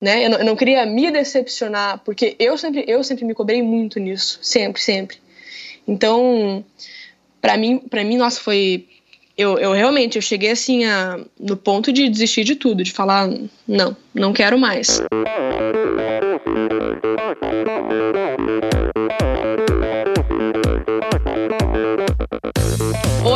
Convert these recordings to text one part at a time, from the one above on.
né? Eu não, eu não queria me decepcionar, porque eu sempre, eu sempre me cobrei muito nisso, sempre, sempre. Então, para mim, para mim, nossa, foi eu, eu realmente eu cheguei assim a, no ponto de desistir de tudo, de falar não, não quero mais.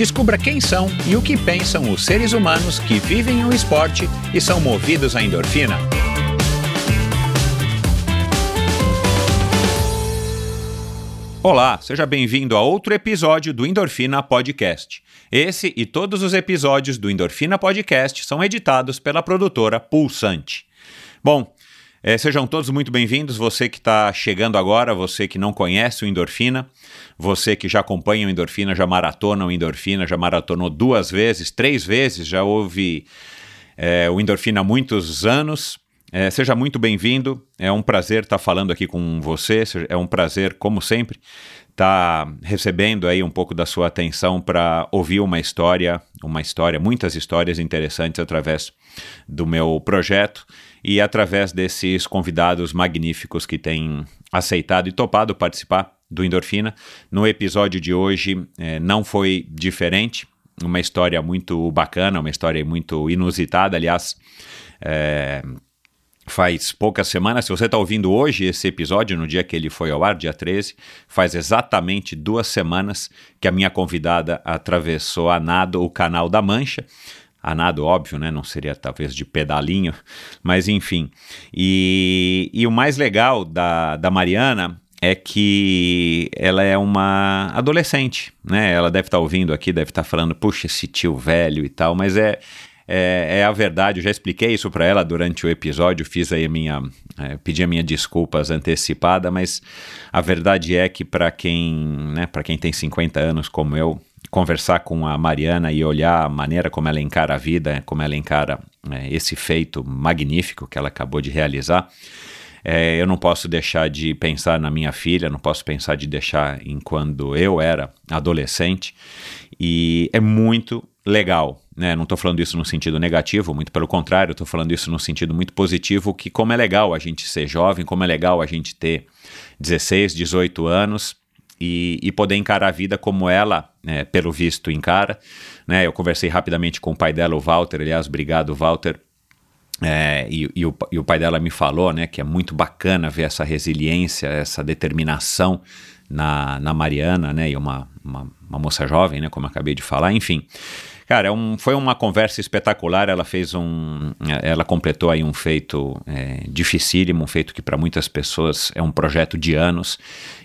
Descubra quem são e o que pensam os seres humanos que vivem o esporte e são movidos à endorfina. Olá, seja bem-vindo a outro episódio do Endorfina Podcast. Esse e todos os episódios do Endorfina Podcast são editados pela produtora Pulsante. Bom, é, sejam todos muito bem-vindos. Você que está chegando agora, você que não conhece o Endorfina, você que já acompanha o Endorfina, já maratona o Endorfina, já maratonou duas vezes, três vezes, já ouve é, o Endorfina há muitos anos. É, seja muito bem-vindo. É um prazer estar falando aqui com você. É um prazer, como sempre, estar recebendo aí um pouco da sua atenção para ouvir uma história, uma história, muitas histórias interessantes através do meu projeto e através desses convidados magníficos que têm aceitado e topado participar do Endorfina. No episódio de hoje é, não foi diferente. Uma história muito bacana, uma história muito inusitada. Aliás, é, faz poucas semanas, se você está ouvindo hoje esse episódio, no dia que ele foi ao ar, dia 13, faz exatamente duas semanas que a minha convidada atravessou a nado o canal da Mancha. A nado, óbvio, né? Não seria talvez de pedalinho, mas enfim. E, e o mais legal da, da Mariana é que ela é uma adolescente, né? Ela deve estar tá ouvindo aqui, deve estar tá falando, puxa, esse tio velho e tal, mas é, é, é a verdade. Eu já expliquei isso para ela durante o episódio, fiz aí a minha. É, pedi a minha desculpas antecipada, mas a verdade é que para quem, né, para quem tem 50 anos como eu, conversar com a Mariana e olhar a maneira como ela encara a vida, como ela encara é, esse feito magnífico que ela acabou de realizar. É, eu não posso deixar de pensar na minha filha, não posso pensar de deixar em quando eu era adolescente. E é muito legal né? Não estou falando isso no sentido negativo, muito pelo contrário, estou falando isso no sentido muito positivo, que como é legal a gente ser jovem, como é legal a gente ter 16, 18 anos e, e poder encarar a vida como ela, é, pelo visto, encara. Né? Eu conversei rapidamente com o pai dela, o Walter, aliás, obrigado, Walter, é, e, e, o, e, o, pai dela me falou né, que é muito bacana ver essa resiliência, essa determinação na, na Mariana, né, e uma, uma, uma moça jovem, né, como eu acabei de falar, enfim. Cara, é um, foi uma conversa espetacular. Ela fez um. Ela completou aí um feito é, dificílimo, um feito que para muitas pessoas é um projeto de anos.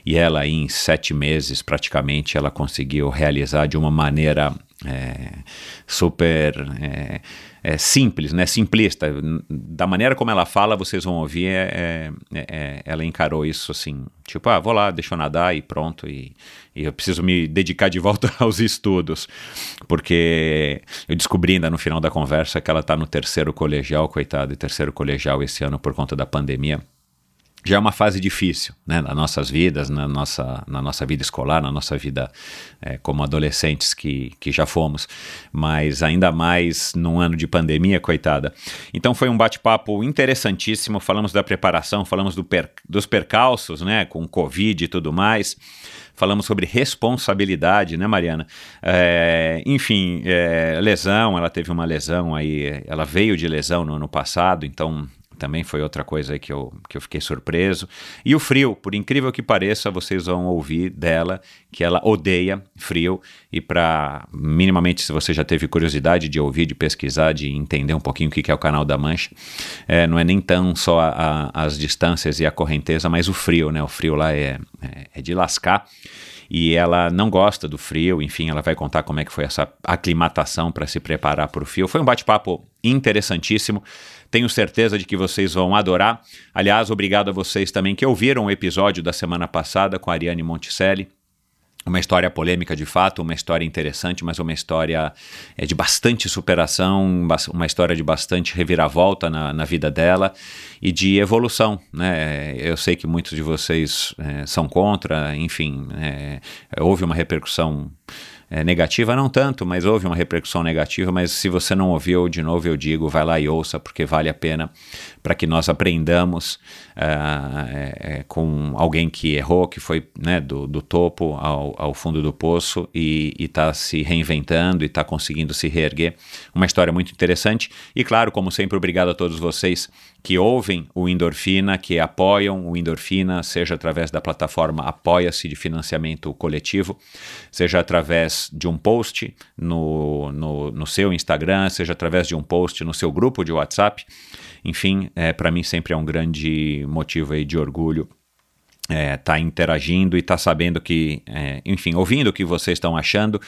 E ela, em sete meses, praticamente, ela conseguiu realizar de uma maneira é, super. É, é, simples, né, simplista. Da maneira como ela fala, vocês vão ouvir, é, é, é, ela encarou isso assim, tipo, ah, vou lá, deixa eu nadar e pronto, e, e, eu preciso me dedicar de volta aos estudos, porque eu descobri ainda no final da conversa que ela está no terceiro colegial, coitado, e terceiro colegial esse ano por conta da pandemia já é uma fase difícil né, nas nossas vidas, na nossa, na nossa vida escolar, na nossa vida é, como adolescentes que, que já fomos, mas ainda mais num ano de pandemia, coitada. Então foi um bate-papo interessantíssimo. Falamos da preparação, falamos do per, dos percalços, né, com Covid e tudo mais. Falamos sobre responsabilidade, né, Mariana? É, enfim, é, lesão, ela teve uma lesão aí, ela veio de lesão no ano passado, então também foi outra coisa que eu, que eu fiquei surpreso. E o frio, por incrível que pareça, vocês vão ouvir dela que ela odeia frio. E para, minimamente, se você já teve curiosidade de ouvir, de pesquisar, de entender um pouquinho o que é o Canal da Mancha, é, não é nem tão só a, a, as distâncias e a correnteza, mas o frio, né? O frio lá é, é, é de lascar. e ela não gosta do frio, enfim, ela vai contar como é que foi essa aclimatação para se preparar para o frio. Foi um bate-papo interessantíssimo. Tenho certeza de que vocês vão adorar. Aliás, obrigado a vocês também que ouviram o episódio da semana passada com a Ariane Monticelli. Uma história polêmica de fato, uma história interessante, mas uma história é, de bastante superação, uma história de bastante reviravolta na, na vida dela e de evolução. Né? Eu sei que muitos de vocês é, são contra, enfim, é, houve uma repercussão é, negativa, não tanto, mas houve uma repercussão negativa. Mas se você não ouviu, de novo eu digo, vai lá e ouça, porque vale a pena para que nós aprendamos uh, com alguém que errou, que foi né, do, do topo ao, ao, fundo do poço e está se reinventando e está conseguindo se reerguer. Uma história muito interessante. E claro, como sempre, obrigado a todos vocês que ouvem o Endorfina, que apoiam o Endorfina, seja através da plataforma Apoia-se de financiamento coletivo, seja através de um post no, no, no seu Instagram, seja através de um post no seu grupo de WhatsApp. Enfim, é, para mim sempre é um grande motivo aí de orgulho estar é, tá interagindo e estar tá sabendo que, é, enfim, ouvindo o que vocês estão achando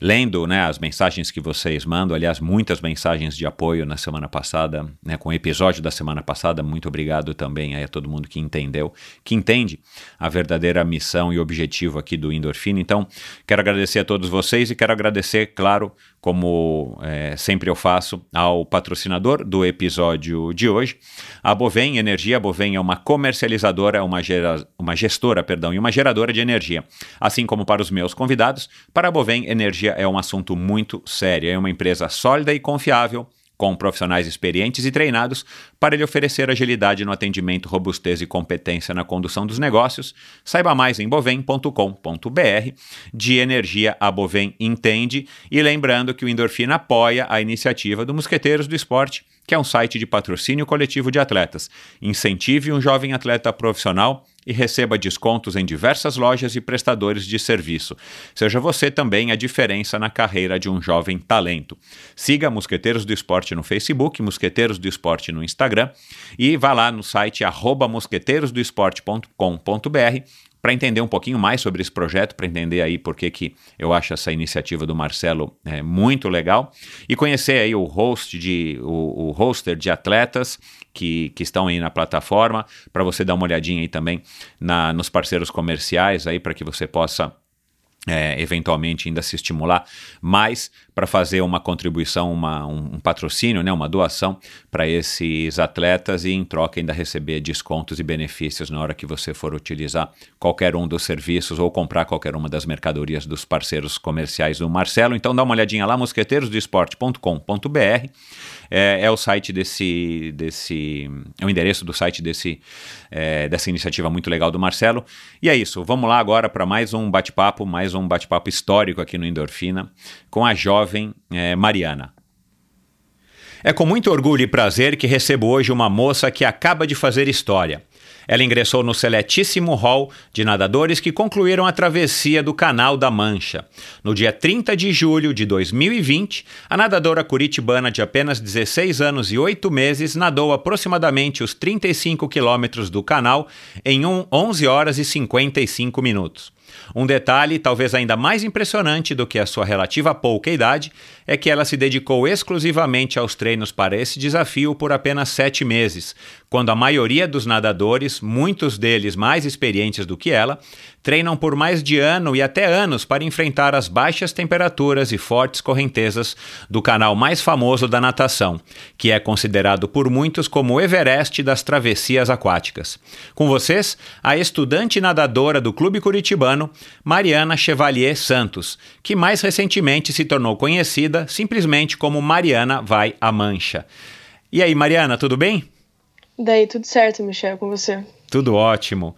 lendo né, as mensagens que vocês mandam, aliás, muitas mensagens de apoio na semana passada, né, com o episódio da semana passada. Muito obrigado também a todo mundo que entendeu, que entende a verdadeira missão e objetivo aqui do Endorfina. Então, quero agradecer a todos vocês e quero agradecer, claro, como é, sempre eu faço, ao patrocinador do episódio de hoje, a Bovem Energia. A Bovem é uma comercializadora, uma, gera, uma gestora, perdão, e uma geradora de energia. Assim como para os meus convidados, para a Bovem Energia é um assunto muito sério. É uma empresa sólida e confiável com profissionais experientes e treinados para lhe oferecer agilidade no atendimento, robustez e competência na condução dos negócios. Saiba mais em bovem.com.br. De energia a Bovem entende. E lembrando que o Endorfina apoia a iniciativa do Mosqueteiros do Esporte que é um site de patrocínio coletivo de atletas. Incentive um jovem atleta profissional e receba descontos em diversas lojas e prestadores de serviço. Seja você também a diferença na carreira de um jovem talento. Siga Mosqueteiros do Esporte no Facebook, Mosqueteiros do Esporte no Instagram e vá lá no site mosqueteirosdoesporte.com.br para entender um pouquinho mais sobre esse projeto, para entender aí por que, que eu acho essa iniciativa do Marcelo é, muito legal. E conhecer aí o host de o, o hoster de atletas que, que estão aí na plataforma, para você dar uma olhadinha aí também na, nos parceiros comerciais aí para que você possa é, eventualmente ainda se estimular mais para fazer uma contribuição, uma, um, um, patrocínio, né, uma doação para esses atletas e em troca ainda receber descontos e benefícios na hora que você for utilizar qualquer um dos serviços ou comprar qualquer uma das mercadorias dos parceiros comerciais do Marcelo. Então dá uma olhadinha lá, mosqueteirosdoesporte.com.br é, é, o site desse, desse, é o endereço do site desse, é, dessa iniciativa muito legal do Marcelo. E é isso, vamos lá agora para mais um bate-papo, mais um bate-papo histórico aqui no Endorfina, com a jovem é, Mariana. É com muito orgulho e prazer que recebo hoje uma moça que acaba de fazer história. Ela ingressou no seletíssimo hall de nadadores que concluíram a travessia do Canal da Mancha. No dia 30 de julho de 2020, a nadadora curitibana de apenas 16 anos e 8 meses nadou aproximadamente os 35 quilômetros do canal em 11 horas e 55 minutos. Um detalhe, talvez ainda mais impressionante do que a sua relativa pouca idade, é que ela se dedicou exclusivamente aos treinos para esse desafio por apenas sete meses, quando a maioria dos nadadores, muitos deles mais experientes do que ela, treinam por mais de ano e até anos para enfrentar as baixas temperaturas e fortes correntezas do canal mais famoso da natação, que é considerado por muitos como o Everest das travessias aquáticas. Com vocês, a estudante nadadora do Clube Curitibano, Mariana Chevalier Santos, que mais recentemente se tornou conhecida simplesmente como Mariana Vai à Mancha. E aí, Mariana, tudo bem? Daí tudo certo, Michel, com você. Tudo ótimo.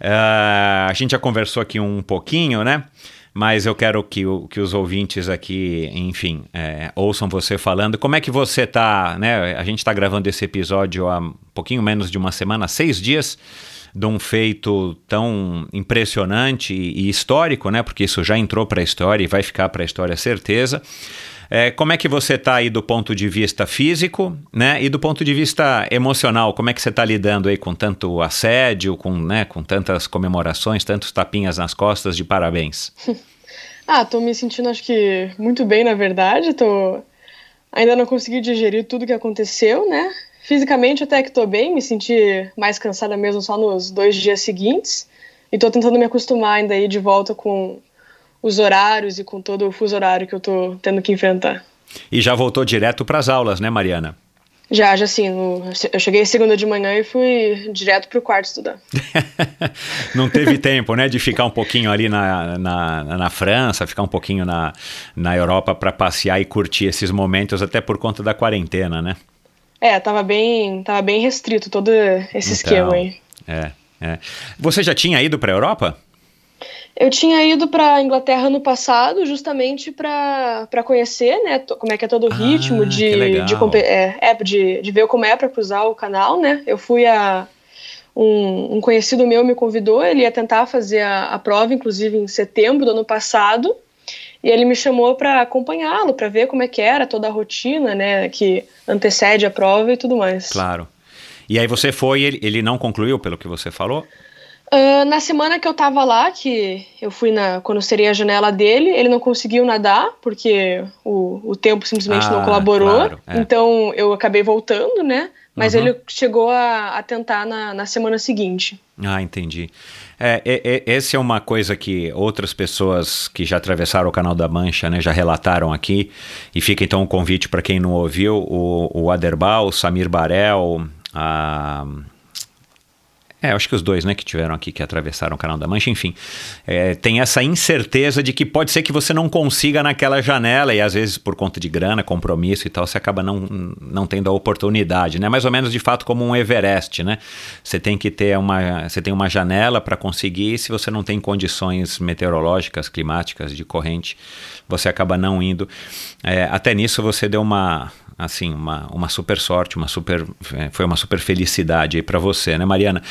Uh, a gente já conversou aqui um pouquinho, né? Mas eu quero que, que os ouvintes aqui, enfim, é, ouçam você falando. Como é que você tá, né? A gente está gravando esse episódio há um pouquinho menos de uma semana, seis dias de um feito tão impressionante e histórico, né? Porque isso já entrou para a história e vai ficar para a história, certeza. É, como é que você está aí do ponto de vista físico, né? E do ponto de vista emocional, como é que você está lidando aí com tanto assédio, com, né, com tantas comemorações, tantos tapinhas nas costas de parabéns? ah, tô me sentindo, acho que, muito bem, na verdade. Tô... Ainda não consegui digerir tudo que aconteceu, né? Fisicamente até que tô bem, me senti mais cansada mesmo só nos dois dias seguintes. E tô tentando me acostumar ainda aí de volta com os horários e com todo o fuso horário que eu tô tendo que enfrentar. E já voltou direto para as aulas, né, Mariana? Já, já sim. Eu cheguei segunda de manhã e fui direto pro quarto estudar. Não teve tempo, né, de ficar um pouquinho ali na, na, na França, ficar um pouquinho na, na Europa para passear e curtir esses momentos, até por conta da quarentena, né? É, tava bem, tava bem restrito todo esse então, esquema aí. É, é. Você já tinha ido para a Europa? Eu tinha ido para Inglaterra no passado, justamente para conhecer, né, como é que é todo o ah, ritmo de, de, é, é, de, de ver como é para cruzar o canal, né. Eu fui a um, um, conhecido meu me convidou, ele ia tentar fazer a, a prova, inclusive em setembro do ano passado, e ele me chamou para acompanhá-lo, para ver como é que era toda a rotina, né, que antecede a prova e tudo mais. Claro. E aí você foi, ele, ele não concluiu, pelo que você falou? Uh, na semana que eu tava lá, que eu fui na, quando seria a janela dele, ele não conseguiu nadar, porque o, o tempo simplesmente ah, não colaborou. Claro, é. Então eu acabei voltando, né? Mas uhum. ele chegou a, a tentar na, na, semana seguinte. Ah, entendi. É, é, é, essa é uma coisa que outras pessoas que já atravessaram o Canal da Mancha né, já relataram aqui. E fica então o um convite para quem não ouviu: o, o Aderbal, o Samir Barel, a. É, acho que os dois, né, que tiveram aqui, que atravessaram o Canal da Mancha, enfim, é, tem essa incerteza de que pode ser que você não consiga naquela janela e às vezes por conta de grana, compromisso e tal, você acaba não, não tendo a oportunidade, né? Mais ou menos de fato como um Everest, né? Você tem que ter uma, você tem uma janela para conseguir, se você não tem condições meteorológicas, climáticas, de corrente, você acaba não indo. É, até nisso você deu uma assim, uma, uma super sorte, uma super, é, foi uma super felicidade aí para você, né, Mariana?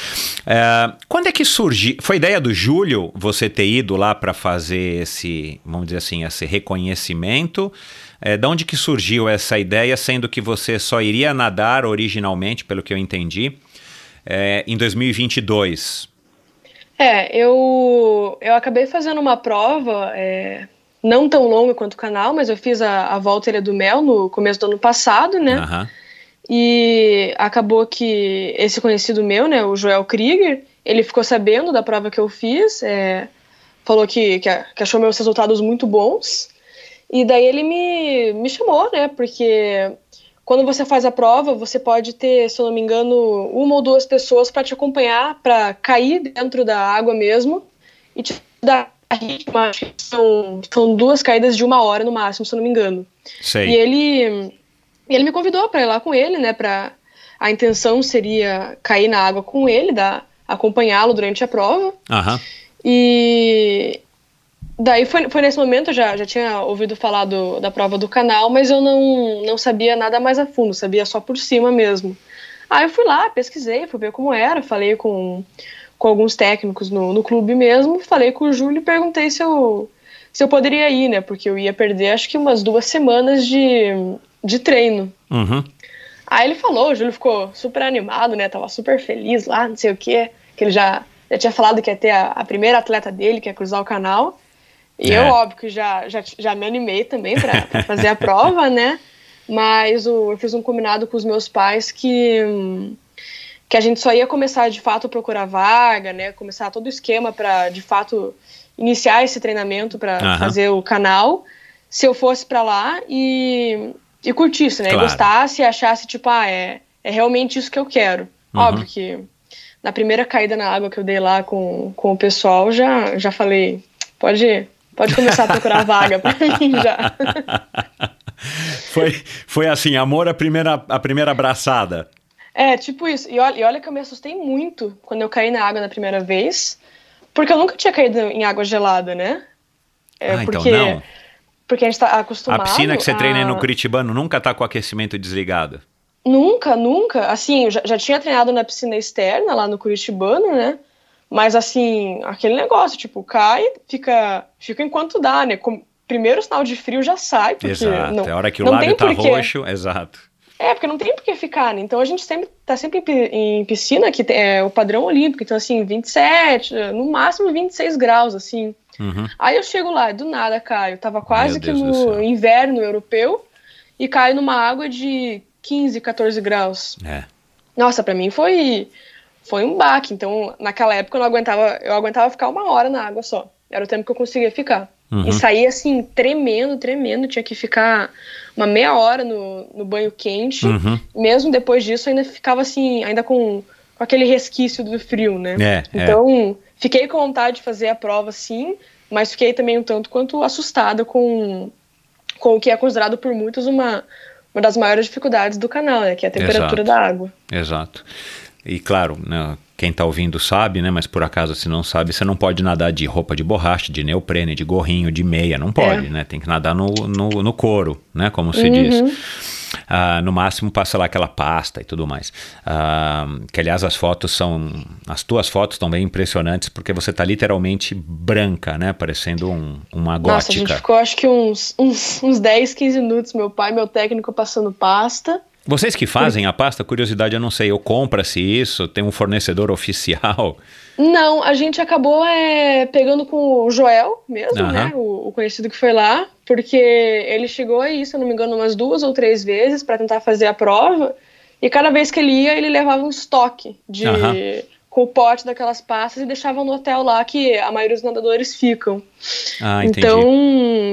É, quando é que surgiu? Foi ideia do Júlio você ter ido lá para fazer esse, vamos dizer assim, esse reconhecimento? É, de onde que surgiu essa ideia, sendo que você só iria nadar originalmente, pelo que eu entendi, é, em 2022? É, eu, eu acabei fazendo uma prova é, não tão longa quanto o canal, mas eu fiz a, a Volta Ilha do Mel no começo do ano passado, né? Uhum. E acabou que esse conhecido meu, né, o Joel Krieger, ele ficou sabendo da prova que eu fiz, é, falou que, que, que, achou meus resultados muito bons, e daí ele me, me chamou, né, porque quando você faz a prova, você pode ter, se eu não me engano, uma ou duas pessoas para te acompanhar, para cair dentro da água mesmo e te dar ritmo, acho que são, são duas caídas de uma hora no máximo, se eu não me engano. Sei. E ele, ele me convidou para ir lá com ele, né? Pra, a intenção seria cair na água com ele, dar, acompanhá-lo durante a prova. Uhum. E daí foi, foi nesse momento, eu já, já tinha ouvido falar do, da prova do canal, mas eu não, não sabia nada mais a fundo, sabia só por cima mesmo. Aí eu fui lá, pesquisei, fui ver como era, falei com com alguns técnicos no, no clube mesmo, falei com o Júlio e perguntei se eu, se eu poderia ir, né? Porque eu ia perder acho que umas duas semanas de, de treino. Uhum. Aí ele falou, o Júlio ficou super animado, né? Tava super feliz lá, não sei o quê. Que ele já, já tinha falado que ia ter a, a primeira atleta dele, que ia cruzar o canal. E é. eu, óbvio, que já, já, já me animei também para fazer a prova, né? Mas o, eu fiz um combinado com os meus pais que. Hum, que a gente só ia começar de fato a procurar vaga, né? Começar todo o esquema para de fato iniciar esse treinamento para uhum. fazer o canal, se eu fosse para lá e, e curtisse, né? Claro. E gostasse e achasse tipo, ah, é, é realmente isso que eu quero. Uhum. Óbvio que na primeira caída na água que eu dei lá com, com o pessoal, já, já falei, pode, pode começar a procurar vaga para mim já. Foi, foi assim, amor à primeira, a primeira abraçada. É, tipo isso. E olha, e olha que eu me assustei muito quando eu caí na água na primeira vez, porque eu nunca tinha caído em água gelada, né? É, ah, então porque, então não. Porque a gente tá acostumado. A piscina que você a... treina no Curitibano nunca tá com o aquecimento desligado? Nunca, nunca. Assim, eu já, já tinha treinado na piscina externa lá no Curitibano, né? Mas assim, aquele negócio, tipo, cai, fica, fica enquanto dá, né? Com, primeiro sinal de frio já sai. Porque Exato. não, é a hora que o lábio tá porquê. roxo, exato. É, porque não tem por que ficar, né? Então a gente sempre tá sempre em pi- em piscina, que é o padrão olímpico, então assim, 27, no máximo 26 graus, assim. Uhum. Aí eu chego lá, do nada, Caio, tava quase Meu que Deus no inverno europeu e caio numa água de 15, 14 graus. É. Nossa, pra mim foi foi um baque. Então, naquela época eu não aguentava, eu aguentava ficar uma hora na água só. Era o tempo que eu conseguia ficar. Uhum. E saía assim, tremendo, tremendo. Tinha que ficar uma meia hora no, no banho quente. Uhum. Mesmo depois disso, ainda ficava assim, ainda com, com aquele resquício do frio, né? É, é. Então, fiquei com vontade de fazer a prova, sim, mas fiquei também um tanto quanto assustada com, com o que é considerado por muitos uma, uma das maiores dificuldades do canal, né? Que é a temperatura Exato. da água. Exato. E claro, né, quem está ouvindo sabe, né? Mas por acaso se não sabe, você não pode nadar de roupa de borracha, de neoprene, de gorrinho, de meia, não pode, É. né? Tem que nadar no, no, no couro, né? Como se Uhum. diz. Ah, no máximo passa lá aquela pasta e tudo mais. Ah, que aliás as fotos são, as tuas fotos estão bem impressionantes porque você está literalmente branca, né? Parecendo um- uma Nossa, a gente gótica. ficou acho que uns, uns, uns 10, 15 minutos, meu pai, meu técnico passando pasta. Vocês que fazem a pasta, curiosidade, eu não sei, eu compra-se isso, tem um fornecedor oficial. Não, a gente acabou é, pegando com o Joel mesmo, Aham. né? O, o conhecido que foi lá, porque ele chegou aí, se eu não me engano, umas duas ou três vezes para tentar fazer a prova. E cada vez que ele ia, ele levava um estoque de Aham. Com o pote daquelas pastas e deixava no hotel lá que a maioria dos nadadores ficam. Ah, entendi. Então,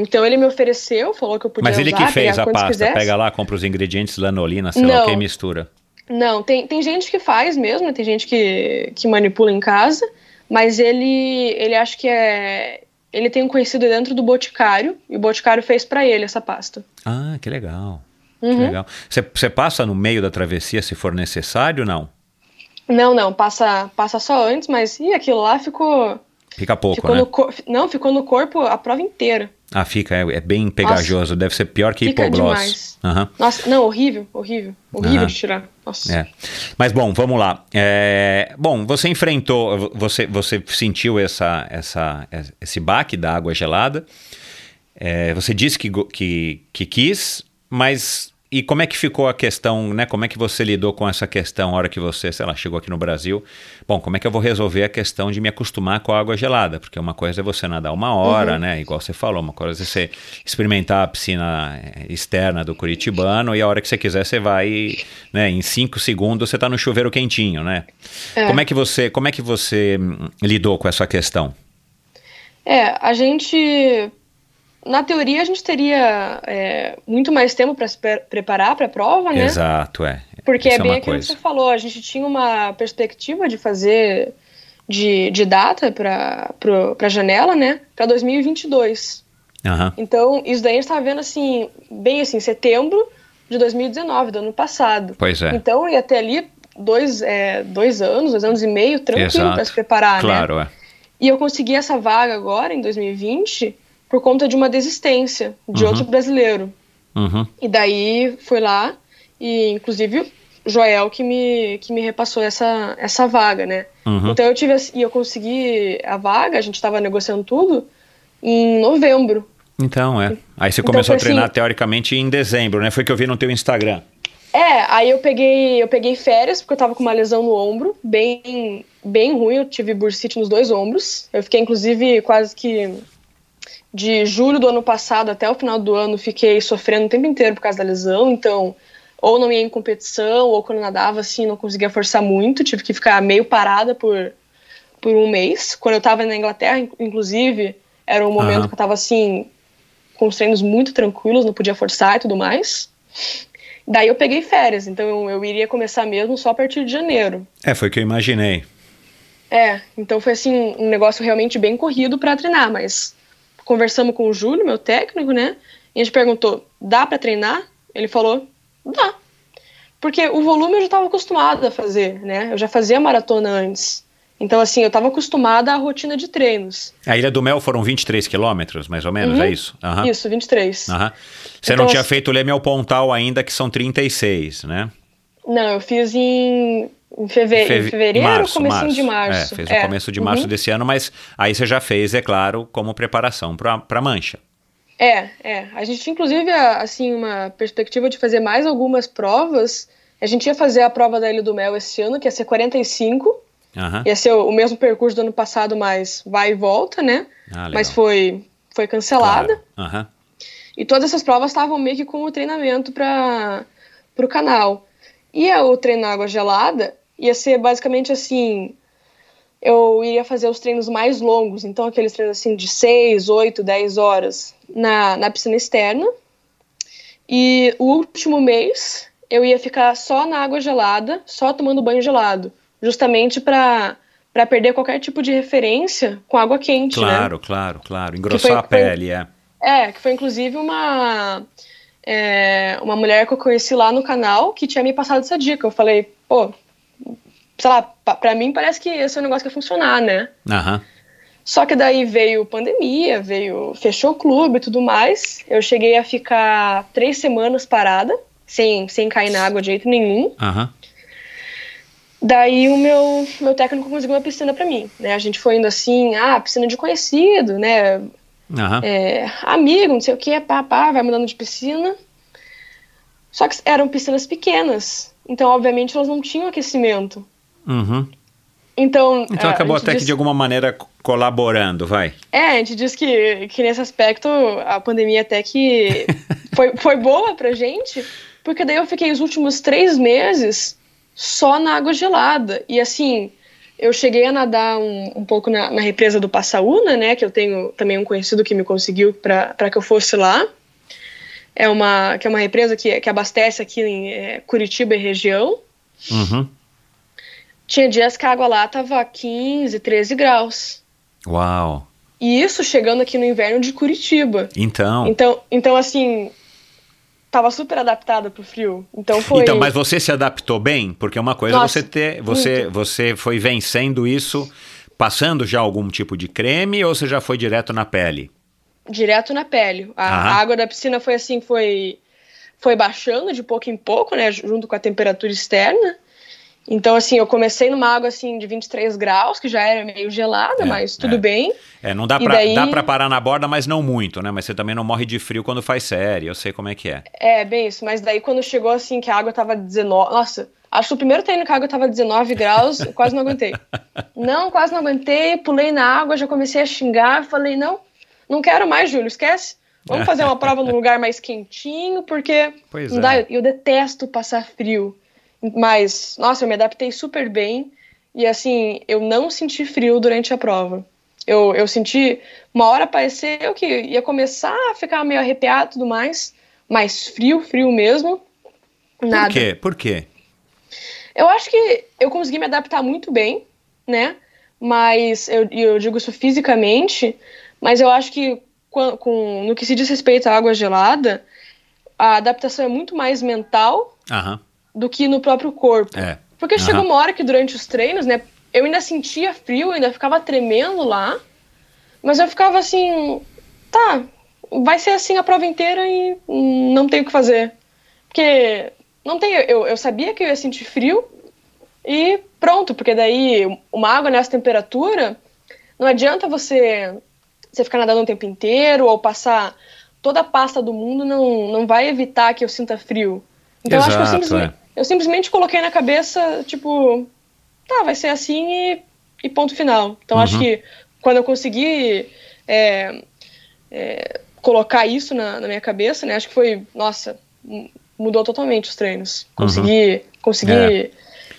então ele me ofereceu, falou que eu podia Mas ele usar, que fez a pasta, quisesse. pega lá, compra os ingredientes, lanolina, sei lá Não. o que, mistura. Não, tem, tem gente que faz mesmo, tem gente que, que manipula em casa, mas ele, ele acha que é. Ele tem um conhecido dentro do Boticário, e o Boticário fez pra ele essa pasta. Ah, que legal. Que Uhum. legal. Você passa no meio da travessia se for necessário, não? Não, não, passa, passa só antes, mas e aquilo lá ficou. Fica pouco, ficou né? no cor- não, ficou no corpo a prova inteira. Ah, fica, é, é bem pegajoso, deve ser pior que demais. Aham. Nossa, não, horrível, horrível. Horrível Aham. de tirar. Nossa. É. Mas bom, vamos lá. É, bom, você enfrentou, você, você sentiu essa, essa, esse baque da água gelada. É, você disse que, que, que quis, mas e como é que ficou a questão, né? Como é que você lidou com essa questão a hora que você, sei lá, chegou aqui no Brasil? Bom, como é que eu vou resolver a questão de me acostumar com a água gelada? Porque uma coisa é você nadar uma hora, né? Igual você falou, uma coisa é você experimentar a piscina eh, externa do Curitibano e a hora que você quiser você vai, né? Em cinco segundos você tá no chuveiro quentinho, né? É. Como é que você, como é que você hum, lidou com essa questão? É, a gente. Na teoria, a gente teria é, muito mais tempo para se pre- preparar para a prova, né? Exato, é. Porque Isso é bem uma aquilo coisa. que você falou, a gente tinha uma perspectiva de fazer de, de data para a janela, né? Para 2022. Aham. Então, isso daí a gente estava vendo assim, bem assim, setembro de 2019, do ano passado. Pois é. Então, ia ter ali dois, é, dois anos, dois anos e meio, tranquilo para se preparar, né? Claro, é. E eu consegui essa vaga agora, em 2020, por conta de uma desistência de Uhum. outro brasileiro. Uhum. E daí fui lá e inclusive Joel que me que me repassou essa essa vaga, né? Uhum. Então eu tive esse- e eu consegui a vaga, a gente estava negociando tudo em novembro. Então, é. Aí você Então, começou a foi treinar assim- teoricamente em dezembro, né? Foi que eu vi no teu Instagram. É, aí eu peguei eu peguei férias porque eu tava com uma lesão no ombro, bem bem ruim, eu tive bursite nos dois ombros. Eu fiquei inclusive quase que de julho do ano passado até o final do ano fiquei sofrendo o tempo inteiro por causa da lesão, então ou não ia em competição, ou quando nadava assim não conseguia forçar muito, tive que ficar meio parada por, por um mês. Quando eu tava na Inglaterra, in- inclusive, era um momento Aham. que eu tava assim, com os treinos muito tranquilos, não podia forçar e tudo mais. Daí eu peguei férias, então eu iria começar mesmo só a partir de janeiro. É, foi o que eu imaginei. É, então foi assim, um negócio realmente bem corrido pra treinar, mas conversamos com o Júlio, meu técnico, né? E a gente perguntou: dá pra treinar? Ele falou: dá. Porque o volume eu já estava acostumada a fazer, né? Eu já fazia maratona antes. Então, assim, eu estava acostumada à rotina de treinos. A Ilha do Mel foram 23 quilômetros, mais ou menos, Uhum. é isso? Aham. Isso, 23. Aham. Você Então, não tinha assim- feito o Leme ao Pontal ainda, que são 36, né? Não, eu fiz em, em, feve... Feve- em fevereiro, março, comecinho de março. É, fez o começo de março Uhum. desse ano, mas aí você já fez, é claro, como preparação para a mancha. É, é. A gente tinha, inclusive, assim, uma perspectiva de fazer mais algumas provas. A gente ia fazer a prova da Ilha do Mel esse ano, que ia ser 45. Aham. Ia ser o, o mesmo percurso do ano passado, mas vai e volta, né? Ah. Mas foi, foi cancelada. Claro. Aham. E todas essas provas estavam meio que como treinamento para o canal. E o treino na água gelada ia ser basicamente assim: eu iria fazer os treinos mais longos, então aqueles treinos assim de 6, 8, 10 horas na, na piscina externa. E o último mês eu ia ficar só na água gelada, só tomando banho gelado, justamente para para perder qualquer tipo de referência com água quente, né? Claro, claro, claro. Engrossar foi- a pele, é. É, que foi inclusive uma é, uma mulher que eu conheci lá no canal que tinha me passado essa dica. Eu falei, pô, sei lá, pa- pra mim parece que esse é um negócio que vai funcionar, né? Aham. Só que daí veio pandemia, veio fechou o clube e tudo mais. Eu cheguei a ficar três semanas parada, sem, sem cair na água de jeito nenhum. Aham. Daí o meu, meu técnico conseguiu uma piscina pra mim, né? A gente foi indo assim, ah, piscina de conhecido, né? Aham. é, amigo, não sei o que, pá, pá, vai mudando de piscina. Só que eram piscinas pequenas, então obviamente elas não tinham aquecimento. Uhum. Então, Então é, acabou até que diz- de alguma maneira co- colaborando, vai. É, a gente diz que, que nesse aspecto a pandemia até que foi, foi boa pra gente, porque daí eu fiquei os últimos três meses só na água gelada. E assim, eu cheguei a nadar um, um pouco na, na represa do Passaúna, né? Que eu tenho também um conhecido que me conseguiu para que eu fosse lá. É uma, que é uma represa que, que abastece aqui em é, Curitiba e região. Uhum. Tinha dias que a água lá tava 15, 13 graus. Uau. E isso chegando aqui no inverno de Curitiba. Então. Então, então assim, tava super adaptada pro frio. Então foi. Então, mas você se adaptou bem? Porque uma coisa é Nossa, você ter. Você, você foi vencendo isso passando já algum tipo de creme ou você já foi direto na pele? Direto na pele. A, a água da piscina foi assim, foi, foi baixando de pouco em pouco, né? Junto com a temperatura externa. Então, assim, eu comecei numa água assim de 23 graus, que já era meio gelada, É, mas tudo é. bem. É, não dá pra, daí- dá pra parar na borda, mas não muito, né? Mas você também não morre de frio quando faz série, eu sei como é que é. É, bem isso. Mas daí quando chegou assim, que a água tava 19. Nossa, acho que o primeiro treino que a água tava 19 graus, eu quase não aguentei. Não, quase não aguentei, pulei na água, já comecei a xingar, falei, não, não quero mais, Júlio, esquece. Vamos fazer uma prova num lugar mais quentinho, porque Pois não é. dá, eu, eu detesto passar frio. Mas, nossa, eu me adaptei super bem. E assim, eu não senti frio durante a prova. Eu, eu senti, uma hora pareceu que ia começar a ficar meio arrepiado e tudo mais, mas frio, frio mesmo. Nada. Por quê? Por quê? Eu acho que eu consegui me adaptar muito bem, né? Mas eu, eu digo isso fisicamente, mas eu acho que com, com- no que se diz respeito à água gelada, a adaptação é muito mais mental Aham. Do que no próprio corpo. É. Porque Aham. chegou uma hora que durante os treinos, né, eu ainda sentia frio, eu ainda ficava tremendo lá, mas eu ficava assim, tá, vai ser assim a prova inteira e não tem o que fazer. Porque não tem, eu, eu sabia que eu ia sentir frio e pronto, porque daí uma água nessa temperatura, não adianta você, você ficar nadando o tempo inteiro ou passar toda a pasta do mundo, não, não vai evitar que eu sinta frio. Então eu acho que eu Exato, simplesmente, é. Eu simplesmente coloquei na cabeça, tipo, tá, vai ser assim e, e ponto final. Então Uhum. acho que quando eu consegui é, é, colocar isso na, na minha cabeça, né, acho que foi, nossa, mudou totalmente os treinos. Consegui, consegui Uhum. É.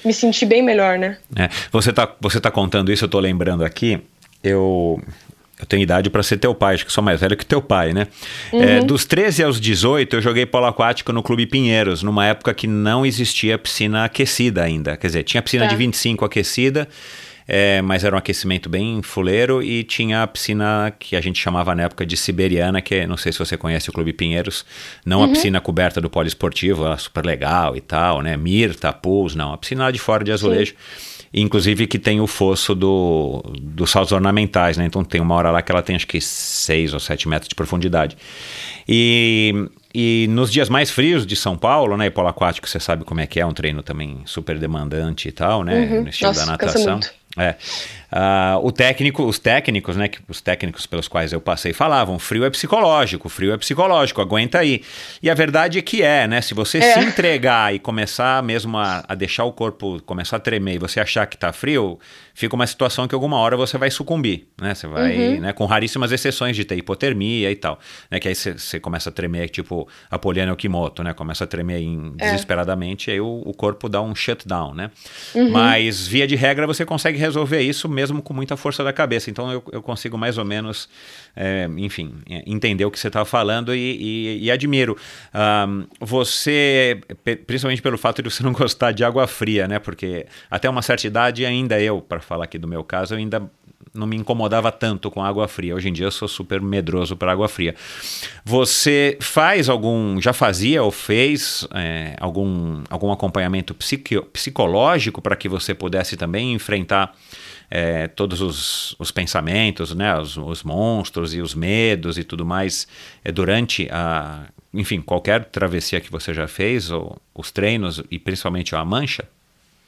me sentir bem melhor, né? É, você tá, você tá contando isso, eu tô lembrando aqui. Eu, eu tenho idade para ser teu pai, acho que sou mais velho que teu pai, né? É, dos 13 aos 18, eu joguei polo aquático no Clube Pinheiros, numa época que não existia piscina aquecida ainda. Quer dizer, tinha piscina Tá. de 25 aquecida, é, mas era um aquecimento bem fuleiro, e tinha a piscina que a gente chamava na época de siberiana, que é, não sei se você conhece o Clube Pinheiros, não a piscina coberta do poliesportivo, ela é super legal e tal, né? Mirta, pools, não, a piscina lá de fora de azulejo. Inclusive que tem o fosso do, dos saltos ornamentais, né? Então tem uma hora lá que ela tem acho que 6 ou 7 metros de profundidade. E, e nos dias mais frios de São Paulo, né? E polo aquático, você sabe como é que é, um treino também super demandante e tal, né? Uhum. No estilo Nossa, da natação. muito. É. Uh, o técnico, os técnicos, né, que os técnicos pelos quais eu passei falavam, frio é psicológico, frio é psicológico, aguenta aí. E a verdade é que é, né? Se você é. se entregar e começar mesmo a, a, deixar o corpo começar a tremer e você achar que tá frio, fica uma situação que alguma hora você vai sucumbir, né? Você vai, uhum. né, com raríssimas exceções de ter hipotermia e tal, né? Que aí você começa a tremer, tipo a Poliana Okimoto, né? Começa a tremer em, é. desesperadamente e aí o, o, corpo dá um shutdown, né? Uhum. Mas via de regra você consegue resolver isso mesmo mesmo com muita força da cabeça. Então eu, eu consigo mais ou menos, é, enfim, é, entender o que você está falando e, e, e admiro. Um, você, principalmente pelo fato de você não gostar de água fria, né? Porque até uma certa idade, ainda eu, para falar aqui do meu caso, eu ainda não me incomodava tanto com água fria. Hoje em dia eu sou super medroso para água fria. Você faz algum, já fazia ou fez é, algum, algum acompanhamento psicológico para que você pudesse também enfrentar é, todos os, os, pensamentos, né, os, os, monstros e os medos e tudo mais é, durante a, enfim, qualquer travessia que você já fez, ou os treinos e principalmente a mancha?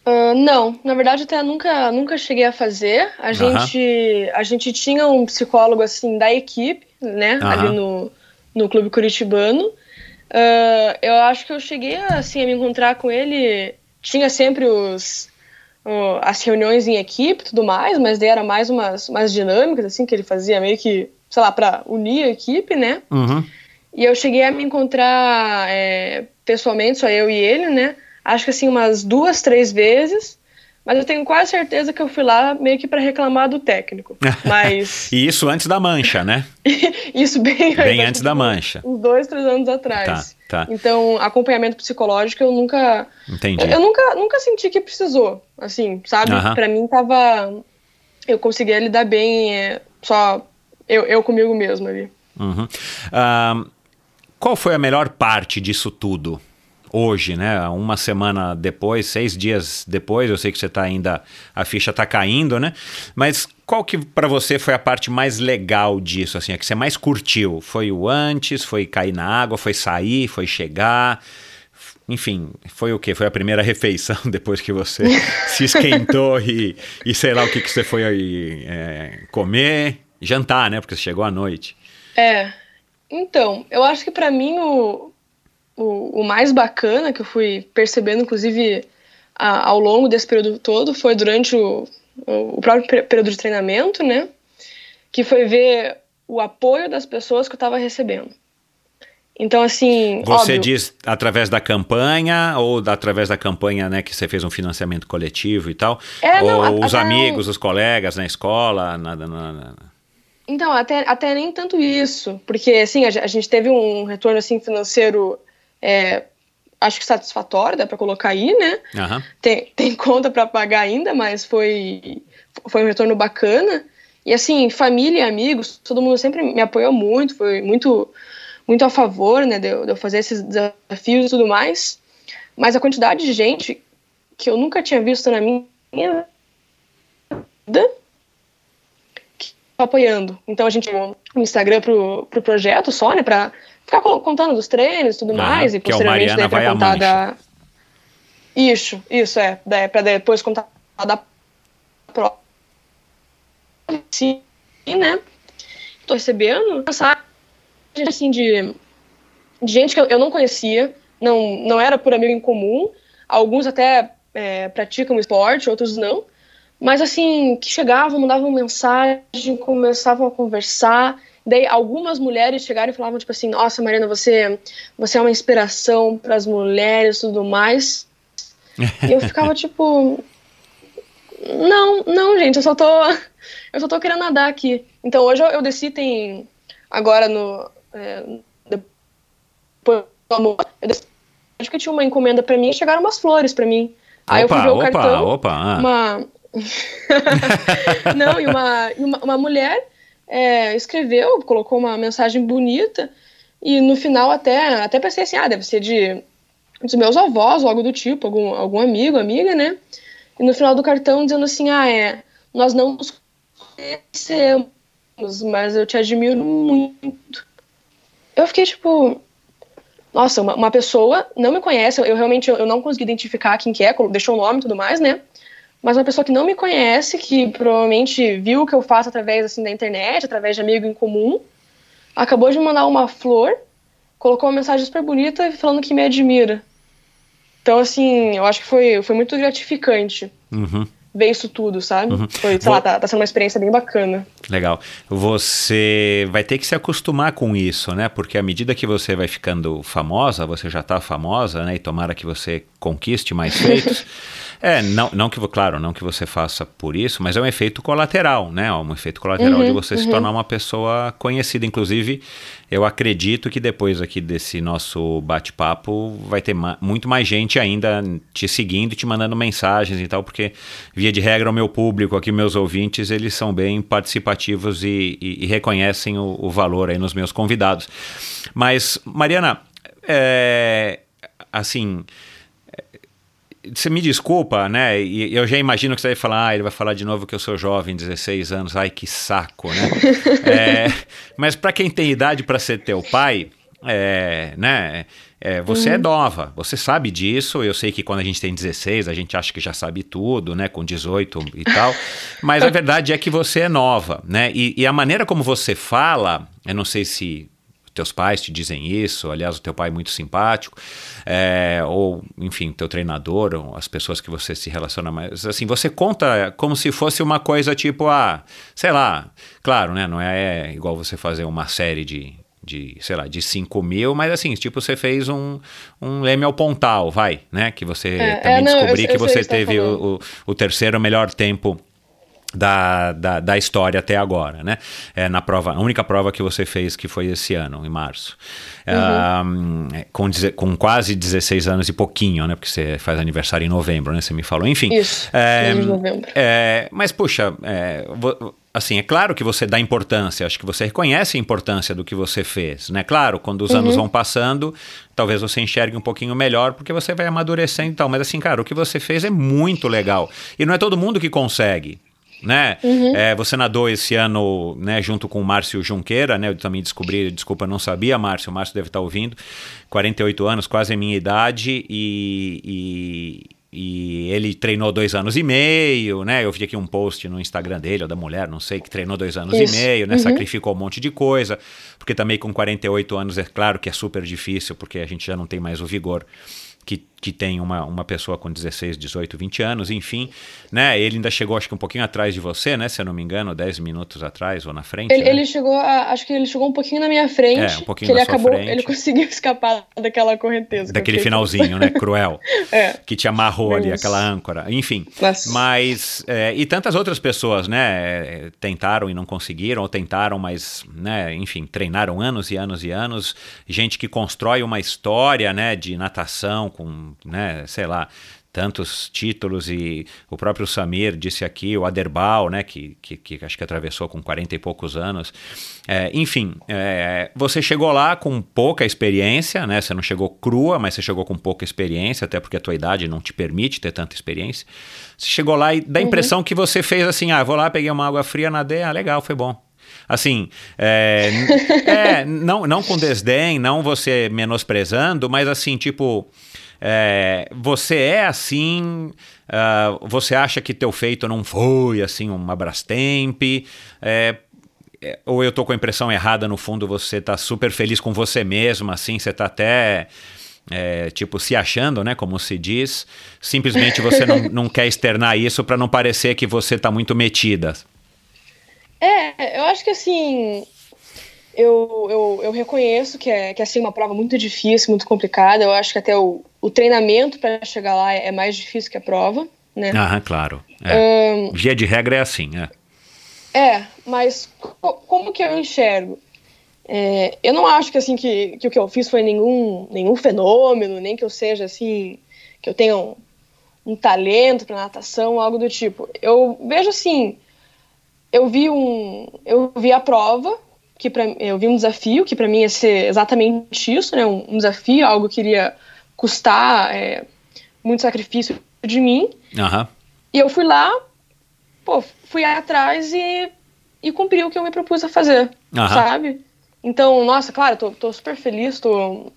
Uh, não, na verdade até nunca, nunca cheguei a fazer. A gente, a gente tinha um psicólogo assim da equipe, né, ali no, no clube curitibano. Uh, eu acho que eu cheguei assim a me encontrar com ele. Tinha sempre os as reuniões em equipe e tudo mais, mas daí era mais umas, umas dinâmicas, assim, que ele fazia meio que, sei lá, para unir a equipe, né? Uhum. E eu cheguei a me encontrar é, pessoalmente, só eu e ele, né? Acho que assim, umas duas, três vezes. Mas eu tenho quase certeza que eu fui lá meio que para reclamar do técnico. Mas. e isso antes da mancha, né? isso bem, bem antes da mancha. Uns dois, três anos atrás. Tá, tá. Então, acompanhamento psicológico eu nunca. Entendi. Eu, eu nunca, nunca senti que precisou. Assim, sabe? Uh -huh. Para mim tava. Eu conseguia lidar bem é, só eu, eu comigo mesmo ali. Uhum. Uh, qual foi a melhor parte disso tudo? Hoje, né? Uma semana depois, seis dias depois, eu sei que você está ainda, a ficha está caindo, né? Mas qual que para você foi a parte mais legal disso, assim, a que você mais curtiu? Foi o antes, foi cair na água, foi sair, foi chegar? Enfim, foi o que? Foi a primeira refeição depois que você se esquentou e, e sei lá o que, que você foi aí, é, comer, jantar, né? Porque você chegou à noite. É. Então, eu acho que para mim o, o, o mais bacana que eu fui percebendo, inclusive, a, ao longo desse período todo, foi durante o, o próprio período de treinamento, né? Que foi ver o apoio das pessoas que eu estava recebendo. Então, assim. Você óbvio, diz através da campanha ou da, através da campanha, né, que você fez um financiamento coletivo e tal? É, ou não, os amigos, os colegas na escola? Nada, nada. Então, até, até nem tanto isso. Porque, assim, a, a gente teve um retorno assim, financeiro é, acho que satisfatória, dá para colocar aí, né? Uhum. Tem, tem conta para pagar ainda, mas foi, foi um retorno bacana. E assim, família e amigos, todo mundo sempre me apoiou muito, foi muito, muito a favor, né, de eu, de eu fazer esses desafios e tudo mais. Mas a quantidade de gente que eu nunca tinha visto na minha vida apoiando. Então a gente um Instagram pro, pro projeto só, né, pra ficar contando dos treinos e tudo mais. E posteriormente daí pra contar da. Isso, isso, é. Daí, pra depois contar da prova. Sim, né? Tô recebendo mensagem assim de, de gente que eu, eu não conhecia, não, não era por amigo em comum. Alguns até é, praticam esporte, outros não. Mas assim, que chegavam, mandavam mensagem, começavam a conversar. Daí algumas mulheres chegaram e falavam tipo assim: "Nossa, Mariana, você você é uma inspiração para as mulheres, tudo mais". e eu ficava tipo: "Não, não, gente, eu só tô eu só tô querendo nadar aqui". Então hoje eu, eu desci tem agora no é, depois eu desci, acho que tinha uma encomenda para mim e chegaram umas flores para mim. Aí opa, eu fui ver o opa, cartão, opa, ah. uma não, e uma, uma, uma mulher é, escreveu, colocou uma mensagem bonita e no final até, até pensei assim, ah, deve ser de dos meus avós ou algo do tipo, algum, algum amigo, amiga, né? E no final do cartão dizendo assim, ah, é, nós não nos conhecemos, mas eu te admiro muito. Eu fiquei tipo, nossa, uma, uma pessoa não me conhece, eu, realmente eu, eu, não consegui identificar quem que é, deixou o nome e tudo mais, né? Mas uma pessoa que não me conhece, que provavelmente viu o que eu faço através assim da internet, através de amigo em comum, acabou de me mandar uma flor, colocou uma mensagem super bonita falando que me admira. Então, assim, eu acho que foi, foi muito gratificante. Uhum ver isso tudo, sabe? Uhum. Foi, sei Vou... lá, tá, tá, sendo uma experiência bem bacana. Legal. Você vai ter que se acostumar com isso, né? Porque à medida que você vai ficando famosa, você já tá famosa, né? E tomara que você conquiste mais feitos. É, não, não que, claro, não que você faça por isso, mas é um efeito colateral, né? Um efeito colateral uhum, de você uhum. se tornar uma pessoa conhecida. Inclusive, eu acredito que depois aqui desse nosso bate-papo vai ter ma muito mais gente ainda te seguindo e te mandando mensagens e tal, porque via de regra o meu público aqui, meus ouvintes, eles são bem participativos e, e, e reconhecem o, o, valor aí nos meus convidados. Mas, Mariana, é, assim você me desculpa, né? E eu já imagino que você vai falar, ah, ele vai falar de novo que eu sou jovem, 16 anos, ai que saco, né? é, mas para quem tem idade para ser teu pai, é, né? É, você é uhum. é nova, você sabe disso. Eu sei que quando a gente tem 16, a gente acha que já sabe tudo, né? Com 18 e tal. Mas a verdade é que você é nova, né? E, e a maneira como você fala, eu não sei se teus pais te dizem isso, aliás, o teu pai é muito simpático, é, ou, enfim, teu treinador, ou as pessoas que você se relaciona mais, assim, você conta como se fosse uma coisa tipo, ah, sei lá, claro, né, não é, é igual você fazer uma série de, de, sei lá, de 5 mil, mas assim, tipo, você fez um, um Leme ao Pontal, vai, né, que você é, também é, descobriu que você teve o, o, o terceiro melhor tempo da, da, da, história até agora, né? É na prova, a única prova que você fez que foi esse ano, em março. Uhum. com, com quase 16 anos e pouquinho, né? Porque você faz aniversário em novembro, né? Você me falou. Enfim. Isso, é, novembro. É, mas, puxa, é, assim, é claro que você dá importância, acho que você reconhece a importância do que você fez, né? Claro, quando os uhum. anos vão passando, talvez você enxergue um pouquinho melhor, porque você vai amadurecendo e tal. Mas assim, cara, o que você fez é muito legal. E não é todo mundo que consegue né? Uhum. É, você nadou esse ano, né, junto com o Márcio Junqueira, né? Eu também descobri, desculpa, não sabia, Márcio, o Márcio deve estar ouvindo. 48 anos, quase a minha idade, e, e, e, ele treinou dois anos e meio, né? Eu vi aqui um post no Instagram dele, ou da mulher, não sei, que treinou dois anos Isso. e meio, né? Uhum. Sacrificou um monte de coisa, porque também com 48 anos é claro que é super difícil, porque a gente já não tem mais o vigor que, que tem uma, uma pessoa com 16, 18, 20 anos, enfim, né? Ele ainda chegou, acho que um pouquinho atrás de você, né? Se eu não me engano, 10 minutos atrás ou na frente. Ele, né? ele chegou, a, acho que ele chegou um pouquinho na minha frente. É, um pouquinho que ele acabou, frente. ele conseguiu escapar daquela correnteza. Daquele finalzinho, né? Cruel. é. Que te amarrou ali, aquela âncora. Enfim. Nossa. Mas, é, e tantas outras pessoas, né? Tentaram e não conseguiram, ou tentaram, mas, né? Enfim, treinaram anos e anos e anos. Gente que constrói uma história, né? De natação com, né, sei lá, tantos títulos e o próprio Samir disse aqui, o Aderbal, né, que, que, que acho que atravessou com 40 e poucos anos. É, enfim, é, você chegou lá com pouca experiência, né, você não chegou crua, mas você chegou com pouca experiência, até porque a tua idade não te permite ter tanta experiência. Você chegou lá e dá a uhum. impressão uhum. que você fez assim, ah, vou lá, peguei uma água fria, nadei, ah, legal, foi bom. Assim, é, é, não, não com desdém, não você menosprezando, mas assim, tipo, é, você é assim, uh, você acha que teu feito não foi assim uma Brastemp, é, é, ou eu tô com a impressão errada, no fundo você tá super feliz com você mesmo, assim, você tá até... É, tipo, se achando, né? Como se diz. Simplesmente você não, não quer externar isso para não parecer que você tá muito metida. É, eu acho que assim, eu, eu, eu reconheço que é, que é assim, uma prova muito difícil, muito complicada. Eu acho que até o, o treinamento para chegar lá é mais difícil que a prova, né? Ah, claro. É. Um, Via de regra é assim, é. É, mas co como que eu enxergo? É, eu não acho que assim que, que o que eu fiz foi nenhum, nenhum fenômeno, nem que eu seja assim, que eu tenha um, um talento para natação, algo do tipo. Eu vejo assim, eu vi um, eu vi a prova, que para eu vi um desafio que para mim ia ser exatamente isso, né? Um, um desafio, algo que iria custar é, muito sacrifício de mim. Uhum. E eu fui lá, pô, fui atrás e, e cumpri o que eu me propus a fazer, uhum. sabe? Então, nossa, claro, tô, tô super feliz, tô...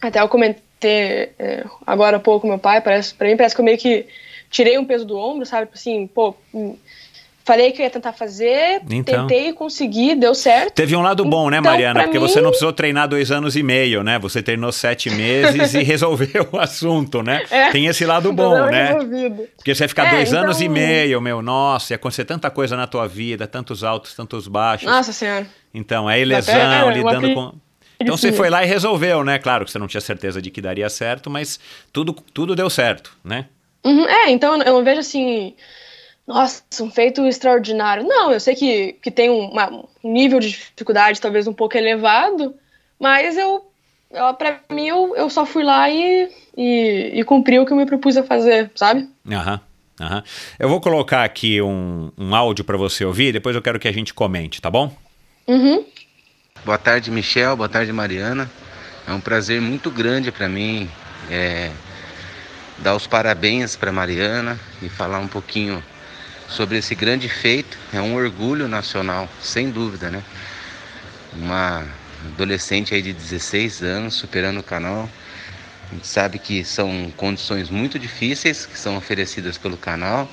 Até eu comentei é, agora há pouco meu pai, parece, pra mim parece que eu meio que tirei um peso do ombro, sabe? Tipo Assim, pô, falei que eu ia tentar fazer, Então. tentei, consegui, deu certo. Teve um lado bom, né, Então, Mariana? pra Porque mim- você não precisou treinar dois anos e meio, né? Você treinou sete meses e resolveu o assunto, né? É. Tem esse lado bom, né? resolvido. Porque você ficar É, dois anos e então- meio, meu, nossa, ia acontecer tanta coisa na tua vida, tantos altos, tantos baixos. Nossa senhora. Então, Até, lesão, é, lidando com. Então você foi lá e resolveu, né? Claro que você não tinha certeza de que daria certo, mas tudo, tudo deu certo, né? Uhum, é, então eu vejo assim, nossa, um feito extraordinário. Não, eu sei que, que tem um, uma- um nível de dificuldade talvez um pouco elevado, mas eu, eu para mim, eu, eu só fui lá e, e, e cumpri o que eu me propus a fazer, sabe? Aham. Aham. Eu vou colocar aqui um, um áudio para você ouvir, depois eu quero que a gente comente, tá bom? Uhum. Boa tarde, Michel. Boa tarde, Mariana. É um prazer muito grande para mim é, dar os parabéns para Mariana e falar um pouquinho sobre esse grande feito. É um orgulho nacional, sem dúvida, né? Uma adolescente aí de 16 anos superando o canal. A gente sabe que são condições muito difíceis que são oferecidas pelo canal.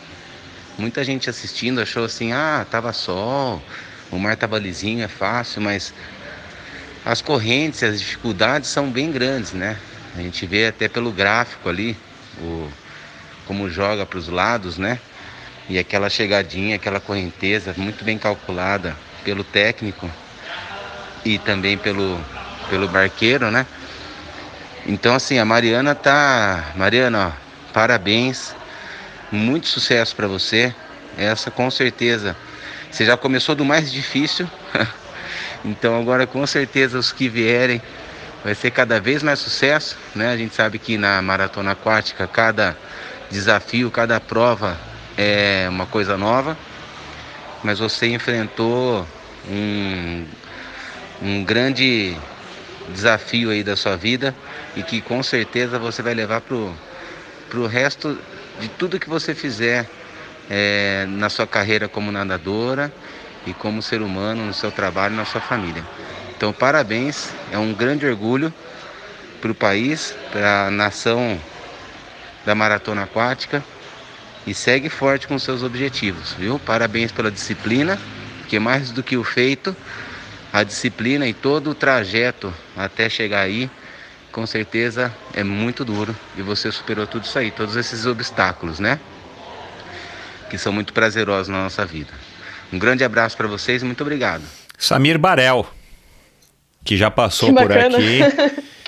Muita gente assistindo achou assim: ah, tava sol, o mar tava lisinho, é fácil, mas as correntes, as dificuldades são bem grandes, né? A gente vê até pelo gráfico ali, o, como joga para os lados, né? E aquela chegadinha, aquela correnteza muito bem calculada pelo técnico e também pelo, pelo barqueiro, né? Então assim, a Mariana tá, Mariana, ó, parabéns, muito sucesso para você. Essa com certeza, você já começou do mais difícil. Então agora com certeza os que vierem vai ser cada vez mais sucesso, né? A gente sabe que na maratona aquática cada desafio, cada prova é uma coisa nova, mas você enfrentou um, um grande desafio aí da sua vida e que com certeza você vai levar pro, pro resto de tudo que você fizer é, na sua carreira como nadadora e como ser humano no seu trabalho, na sua família. Então, parabéns, é um grande orgulho para o país, para a nação da maratona aquática e segue forte com seus objetivos, viu? Parabéns pela disciplina, que mais do que o feito, a disciplina e todo o trajeto até chegar aí, com certeza é muito duro e você superou tudo isso aí, todos esses obstáculos, né? Que são muito prazerosos na nossa vida. Um grande abraço para vocês e muito obrigado. Samir Barel, que já passou Que por aqui.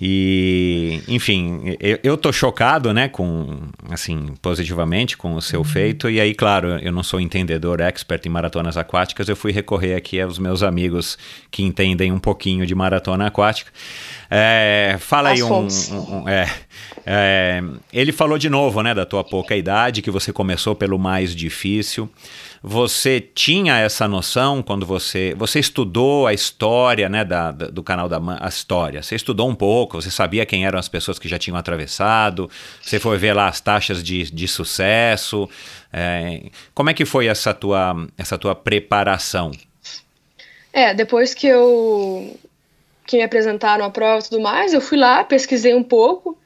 E, enfim, eu, eu tô chocado, né, com, assim, positivamente com o seu feito. E aí, claro, eu não sou entendedor, expert em maratonas aquáticas, eu fui recorrer aqui aos meus amigos que entendem um pouquinho de maratona aquática. É, fala aí um, um- um- é, é, ele falou de novo, né, da tua pouca idade, que você começou pelo mais difícil. Você tinha essa noção quando você você estudou a história, né, da, da- do canal da a história. Você estudou um pouco, você sabia quem eram as pessoas que já tinham atravessado. Você foi ver lá as taxas de, de sucesso. É, como é que foi essa tua essa tua preparação? É, depois que eu que me apresentaram a prova e tudo mais, eu fui lá, pesquisei um pouco.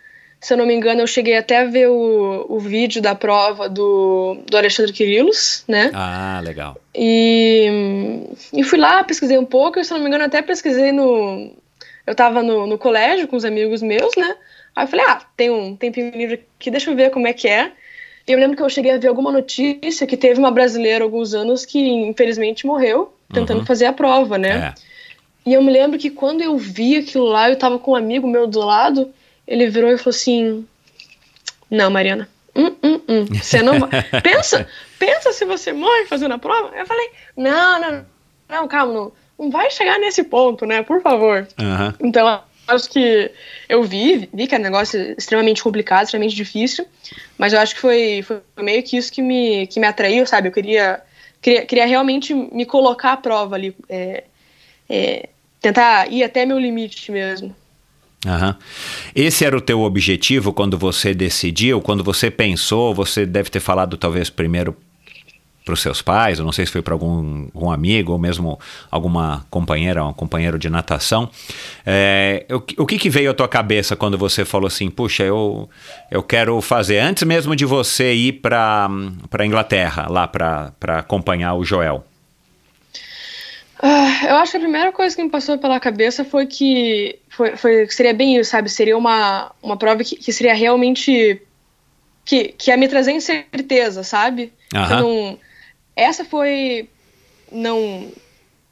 Se eu não me engano, eu cheguei até a ver o, o vídeo da prova do, do Alexandre Quirilos, né? Ah, legal. E, e fui lá, pesquisei um pouco, e se eu não me engano, até pesquisei no. Eu tava no, no colégio com os amigos meus, né? Aí eu falei, ah, tem um tempinho livre aqui, deixa eu ver como é que é. E eu lembro que eu cheguei a ver alguma notícia que teve uma brasileira há alguns anos que infelizmente morreu tentando Uhum. fazer a prova, né? É. E eu me lembro que quando eu vi aquilo lá, eu tava com um amigo meu do lado, ele virou e falou assim: Não, Mariana, hum, hum, hum, você não vai. pensa, pensa se você morre fazendo a prova. Eu falei: Não, não, não, calma, não, não vai chegar nesse ponto, né? Por favor. Aham. Então, acho que eu vi, vi que é um negócio extremamente complicado, extremamente difícil, mas eu acho que foi, foi meio que isso que me, que me atraiu, sabe? Eu queria, queria, queria realmente me colocar à prova ali, é, é, tentar ir até meu limite mesmo. Aham. Esse era o teu objetivo quando você decidiu, quando você pensou, você deve ter falado talvez primeiro para os seus pais, eu não sei se foi para algum, algum amigo ou mesmo alguma companheira, um companheiro de natação. É, o, o que, que veio à tua cabeça quando você falou assim, puxa, eu, eu quero fazer, antes mesmo de você ir para a Inglaterra, lá para acompanhar o Joel? Uh, eu acho que a primeira coisa que me passou pela cabeça foi que foi, foi seria bem isso, sabe? Seria uma, uma prova que, que seria realmente que, que ia me trazer incerteza, sabe? Aham. Que não, essa foi não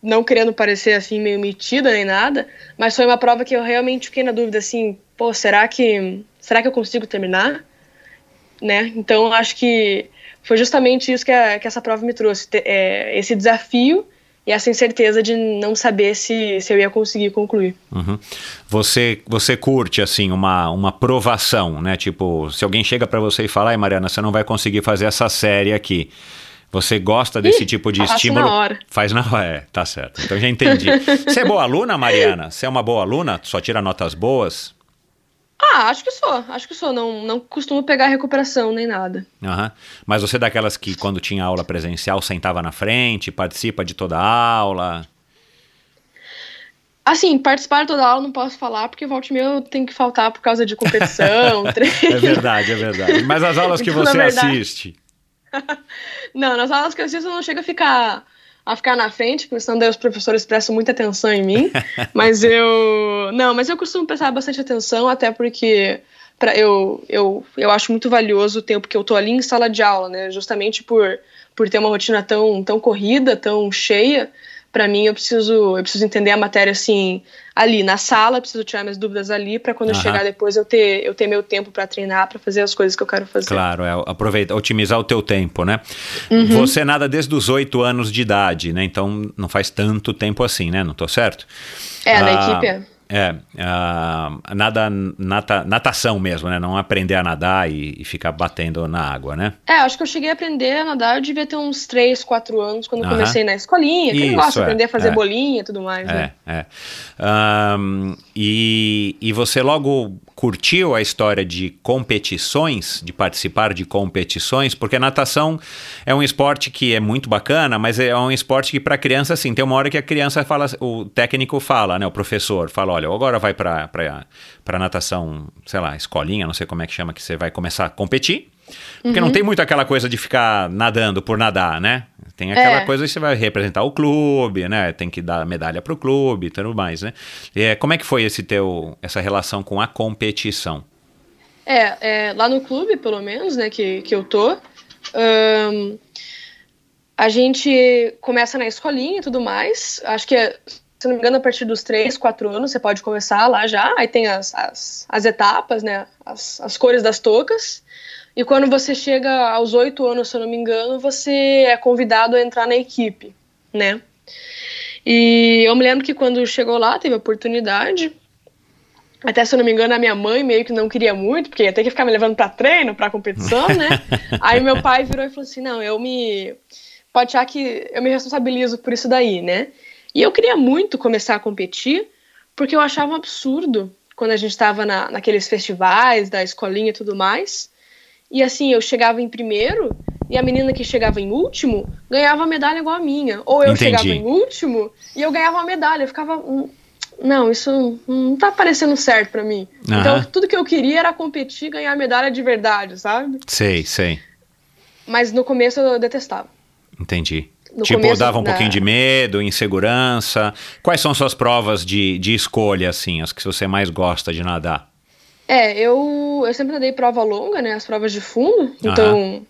não querendo parecer assim meio metida nem nada, mas foi uma prova que eu realmente fiquei na dúvida assim, pô, será que será que eu consigo terminar? Né? Então acho que foi justamente isso que, a, que essa prova me trouxe, te- é, esse desafio e essa incerteza de não saber se, se eu ia conseguir concluir. Uhum. Você, você curte, assim, uma, uma provação, né? Tipo, se alguém chega para você e fala, ai, Mariana, você não vai conseguir fazer essa série aqui. Você gosta desse Ih, tipo de estímulo? na hora. Faz na hora. É, tá certo. Então já entendi. você é boa aluna, Mariana? Você é uma boa aluna? Só tira notas boas? Ah, acho que sou, acho que sou. Não, não costumo pegar recuperação nem nada. Aham. Mas você é daquelas que, quando tinha aula presencial, sentava na frente, participa de toda a aula? Assim, participar de toda aula não posso falar, porque volte e meia eu tenho que faltar por causa de competição, treino. É verdade, é verdade. Mas as aulas que Então, você verdade- assiste. Não, nas aulas que eu assisto eu não chego a ficar, a ficar na frente, porque senão daí os professores prestam muita atenção em mim. mas eu. Não, mas eu costumo prestar bastante atenção, até porque pra, eu, eu, eu acho muito valioso o tempo que eu tô ali em sala de aula, né? Justamente por, por ter uma rotina tão, tão corrida, tão cheia. Pra mim, eu preciso, eu preciso entender a matéria assim, ali na sala, preciso tirar minhas dúvidas ali, pra quando eu chegar depois eu ter, eu ter meu tempo pra treinar, pra fazer as coisas que eu quero fazer. Claro, é aproveitar, otimizar o teu tempo, né? Uhum. Você nada desde os oito anos de idade, né? Então não faz tanto tempo assim, né? Não tô certo? É, na Ah, equipe é. É, ah, nada, nata, natação mesmo, né? Não aprender a nadar e, e ficar batendo na água, né? É, acho que eu cheguei a aprender a nadar, eu devia ter uns 3, 4 anos, quando comecei na escolinha, que negócio, é, aprender a fazer é. bolinha e tudo mais, né? É, é. Ahn, e, e você logo curtiu a história de competições, de participar de competições, porque natação é um esporte que é muito bacana, mas é um esporte que para criança, assim, tem uma hora que a criança fala, o técnico fala, né, o professor fala, olha, agora vai para para natação, sei lá, escolinha, não sei como é que chama, que você vai começar a competir. Porque Uhum. não tem muito aquela coisa de ficar nadando por nadar, né? Tem aquela É. coisa que você vai representar o clube, né? Tem que dar medalha pro clube e tudo mais, né? E, é, como é que foi esse teu, essa relação com a competição? É, é, lá no clube, pelo menos, né, que, que eu tô, ahn, a gente começa na escolinha e tudo mais. Acho que, é, se não me engano, a partir dos 3, 4 anos você pode começar lá já. Aí tem as, as, as etapas, né, as, as cores das toucas. E quando você chega aos 8 anos, se eu não me engano, você é convidado a entrar na equipe, né? E eu me lembro que quando chegou lá, teve a oportunidade. Até se eu não me engano, a minha mãe meio que não queria muito, porque ia ter que ficar me levando pra treino, pra competição, né? Aí meu pai virou e falou assim: não, eu me. Pode achar que eu me responsabilizo por isso daí, né? E eu queria muito começar a competir, porque eu achava um absurdo quando a gente estava na, naqueles festivais da escolinha e tudo mais. E assim, eu chegava em primeiro e a menina que chegava em último ganhava a medalha igual a minha. Ou eu Entendi. chegava em último e eu ganhava uma medalha. Eu ficava. "Hum, Não, isso não tá parecendo certo pra mim. Aham. Então, tudo que eu queria era competir e ganhar medalha de verdade, sabe? Sei, sei. Mas no começo eu detestava. Entendi. No tipo, começo dava um da- pouquinho de medo, insegurança. Quais são suas provas de, de escolha, assim, as que você mais gosta de nadar? É, eu, eu sempre nadei prova longa, né? As provas de fundo. Então,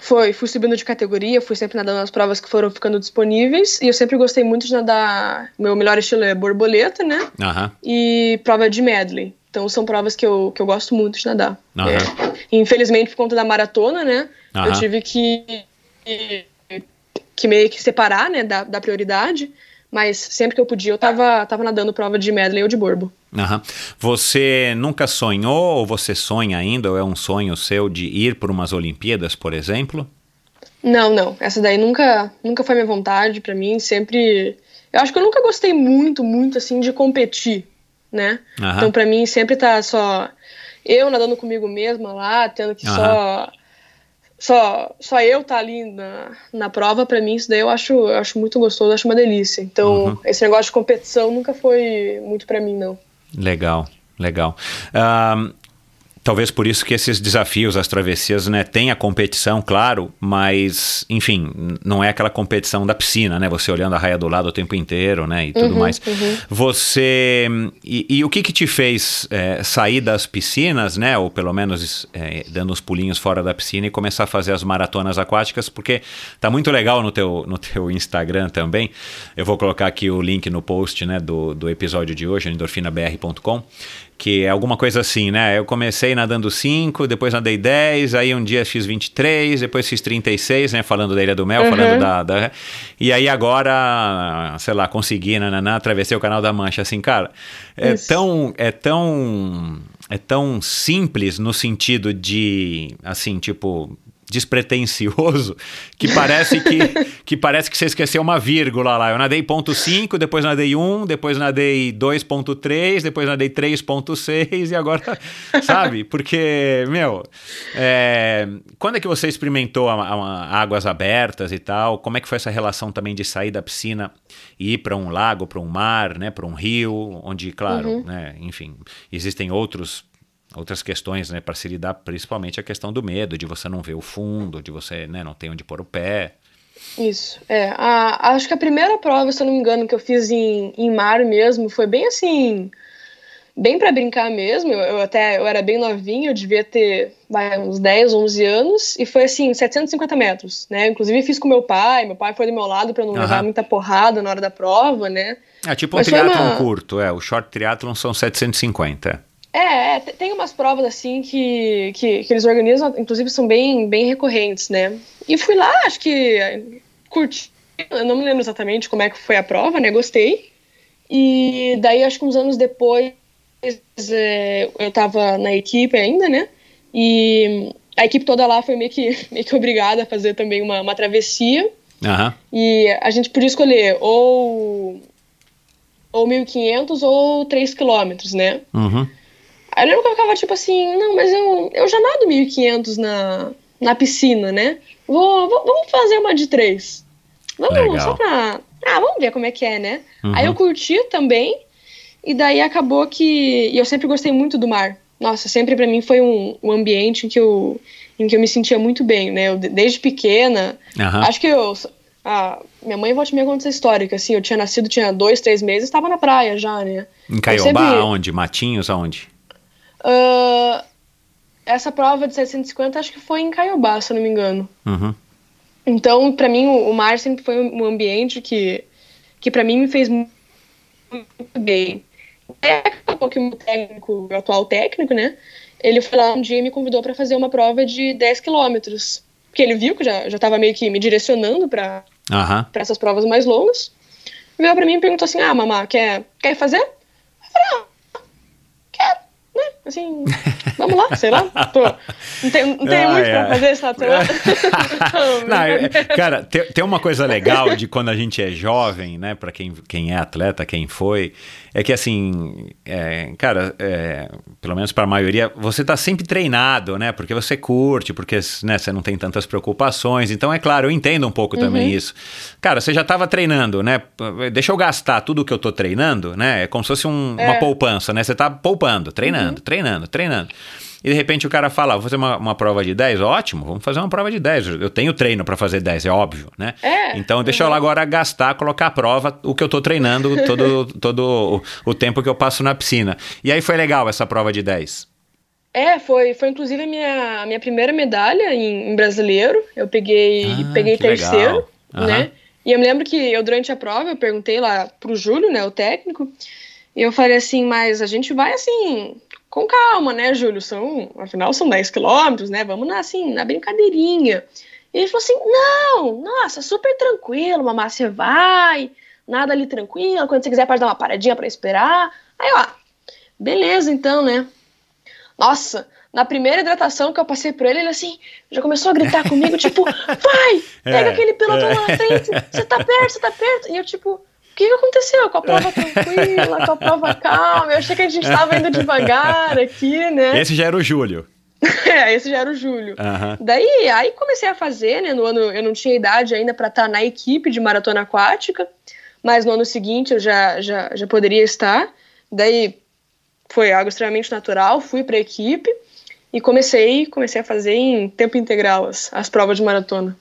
foi, fui subindo de categoria, fui sempre nadando as provas que foram ficando disponíveis. E eu sempre gostei muito de nadar. Meu melhor estilo é borboleta, né? Aham. E prova de medley. Então, são provas que eu, que eu gosto muito de nadar. Aham. É. Infelizmente, por conta da maratona, né? Eu tive que, que meio que separar, né? Da, da prioridade. Mas sempre que eu podia, eu tava, tava nadando prova de medley ou de borbo. Aham. Você nunca sonhou, ou você sonha ainda, ou é um sonho seu de ir por umas Olimpíadas, por exemplo? Não, não. Essa daí nunca, nunca foi minha vontade pra mim. Sempre. Eu acho que eu nunca gostei muito, muito assim de competir, né? Aham. Então pra mim sempre tá só eu nadando comigo mesma lá, tendo que só só, só eu tá ali na, na prova, para mim, isso daí eu acho, eu acho muito gostoso, acho uma delícia. Então, uhum. esse negócio de competição nunca foi muito para mim, não. Legal, legal. Um, talvez por isso que esses desafios, as travessias, né, tem a competição, claro, mas, enfim, não é aquela competição da piscina, né? Você olhando a raia do lado o tempo inteiro, né? E tudo Uhum, mais. uhum. Você. E, e o que que te fez é, sair das piscinas, né? Ou pelo menos é, dando uns pulinhos fora da piscina e começar a fazer as maratonas aquáticas? Porque tá muito legal no teu, no teu Instagram também. Eu vou colocar aqui o link no post, né? Do, do episódio de hoje, endorfinabr.com que é alguma coisa assim, né? Eu comecei nadando 5, depois nadei 10, aí um dia fiz 23, depois fiz 36, né? Falando da Ilha do Mel, Uhum. falando da, da- E aí agora, sei lá, consegui, nananã, atravessei o Canal da Mancha, assim, cara, é Isso. tão... É tão... É tão simples no sentido de, assim, tipo, despretensioso, que parece que, que parece que você esqueceu uma vírgula lá. Eu nadei ponto 5, depois nadei 1, depois nadei 2.3, depois nadei 3.6 e agora, sabe? Porque, meu, é, quando é que você experimentou a- a- águas abertas e tal? Como é que foi essa relação também de sair da piscina e ir para um lago, para um mar, né, para um rio, onde, claro, né, enfim, existem outros outras questões, né, para se lidar, principalmente a questão do medo, de você não ver o fundo, de você, né, não ter onde pôr o pé. Isso, é. A, acho que a primeira prova, se eu não me engano, que eu fiz em, em mar mesmo, foi bem assim, bem pra brincar mesmo. Eu, eu até eu era bem novinha, eu devia ter vai, uns 10, 11 anos, e foi assim, 750 metros, né? Inclusive fiz com meu pai, meu pai foi do meu lado pra não Aham. levar muita porrada na hora da prova, né? É tipo um triatlon uma- curto, é, o short triatlon são 750. É, é, te- tem umas provas assim que, que, que eles organizam, inclusive são bem, bem recorrentes, né? E fui lá, acho que eh, curti, eu não me lembro exatamente como é que foi a prova, né? Gostei. E daí, acho que uns anos depois, eh, eu tava na equipe ainda, né? E a equipe toda lá foi meio que, meio que obrigada a fazer também uma, uma travessia. Aham. E a gente podia escolher ou, ou 1.500 ou 3 quilômetros, né? Uhum. Aí eu lembro que eu ficava tipo assim, não, mas eu, eu já nado 1.500 na, na piscina, né? Vou, vou- vamos fazer uma de três. Vamos, Legal. só pra. Ah, vamos ver como é que é, né? Uhum. Aí eu curti também, e daí acabou que. E eu sempre gostei muito do mar. Nossa, sempre pra mim foi um, um ambiente em que, eu, em que eu me sentia muito bem, né? Eu, de- desde pequena, Aham. acho que eu. A, minha mãe volta e meia conta essa história, que assim, eu tinha nascido, tinha dois, três meses, estava na praia já, né? Em Caiobá, sempre- aonde? Matinhos, aonde? Ah, essa prova de 750 acho que foi em Caiobá, se eu não me engano. Uhum. Então, pra mim, o, o mar sempre foi um ambiente que, que para mim me fez mu- muito bem. É acabou que o meu técnico, o atual técnico, né? Ele foi lá um dia e me convidou pra fazer uma prova de 10 quilômetros. Porque ele viu que já, já tava meio que me direcionando pra Aham. para essas provas mais longas. Veio pra mim e perguntou assim: Ah, mamá, quer, quer fazer? Eu falei: Ah? Assim, vamos lá, sei lá. Tô, não tem, não tem Ah, muito é. pra fazer semana. Não, é- cara, tem, tem uma coisa legal de quando a gente é jovem, né? Pra quem, quem é atleta, quem foi, é que assim, é, cara, é, pelo menos pra maioria, você tá sempre treinado, né? Porque você curte, porque né, você não tem tantas preocupações. Então, é claro, eu entendo um pouco também Uhum. isso. Cara, você já tava treinando, né? Deixa eu gastar tudo que eu tô treinando, né? É como se fosse um- uma É. Uhum. poupança, né? Você tá poupando, treinando, treinando, treinando. E de repente o cara fala, "Ah, vou fazer uma, uma prova de 10, ótimo, vamos fazer uma prova de 10. Eu tenho treino para fazer 10, é óbvio, né? É, Então deixa eu lá agora gastar, colocar à prova o que eu tô treinando todo, todo o, o tempo que eu passo na piscina. E aí foi legal essa prova de 10. É, foi, foi inclusive a minha, a minha primeira medalha em, em brasileiro. Eu peguei, Ah, peguei terceiro. Aham. né? E eu me lembro que eu, durante a prova, eu perguntei lá pro Júlio, né, o técnico, e eu falei assim, mas a gente vai assim, com calma, né, Júlio? São, afinal, são 10 quilômetros, né? Vamos na, assim, na brincadeirinha. E ele falou assim: não, nossa, super tranquilo, mamá, você vai, nada ali tranquilo, quando você quiser pode dar uma paradinha pra esperar. Aí, ó, beleza então, né? Nossa, na primeira hidratação que eu passei por ele, ele assim, já começou a gritar comigo, tipo, vai, pega É, aquele pelotão é. lá na frente, você tá perto, você tá perto. E eu, tipo, o que, que aconteceu? Com a prova tranquila, com a prova calma. Eu achei que a gente tava indo devagar aqui, né? Esse já era o Júlio. é, esse já era o julho. Aham. Daí, aí comecei a fazer, né? No ano eu não tinha idade ainda para estar na equipe de maratona aquática, mas no ano seguinte eu já, já, já poderia estar. Daí foi algo extremamente natural, fui para a equipe e comecei, comecei a fazer em tempo integral as, as provas de maratona.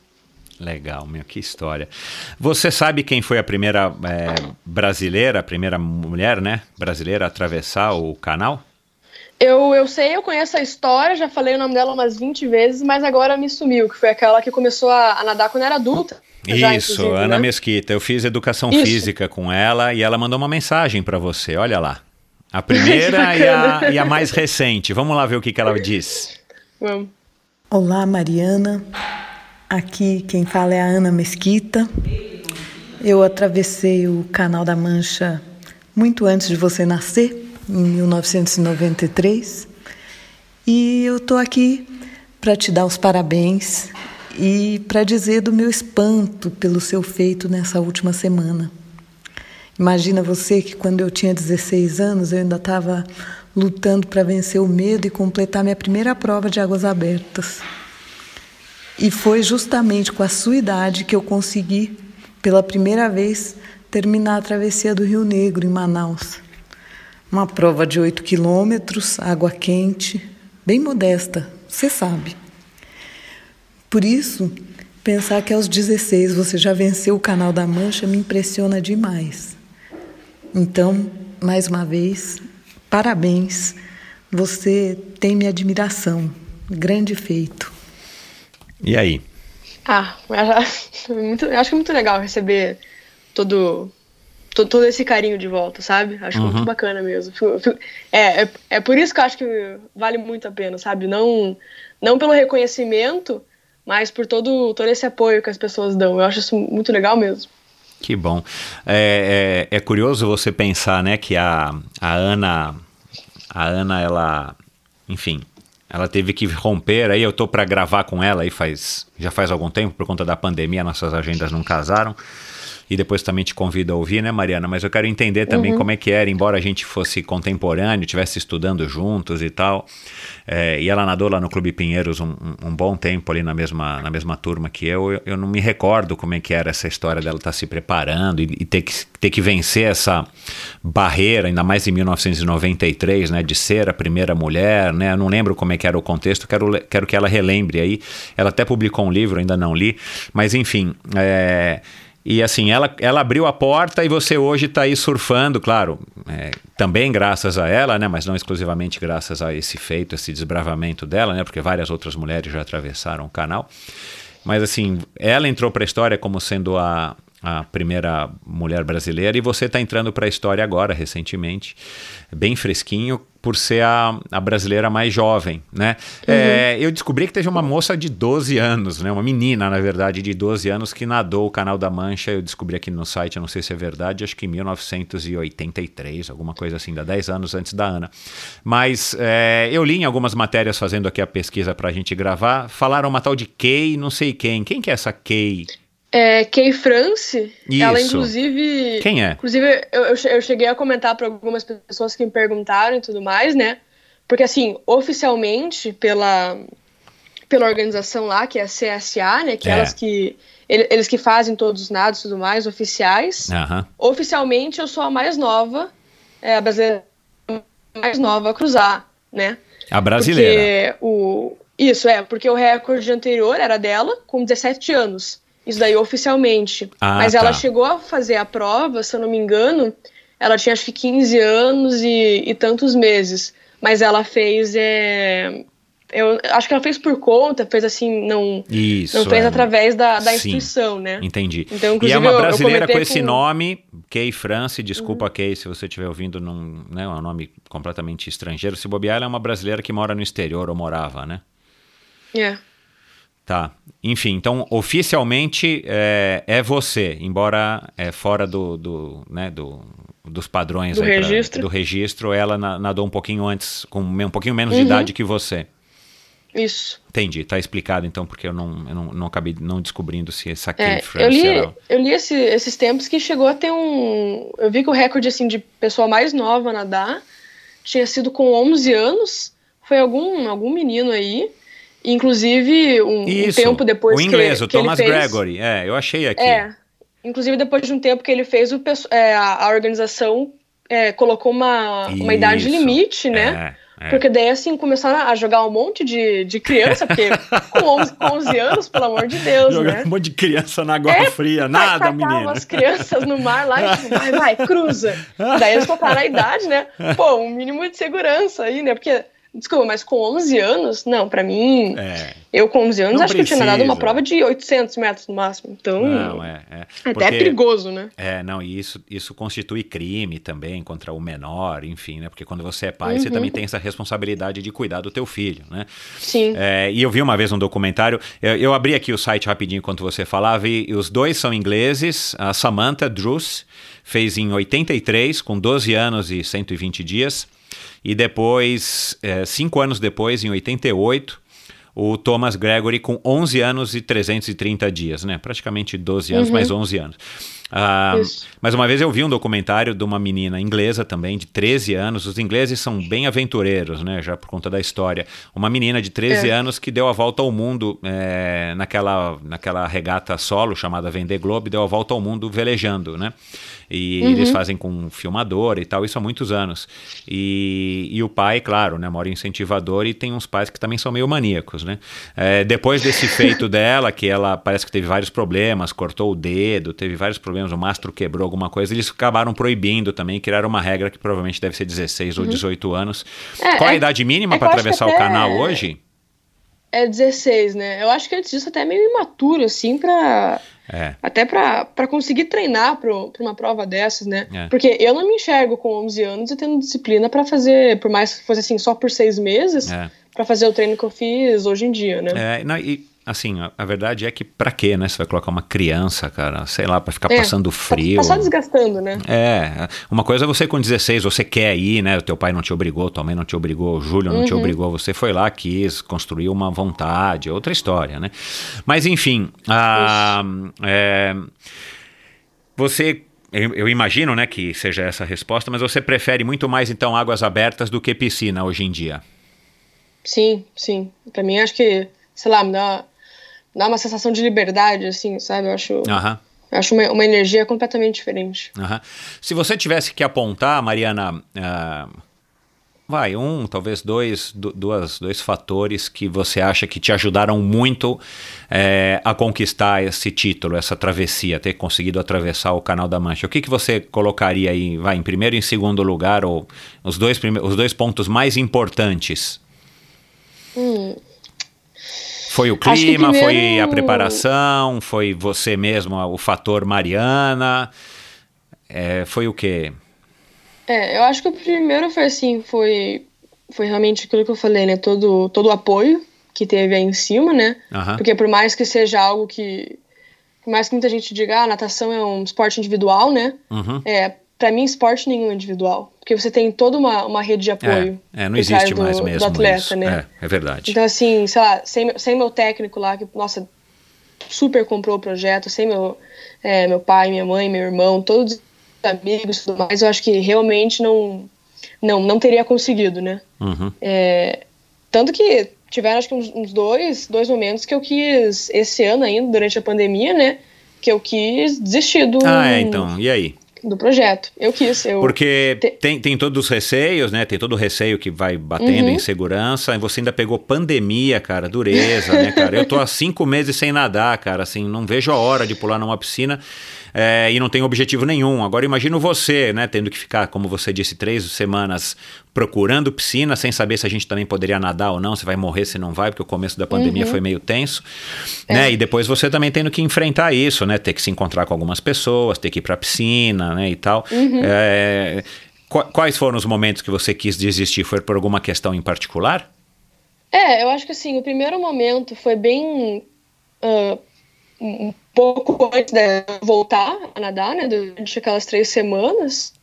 Legal, meu, que história. Você sabe quem foi a primeira é, brasileira, a primeira mulher, né, brasileira a atravessar o canal? Eu, eu sei, eu conheço a história, já falei o nome dela umas 20 vezes, mas agora me sumiu, que foi aquela que começou a, a nadar quando era adulta. já, Isso, Ana né? Mesquita. Eu fiz educação Isso. física com ela e ela mandou uma mensagem para você. Olha lá. A primeira e, a, e a mais recente. Vamos lá ver o que, que ela diz. Vamos. Olá, Mariana. Aqui quem fala é a Ana Mesquita. Eu atravessei o Canal da Mancha muito antes de você nascer, em 1993. E eu estou aqui para te dar os parabéns e para dizer do meu espanto pelo seu feito nessa última semana. Imagina você que quando eu tinha 16 anos eu ainda estava lutando para vencer o medo e completar minha primeira prova de águas abertas. E foi justamente com a sua idade que eu consegui, pela primeira vez, terminar a travessia do Rio Negro, em Manaus. Uma prova de 8 quilômetros, água quente, bem modesta, você sabe. Por isso, pensar que aos 16 você já venceu o Canal da Mancha me impressiona demais. Então, mais uma vez, parabéns. Você tem minha admiração. Grande feito. E aí? Ah, eu acho, muito, eu acho muito legal receber todo, todo, todo esse carinho de volta, sabe? Acho Uhum. muito bacana mesmo. É, é, é por isso que eu acho que vale muito a pena, sabe? Não, não pelo reconhecimento, mas por todo, todo esse apoio que as pessoas dão. Eu acho isso muito legal mesmo. Que bom. É, é, é curioso você pensar, né, que a, a Ana, a Ana, ela, enfim, ela teve que romper. Aí eu tô para gravar com ela aí faz já faz algum tempo por conta da pandemia, nossas agendas não casaram. E depois também te convido a ouvir, né, Mariana? Mas eu quero entender também como é que era, embora a gente fosse contemporâneo, estivesse estudando juntos e tal. É, e ela nadou lá no Clube Pinheiros um, um- bom tempo ali na mesma, na mesma turma que eu. eu. Eu não me recordo como é que era essa história dela estar se preparando e, e ter, que, ter que vencer essa barreira, ainda mais em 1993, né, de ser a primeira mulher, né? Eu não lembro como é que era o contexto, quero, quero que ela relembre aí. Ela até publicou um livro, ainda não li, mas enfim. É, e assim, ela, ela abriu a porta e você hoje está aí surfando, claro, é, também graças a ela, né? Mas não exclusivamente graças a esse feito, esse desbravamento dela, né? Porque várias outras mulheres já atravessaram o canal. Mas assim, ela entrou para a história como sendo a, a primeira mulher brasileira e você está entrando para a história agora, recentemente, bem fresquinho, por ser a, a brasileira mais jovem, né? É, eu descobri que teve uma moça de 12 anos, né? Uma menina, na verdade, de 12 anos que nadou o Canal da Mancha. Eu descobri aqui no site, não sei se é verdade, acho que em 1983, alguma coisa assim, dá 10 anos antes da Ana. Mas é, eu li em algumas matérias fazendo aqui a pesquisa para a gente gravar, falaram uma tal de Kay, não sei quem. Quem que é essa Kay? É, Kay France, ela Isso. inclusive. Quem é? Inclusive, eu, eu che- eu cheguei a comentar para algumas pessoas que me perguntaram e tudo mais, né? Porque, assim, oficialmente, pela, pela organização lá, que é a CSA, né? Que É. elas que. ele- Eles que fazem todos os nados e tudo mais, oficiais. Aham. Oficialmente, eu sou a mais nova, é, a brasileira mais nova a cruzar, né? A brasileira. Porque o... Isso, é, porque o recorde anterior era dela, com 17 anos. Isso daí oficialmente. Ah, Mas tá. ela chegou a fazer a prova, se eu não me engano, ela tinha acho que 15 anos e, e tantos meses. Mas ela fez. É... Eu acho que ela fez por conta, fez assim, não, Isso. não fez é. através da, da instituição, né? Entendi. Então, e é uma brasileira com esse com- nome, Kay France, desculpa Kay se você estiver ouvindo, num, né, é um nome completamente estrangeiro. Se bobear, ela é uma brasileira que mora no exterior, ou morava, né? É. Tá. Enfim, então, oficialmente é, é você, embora é fora do, do, né, do, dos padrões Do aí pra- registro. do registro, ela na- nadou um pouquinho antes, com um pouquinho menos de Uhum. idade que você. Isso. Entendi, tá explicado então, porque eu não, eu não, não acabei não descobrindo se essa Kay É, France eu li, era... eu li esse- esses tempos que chegou a ter um. Eu vi que o recorde assim de pessoa mais nova a nadar tinha sido com 11 anos, Foi algum, algum menino aí. Inclusive, um, Isso, um tempo depois o inglês, que, o que Thomas ele fez, Gregory. É, eu achei aqui. É. Inclusive, depois de um tempo que ele fez, o, é, a, organização é, colocou uma, uma idade Isso. limite, né? É, é. Porque daí, assim, começaram a jogar um monte de, de criança, porque com 11, com 11 anos, pelo amor de Deus, Jogar né? um monte de criança na água É, fria, nada, menino. as crianças no mar lá e tipo, vai, vai, cruza. Daí eles colocaram a idade, né? Pô, um mínimo de segurança aí, né? Porque, desculpa, mas com 11 anos, não, pra mim, É, eu com 11 anos Não acho que eu tinha nadado uma precisa. prova de 800 metros no máximo. Então, não, é. é. até Porque- é perigoso, né? É, não, e isso, isso constitui crime também contra o menor, enfim, né? Porque quando você é pai, você Uhum. também tem essa responsabilidade de cuidar do teu filho, né? Sim. É, e eu vi uma vez um documentário, eu, eu abri aqui o site rapidinho enquanto você falava, e, e os dois são ingleses, a Samantha Druce fez em 83, com 12 anos e 120 dias, e depois, é, cinco anos depois, em 88, o Thomas Gregory com 11 anos e 330 dias, né? Praticamente 12 anos, mais 11 anos. Ah, mas uma vez eu vi um documentário de uma menina inglesa também, de 13 anos. Os ingleses são bem aventureiros, né? Já por conta da história. Uma menina de 13 É. anos que deu a volta ao mundo é, naquela, naquela regata solo chamada Vendée Globe, deu a volta ao mundo velejando, né? E eles fazem com um filmador e tal, isso há muitos anos. E, e o pai, claro, né, mora incentivador e tem uns pais que também são meio maníacos, né? É, depois desse feito dela, que ela parece que teve vários problemas, cortou o dedo, teve vários problemas, o mastro quebrou alguma coisa, eles acabaram proibindo também, criaram uma regra que provavelmente deve ser 16 ou 18 anos. É, Qual a é- idade mínima é para atravessar o canal hoje? É 16, né? Eu acho que antes disso até é meio imaturo, assim, pra. É. Até pra conseguir treinar pro, pra uma prova dessas, né? Porque eu não me enxergo com 11 anos e tendo disciplina pra fazer, por mais que fosse assim, só por seis meses, pra fazer o treino que eu fiz hoje em dia, né? É, não, e assim, a, a verdade é que pra quê, né? Você vai colocar uma criança, cara, sei lá, pra ficar É, passando frio. Tá só desgastando, né? É, uma coisa é você com 16, você quer ir, né? O teu pai não te obrigou, tua mãe não te obrigou, o Júlio não te Uhum. obrigou, você foi lá, quis, construiu uma vontade, outra história, né? Mas enfim, a, é, você, eu, imagino, né, que seja essa a resposta, mas você prefere muito mais então águas abertas do que piscina hoje em dia? Sim, sim. Pra mim, acho que, sei lá, me dá, dá uma sensação de liberdade, assim, sabe? Eu acho, eu acho uma, uma energia completamente diferente. Se você tivesse que apontar, Mariana, ah, vai, um, talvez dois, du- duas, dois fatores que você acha que te ajudaram muito eh, a conquistar esse título, essa travessia, ter conseguido atravessar o Canal da Mancha. O que, que você colocaria aí, vai, em primeiro e em segundo lugar, ou os dois, os dois pontos mais importantes? Foi o clima, foi a primeiro- preparação, foi você mesmo, o fator Mariana, é, foi o quê? É, eu acho que o primeiro foi assim, foi, foi realmente aquilo que eu falei, né? Todo, todo o apoio que teve aí em cima, né? Aham. Porque por mais que seja algo que. Por mais que muita gente diga, ah, natação é um esporte individual, né? Uhum. É, pra mim, esporte nenhum é individual. Porque você tem toda uma, uma rede de apoio. É, é, não existe do- mais do mesmo atleta, isso. né? É, é verdade. Então, assim, sei lá, sem, meu- sem meu técnico lá, que, nossa, super comprou o projeto, sem meu, é, meu pai, minha mãe, meu irmão, todos os amigos e tudo mais, eu acho que realmente não, não, não teria conseguido, né? Uhum. É, tanto que tiveram, acho que uns, uns dois, dois momentos que eu quis, esse ano ainda, durante a pandemia, né? Que eu quis desistir do, Ah, é, então. E aí? Do projeto. Eu quis. Eu, Porque te- tem, tem todos os receios, né? Tem todo o receio que vai batendo Uhum. em segurança. E você ainda pegou pandemia, cara, dureza, né, cara? Eu tô há cinco meses sem nadar, cara. Assim, não vejo a hora de pular numa piscina é, e não tenho objetivo nenhum. Agora imagino você, né? Tendo que ficar, como você disse, três semanas procurando piscina, sem saber se a gente também poderia nadar ou não, se vai morrer, se não vai, porque o começo da pandemia Uhum. foi meio tenso. É. Né? E depois você também tendo que enfrentar isso, né? Ter que se encontrar com algumas pessoas, ter que ir pra piscina, né? E tal. Uhum. É, qu- quais foram os momentos que você quis desistir? Foi por alguma questão em particular? É, eu acho que assim, o primeiro momento foi bem. ah, um pouco antes de voltar a nadar, né? Durante aquelas três semanas.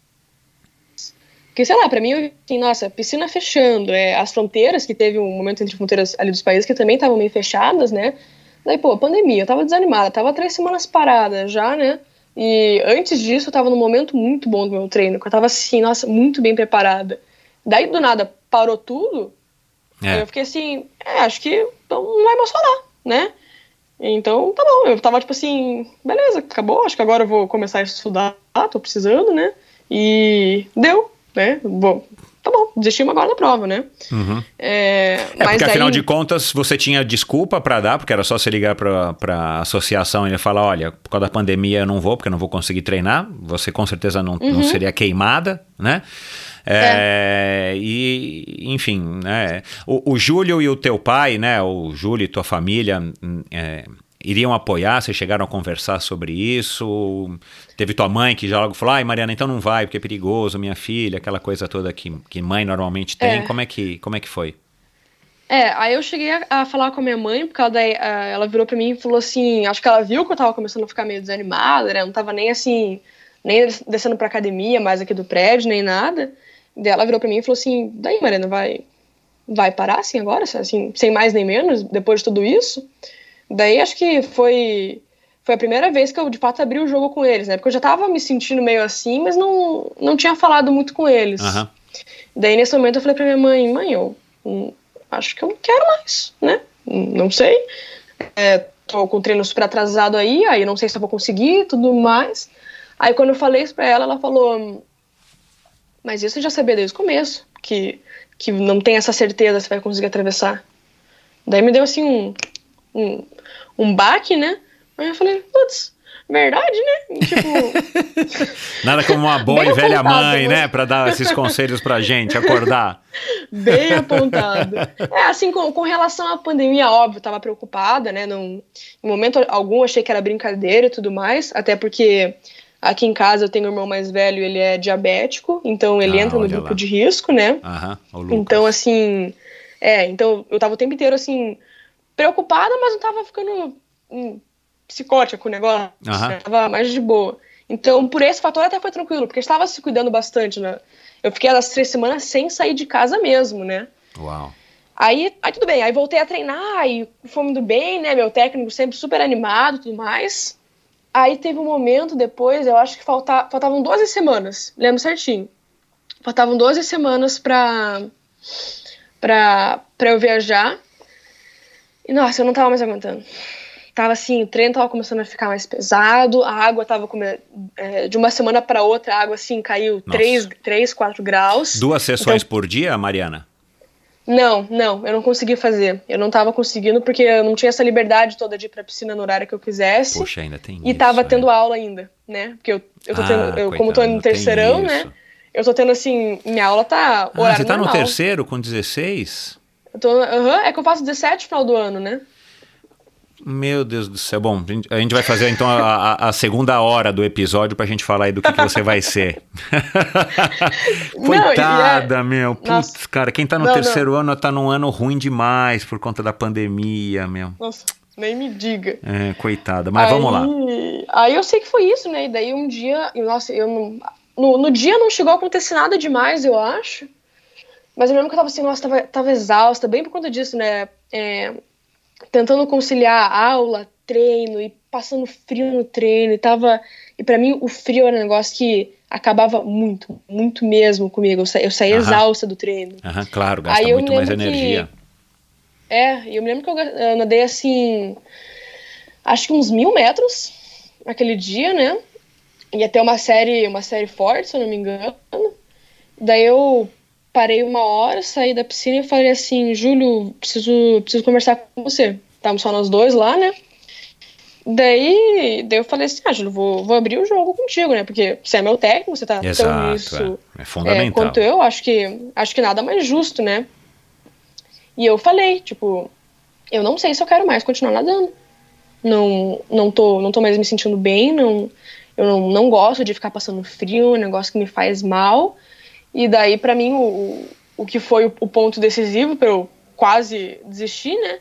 Porque, sei lá, pra mim, assim, nossa, piscina fechando, é, as fronteiras, que teve um momento entre fronteiras ali dos países que também estavam meio fechadas, né? Daí, pô, pandemia, eu tava desanimada, tava três semanas parada já, né? E antes disso, eu tava num momento muito bom do meu treino, que eu tava assim, nossa, muito bem preparada. Daí, do nada, parou tudo, É. Eu fiquei assim, é, acho que não vai mais falar, né? Então, tá bom. Eu tava tipo assim, beleza, acabou. Acho que agora eu vou começar a estudar, tô precisando, né? E deu, né? Bom, tá bom, desistimos agora da prova, né? Uhum. É, é porque afinal aí... de contas você tinha desculpa para dar, porque era só você ligar pra, pra associação e falar: olha, por causa da pandemia eu não vou, porque eu não vou conseguir treinar. Você com certeza não, uhum. não seria queimada, né? É, é. E, enfim, né? O, o, Júlio e o teu pai, né? O Júlio e tua família. É, iriam apoiar? Vocês chegaram a conversar sobre isso? Teve tua mãe que já logo falou: ai, Mariana, então não vai, porque é perigoso, minha filha, aquela coisa toda que, que mãe normalmente tem. É. Como, é que, como é que foi? É, aí eu cheguei a, a falar com a minha mãe, porque ela, daí, ela virou pra mim e falou assim: acho que ela viu que eu tava começando a ficar meio desanimada, né? Não tava nem assim, nem descendo pra academia mais aqui do prédio, nem nada. Daí ela virou pra mim e falou assim: daí, Mariana, vai, vai parar assim agora, assim, sem mais nem menos, depois de tudo isso? Daí acho que foi foi a primeira vez que eu de fato abri o jogo com eles, né? Porque eu já tava me sentindo meio assim, mas não, não tinha falado muito com eles. Uhum. Daí nesse momento eu falei pra minha mãe, mãe, eu acho que eu não quero mais, né? Não sei. É, tô com o treino super atrasado aí, aí não sei se eu vou conseguir tudo mais. Aí quando eu falei isso pra ela, ela falou, mas isso eu já sabia desde o começo, que, que não tem essa certeza se vai conseguir atravessar. Daí me deu assim um, um um baque, né? Aí eu falei, putz, verdade, né? Tipo. Nada como uma boa e velha mãe, né? Pra dar esses conselhos pra gente, acordar. Bem apontado. É, assim, com, com relação à pandemia, óbvio, tava preocupada, né? Não, em momento algum achei que era brincadeira e tudo mais, até porque aqui em casa eu tenho um irmão mais velho, ele é diabético, então ele ah, entra no grupo lá. de risco, né? Aham, então, assim. É, então eu tava o tempo inteiro assim preocupada, mas não tava ficando hum, psicótica com o negócio. Uhum. Né? Tava mais de boa. Então, por esse fator até foi tranquilo, porque estava se cuidando bastante, né? Eu fiquei as três semanas sem sair de casa mesmo, né? Uau. Aí, aí tudo bem, aí voltei a treinar e fomos do bem, né? Meu técnico sempre super animado e tudo mais. Aí teve um momento depois, eu acho que falta, faltavam 12 semanas, lembro certinho. Faltavam 12 semanas pra, pra, pra eu viajar. E nossa, eu não tava mais aguentando. Tava assim, o treino tava começando a ficar mais pesado, a água tava come... é, de uma semana para outra, a água assim caiu 3, 3, 4 graus. Duas sessões então... por dia, Mariana? Não, não, eu não consegui fazer. Eu não tava conseguindo porque eu não tinha essa liberdade toda de ir pra piscina no horário que eu quisesse. Poxa, ainda tem E isso, tava é. tendo aula ainda, né? Porque eu, eu tô ah, tendo, eu, como tô no terceirão, né? Eu tô tendo assim, minha aula tá horário ah, Você tá normal. no terceiro com 16? Eu tô, uhum, é que eu faço 17 no final do ano, né? Meu Deus do céu. Bom, a gente vai fazer então a, a segunda hora do episódio pra gente falar aí do que, que você vai ser. Coitada, não, é... meu. Putz, Nossa. cara, quem tá no não, terceiro não. ano tá num ano ruim demais por conta da pandemia, meu. Nossa, nem me diga. É, coitada. Mas aí, vamos lá. Aí eu sei que foi isso, né? E daí um dia, nossa, eu não. No, no dia não chegou a acontecer nada demais, eu acho. Mas eu lembro que eu tava assim, nossa, tava, tava exausta, bem por conta disso, né? É, tentando conciliar aula, treino e passando frio no treino. E tava. E para mim o frio era um negócio que acabava muito, muito mesmo comigo. Eu, sa eu saía exausta do treino. Aham, claro, gasta Aí muito mais energia. Que, é, e eu me lembro que eu, eu nadei assim. Acho que uns mil metros aquele dia, né? Ia ter uma série, uma série forte, se eu não me engano. Daí eu parei uma hora, saí da piscina e falei assim, Júlio, preciso, preciso conversar com você. Estávamos só nós dois lá, né? Daí, daí eu falei assim, ah, Júlio, vou, vou abrir o jogo contigo, né? Porque você é meu técnico, você tá Exato, tão nisso é. é fundamental. É, quanto eu, acho que, acho que nada mais justo, né? E eu falei, tipo, eu não sei se eu quero mais continuar nadando. Não, não, tô, não tô mais me sentindo bem, não, eu não, não gosto de ficar passando frio, um negócio que me faz mal. E daí, para mim, o, o que foi o, o ponto decisivo para eu quase desistir, né?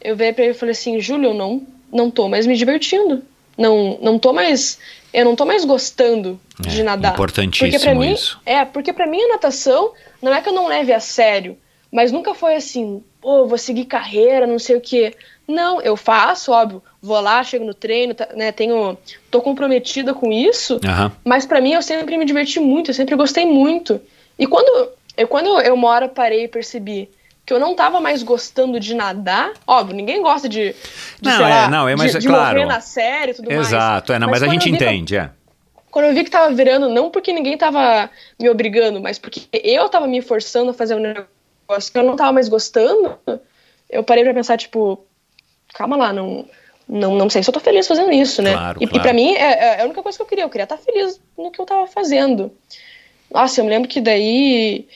Eu veio para ele e falei assim, Júlio, eu não, não tô mais me divertindo. Não, não tô mais. Eu não tô mais gostando é, de nadar. Importantíssimo porque pra mim, isso. É, porque para mim a natação não é que eu não leve a sério, mas nunca foi assim, pô, vou seguir carreira, não sei o quê. Não, eu faço, óbvio, vou lá, chego no treino, tá, né, tenho, tô comprometida com isso, uhum. mas para mim eu sempre me diverti muito, eu sempre gostei muito. E quando eu, quando eu uma hora parei e percebi que eu não tava mais gostando de nadar. Óbvio, ninguém gosta de, de não, é, não, é, mas de, é de claro. na série e tudo mais. Exato, é, não, mas, a gente vi que entende, é. quando eu vi que tava virando, não porque ninguém tava me obrigando, mas porque eu tava me forçando a fazer um negócio que eu não tava mais gostando, eu parei pra pensar, tipo, calma lá, não, não, não sei se eu tô feliz fazendo isso, né? Claro, e, claro. e pra mim, é, é a única coisa que eu queria, eu queria estar feliz no que eu tava fazendo. Nossa, eu me lembro que daí.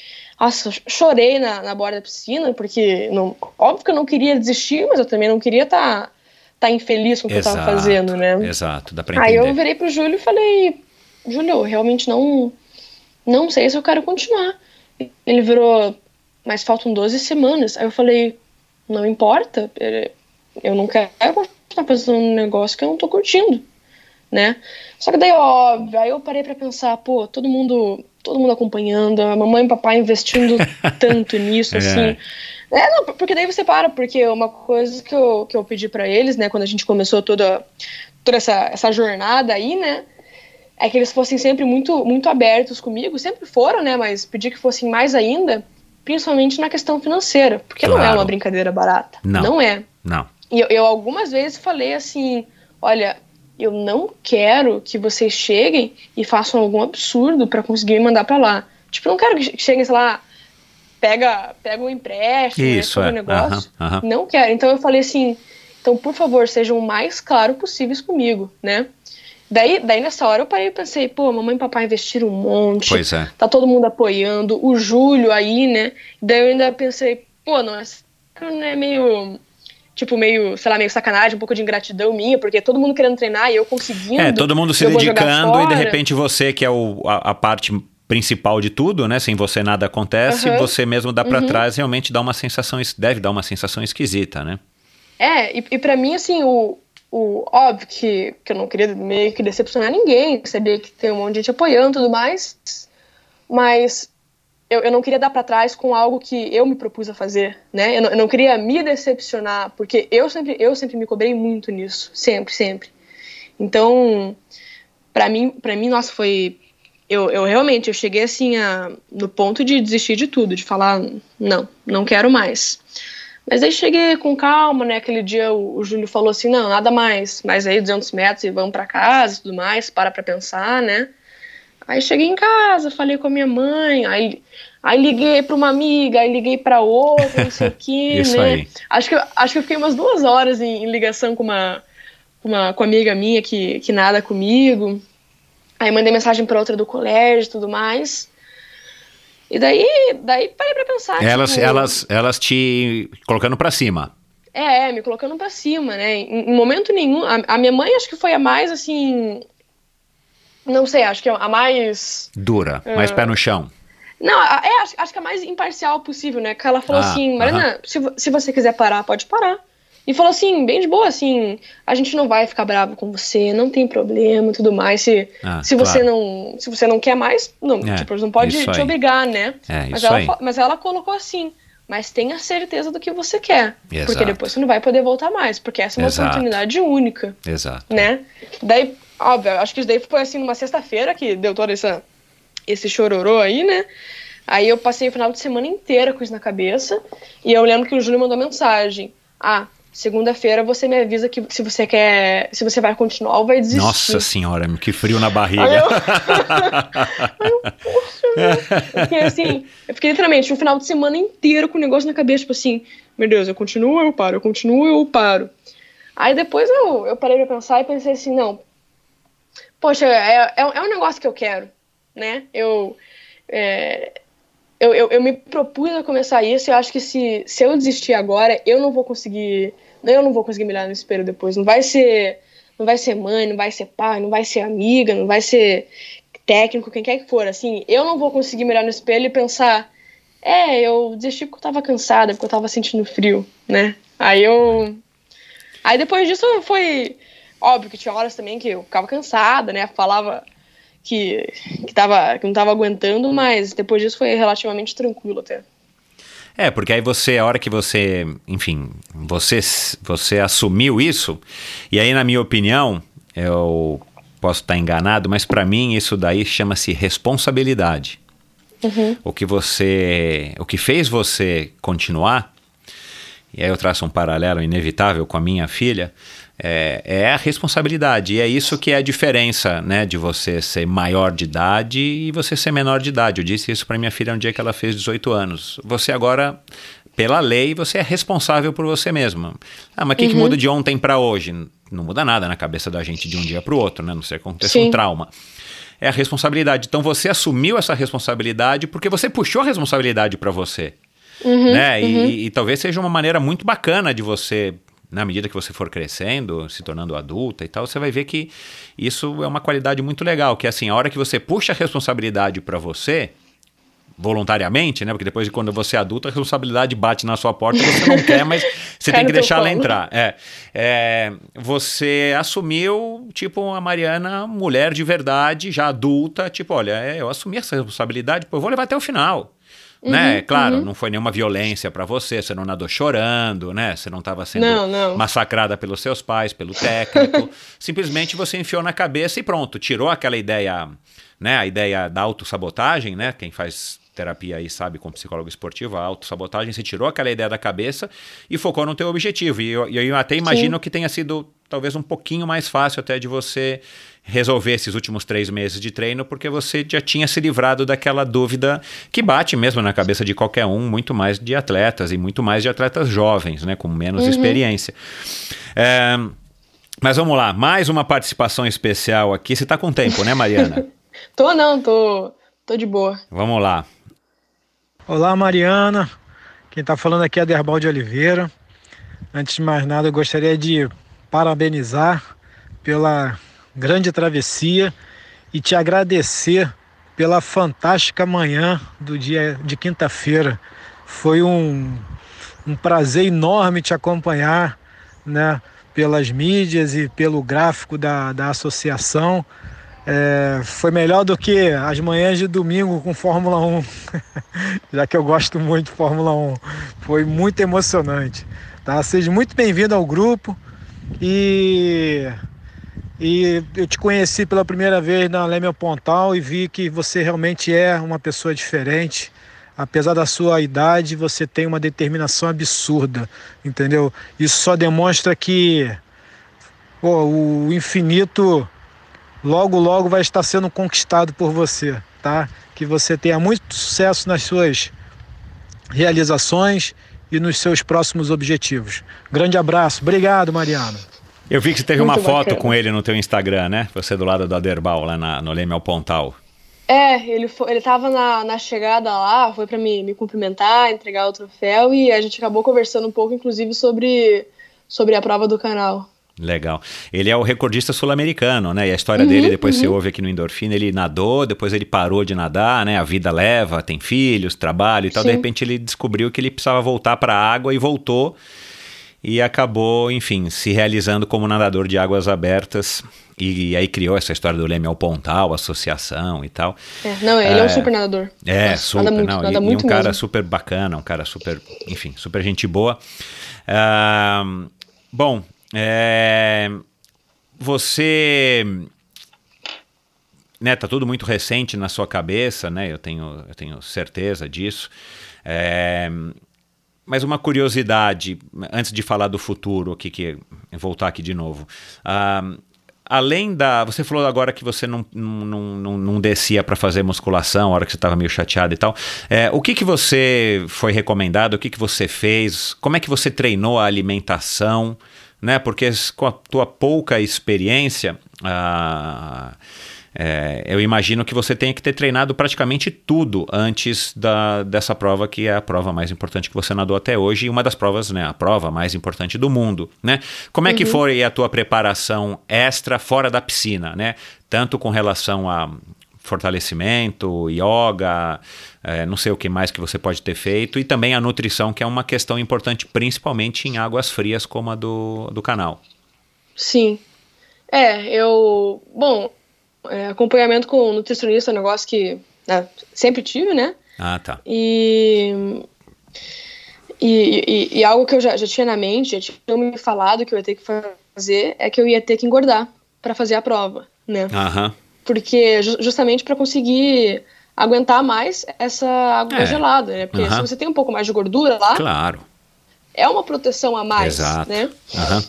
Nossa, chorei na, na borda da piscina, porque não, óbvio que eu não queria desistir, mas eu também não queria estar tá, tá infeliz com o que eu tava Exato, fazendo, né? Exato, dá pra Aí entender. eu virei pro Júlio e falei, Júlio, realmente não, não sei se eu quero continuar. Ele virou, mas faltam 12 semanas. Aí eu falei, não importa, eh, eu não quero continuar fazendo um negócio que eu não tô curtindo, né? Só que daí, óbvio, aí eu parei pra pensar, pô, todo mundo, todo mundo acompanhando, a mamãe e o papai investindo tanto nisso, É. assim. É, não, porque daí você para, porque uma coisa que eu, que eu pedi pra eles, né, quando a gente começou toda, toda essa, essa jornada aí, né, é que eles fossem sempre muito, muito abertos comigo, sempre foram, né, mas pedi que fossem mais ainda, principalmente na questão financeira, porque não é Claro. uma brincadeira barata. Não. Não é. Não. E eu, eu algumas vezes falei assim: olha, eu não quero que vocês cheguem e façam algum absurdo pra conseguir me mandar pra lá. Tipo, eu não quero que che- cheguem, sei lá, pega, pega um empréstimo, né, Isso, um é. negócio. Aham, aham. Não quero. Então eu falei assim: então, por favor, sejam o mais claro possíveis comigo, né? Daí, daí nessa hora eu parei e pensei, pô, mamãe e papai investiram um monte Pois é. tá todo mundo apoiando, o Júlio aí, né? Daí eu ainda pensei, pô, não é, não é meio, tipo, meio, sei lá, meio sacanagem, um pouco de ingratidão minha, porque todo mundo querendo treinar e eu conseguindo. É, todo mundo se dedicando e de repente você, que é o, a, a parte principal de tudo, né? Sem você nada acontece, Aham. você mesmo dá pra Uhum. trás, realmente dá uma sensação, deve dar uma sensação esquisita, né? É, e, e pra mim, assim, o, o óbvio que, que eu não queria meio que decepcionar ninguém, sabia que tem um monte de gente apoiando e tudo mais, mas eu, eu não queria dar pra trás com algo que eu me propus a fazer, né? Eu não, eu não queria me decepcionar, porque eu sempre, eu sempre me cobrei muito nisso, sempre, sempre. Então, pra mim, para mim, nossa, foi eu, eu realmente eu cheguei assim a, no ponto de desistir de tudo, de falar não, não quero mais. Mas aí cheguei com calma, né? Aquele dia o, o Júlio falou assim, não, nada mais, mas aí 200 metros e vamos pra casa tudo mais, para pra pensar, né? Aí cheguei em casa, falei com a minha mãe, aí, aí liguei pra uma amiga, aí liguei pra outra, não sei o que, Isso né? aí. Acho que, eu- acho que eu fiquei umas duas horas em, em ligação com uma, com uma, com uma amiga minha que, que nada comigo. Aí mandei mensagem pra outra do colégio e tudo mais. E daí, daí parei pra pensar. Elas, tipo, elas, elas te colocando pra cima. É, é, me colocando pra cima, né? Em, em momento nenhum. A, a minha mãe acho que foi a mais assim. Não sei, acho que é a mais. Dura, mais pé no chão. Não, é, acho, acho que a mais imparcial possível, né? Que ela falou Ah, assim, Marina, se, vo- se você quiser parar, pode parar. E falou assim, bem de boa, assim, a gente não vai ficar bravo com você, não tem problema e tudo mais. Se, Ah, se você claro. não. Se você não quer mais, não, É, tipo, não pode te obrigar, né? É, mas, isso ela, aí. mas ela colocou assim. Mas tenha certeza do que você quer. Exato. Porque depois você não vai poder voltar mais. Porque essa é uma Exato. oportunidade única Exato. né? Daí, óbvio, acho que isso daí foi assim numa sexta-feira que deu todo essa, esse chororô aí, né? Aí eu passei o final de semana inteira com isso na cabeça. E eu lembro que o Júlio mandou mensagem. Ah, segunda-feira você me avisa que se você quer. Se você vai continuar ou vai desistir. Nossa senhora, que frio na Aí barriga. eu... Aí eu, poxa, meu. Eu fiquei assim, eu fiquei literalmente um final de semana inteiro com o negócio na cabeça, tipo assim, meu Deus, eu continuo eu paro, eu continuo eu paro. Aí depois eu, eu parei pra pensar e pensei assim, não, poxa, é, é, é um negócio que eu quero, né? Eu, é, eu, eu, eu me propus a começar isso e eu acho que se, se eu desistir agora, eu não vou conseguir, eu não vou conseguir me olhar no espelho depois. Não vai ser, não vai ser mãe, não vai ser pai, não vai ser amiga, não vai ser técnico, quem quer que for, assim, eu não vou conseguir olhar no espelho e pensar, é, eu desisti porque eu tava cansada, porque eu tava sentindo frio, né? Aí eu. Aí depois disso foi. Óbvio que tinha horas também que eu ficava cansada, né? Falava que, que, tava, que não tava aguentando, mas depois disso foi relativamente tranquilo até. É, porque aí você, a hora que você, enfim, você, você assumiu isso, e aí, na minha opinião, eu posso estar enganado, mas para mim isso daí chama-se responsabilidade. uhum. o que você, o que fez você continuar, e aí eu traço um paralelo inevitável com a minha filha, é, é, a responsabilidade. E é isso que é a diferença, né, de você ser maior de idade e você ser menor de idade. Eu disse isso para minha filha no dia que ela fez 18 anos. Você agora, pela lei, você é responsável por você mesma. Ah, mas o que, uhum. que muda de ontem para hoje? Não muda nada na cabeça da gente de um dia para o outro, né? Não sei aconteça um trauma. É a responsabilidade. Então você assumiu essa responsabilidade porque você puxou a responsabilidade para você. Uhum, né? Uhum. E, e, talvez seja uma maneira muito bacana de você na medida que você for crescendo, se tornando adulta e tal, você vai ver que isso é uma qualidade muito legal, que é assim, a hora que você puxa a responsabilidade para você, voluntariamente, né? Porque depois de quando você é adulto, a responsabilidade bate na sua porta e você não quer, mas você tem que deixar ela entrar. É, é, você assumiu, tipo, a Mariana, mulher de verdade, já adulta, tipo, olha, é, eu assumi essa responsabilidade, pô, eu vou levar até o final. Uhum, né? Claro, uhum. não foi nenhuma violência para você, você não nadou chorando, né? Você não estava sendo não, não. massacrada pelos seus pais, pelo técnico. Simplesmente você enfiou na cabeça e pronto, tirou aquela ideia, né? A ideia da autossabotagem, né? Quem faz terapia aí sabe, como psicólogo esportivo, a autossabotagem, você tirou aquela ideia da cabeça e focou no teu objetivo. E eu, eu até imagino Sim. que tenha sido talvez um pouquinho mais fácil até de você resolver esses últimos três meses de treino, porque você já tinha se livrado daquela dúvida que bate mesmo na cabeça de qualquer um, muito mais de atletas e muito mais de atletas jovens, né, com menos uhum. experiência. É, mas vamos lá, mais uma participação especial aqui. Você está com tempo, né, Mariana? tô não, tô, tô de boa. Vamos lá. Olá, Mariana. Quem está falando aqui é Derbal de Oliveira. Antes de mais nada, eu gostaria de parabenizar pela grande travessia e te agradecer pela fantástica manhã do dia de quinta-feira. Foi um, um prazer enorme te acompanhar né, pelas mídias e pelo gráfico da, da associação. É, foi melhor do que as manhãs de domingo com Fórmula 1, já que eu gosto muito de Fórmula 1. Foi muito emocionante. Tá? Seja muito bem-vindo ao grupo e e eu te conheci pela primeira vez na Leme Pontal e vi que você realmente é uma pessoa diferente. Apesar da sua idade, você tem uma determinação absurda, entendeu? Isso só demonstra que pô, o infinito logo, logo vai estar sendo conquistado por você, tá? Que você tenha muito sucesso nas suas realizações e nos seus próximos objetivos. Grande abraço. Obrigado, Mariana. Eu vi que você teve Muito uma foto com ele no teu Instagram, né? Você do lado do Aderbal, lá na, no Leme ao Pontal. É, ele, foi, ele tava na, na chegada lá, foi para me, me cumprimentar, entregar o troféu e a gente acabou conversando um pouco, inclusive, sobre, sobre a prova do canal. Legal. Ele é o recordista sul-americano, né? E a história uhum, dele, depois uhum. você ouve aqui no Endorfina, ele nadou, depois ele parou de nadar, né? A vida leva, tem filhos, trabalho e tal. Sim. De repente ele descobriu que ele precisava voltar para a água e voltou e acabou, enfim, se realizando como nadador de águas abertas. E, e aí criou essa história do Leme ao Pontal, associação e tal. É, não, ele é, é um super nadador. É, Nossa, super. Nada muito, não, nada e, muito e um mesmo. cara super bacana, um cara super, enfim, super gente boa. Uh, bom, é, você né, tá tudo muito recente na sua cabeça, né? Eu tenho, eu tenho certeza disso. É, mas uma curiosidade, antes de falar do futuro, aqui, que, voltar aqui de novo. Uh, além da. Você falou agora que você não, não, não, não descia para fazer musculação, a hora que você estava meio chateado e tal. É, o que, que você foi recomendado? O que, que você fez? Como é que você treinou a alimentação? Né? Porque com a tua pouca experiência. Uh, é, eu imagino que você tenha que ter treinado praticamente tudo antes da, dessa prova, que é a prova mais importante que você nadou até hoje e uma das provas, né, a prova mais importante do mundo, né? Como é que uhum. foi a tua preparação extra fora da piscina, né? Tanto com relação a fortalecimento, yoga, é, não sei o que mais que você pode ter feito, e também a nutrição, que é uma questão importante, principalmente em águas frias como a do, do canal. Sim. É, eu. Bom, é, acompanhamento com nutricionista é um negócio que né, sempre tive, né? Ah, tá. E, e, e, e, algo que eu já, já tinha na mente, já tinha me falado que eu ia ter que fazer, é que eu ia ter que engordar para fazer a prova, né? Aham. Porque justamente para conseguir aguentar mais essa água É. gelada, né? Porque se você tem um pouco mais de gordura lá, Claro. é uma proteção a mais, Exato. né? Aham.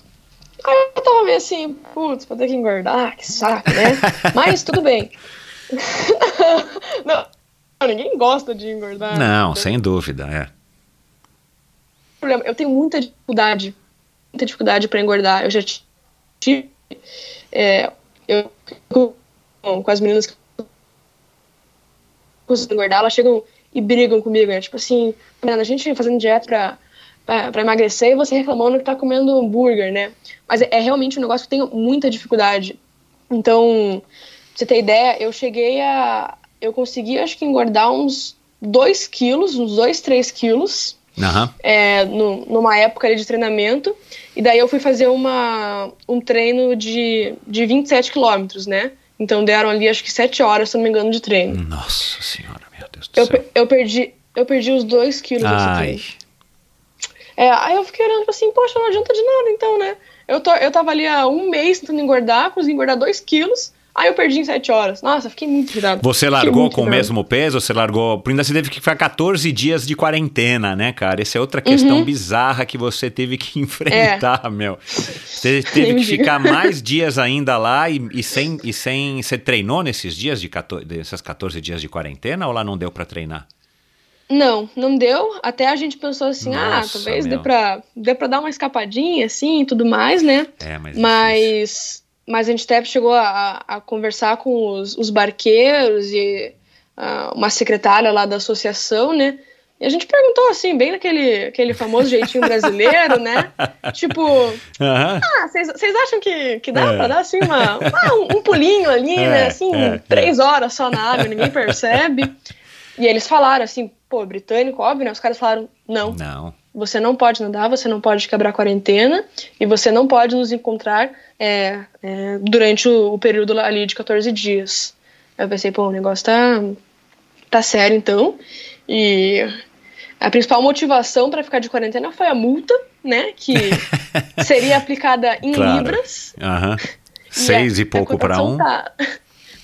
Aí eu tava meio assim, putz, vou ter que engordar, que saco, né? Mas tudo bem. não, ninguém gosta de engordar. Não, né? sem dúvida, é. problema. Eu tenho muita dificuldade, muita dificuldade para engordar. Eu já tive, é, eu com as meninas que conseguem engordar, elas chegam e brigam comigo, né? Tipo assim, "Mariana, a gente fazendo dieta pra, pra emagrecer e você reclamando que tá comendo hambúrguer, né? Mas é, é realmente um negócio que eu tenho muita dificuldade. Então, pra você ter ideia, eu cheguei a. Eu consegui, acho que, engordar uns 2 quilos, uns 2, 3 quilos Aham. é, no- numa época ali de treinamento. E daí eu fui fazer uma, um treino de, de 27 quilômetros, né? Então deram ali acho que 7 horas, se não me engano, de treino. Nossa senhora, meu Deus do Eu, céu. eu, perdi, eu perdi os 2 quilos Ai. É, aí eu fiquei olhando assim, poxa, não adianta de nada então, né? Eu, tô, eu tava ali há um mês tentando engordar, consegui engordar 2 quilos, aí eu perdi em 7 horas. Nossa, fiquei muito irritado. Você largou com o mesmo peso? Você largou. Ainda você teve que ficar 14 dias de quarentena, né, cara? Essa é outra questão Uhum. bizarra que você teve que enfrentar, meu. Você teve que ficar mais dias ainda lá e, e sem, e sem. Você treinou nesses dias de 14, desses 14 dias de quarentena ou lá não deu pra treinar? Não, não deu. Até a gente pensou assim, ah, Nossa, talvez dê meu. pra, dê pra dar uma escapadinha, assim, e tudo mais, né? É, mas. Mas, mas a gente até chegou a, a conversar com os, os barqueiros e ah, uma secretária lá da associação, né? E a gente perguntou, assim, bem naquele aquele famoso jeitinho brasileiro, né? Tipo, ah, vocês vocês acham que, que dá É. pra dar, assim, uma, uma- um, um pulinho ali, É, né? Assim, é, três horas só na água, ninguém percebe. E eles falaram, assim, pô, britânico, óbvio, né? Os caras falaram, não, Não. você não pode nadar, você não pode quebrar a quarentena e você não pode nos encontrar é, é, durante o, o período ali de 14 dias. Eu pensei, pô, o negócio tá, tá sério então. E a principal motivação para ficar de quarentena foi a multa, né? Que seria aplicada em Claro. libras. Aham. E Seis a- e pouco a pra cotação um. Tá...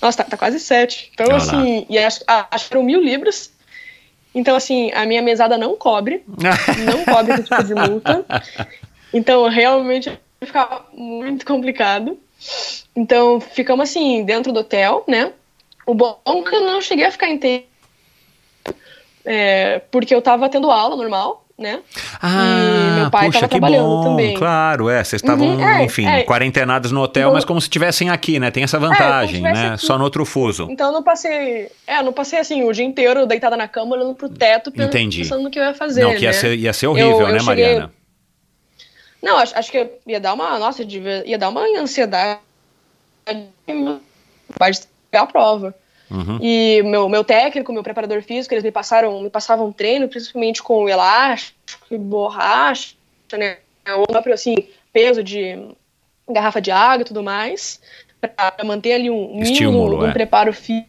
Nossa, tá, tá quase sete. Então, Olha lá. assim, e acho, ah, acho que eram mil libras. Então, assim, a minha mesada não cobre não cobre esse tipo de multa. Então, realmente, ficar muito complicado. Então, ficamos assim, dentro do hotel, né? O bom é que eu não cheguei a ficar inteiro. É, porque eu tava tendo aula normal, né? Ah, meu pai puxa, que bom. também. Claro, é. Vocês estavam, Uhum, é, enfim, é. quarentenados no hotel, mas como se estivessem aqui, né? Tem essa se vantagem, estivesse né? aqui. Só no outro fuso. Então eu não passei. É, eu não passei assim o dia inteiro deitada na cama, olhando pro teto, Entendi. pensando no que eu ia fazer. Não, que ia né? ser, ia ser horrível, Eu- eu né, cheguei- Mariana? Não, acho, acho que ia dar uma. Nossa, ia dar uma ansiedade. Vai pegar a prova. Uhum. E meu, meu técnico, meu preparador físico, eles me passaram, me passavam treino, principalmente com elástico, e borracha, né? O próprio assim, peso de garrafa de água e tudo mais, para manter ali um mínimo um é. preparo físico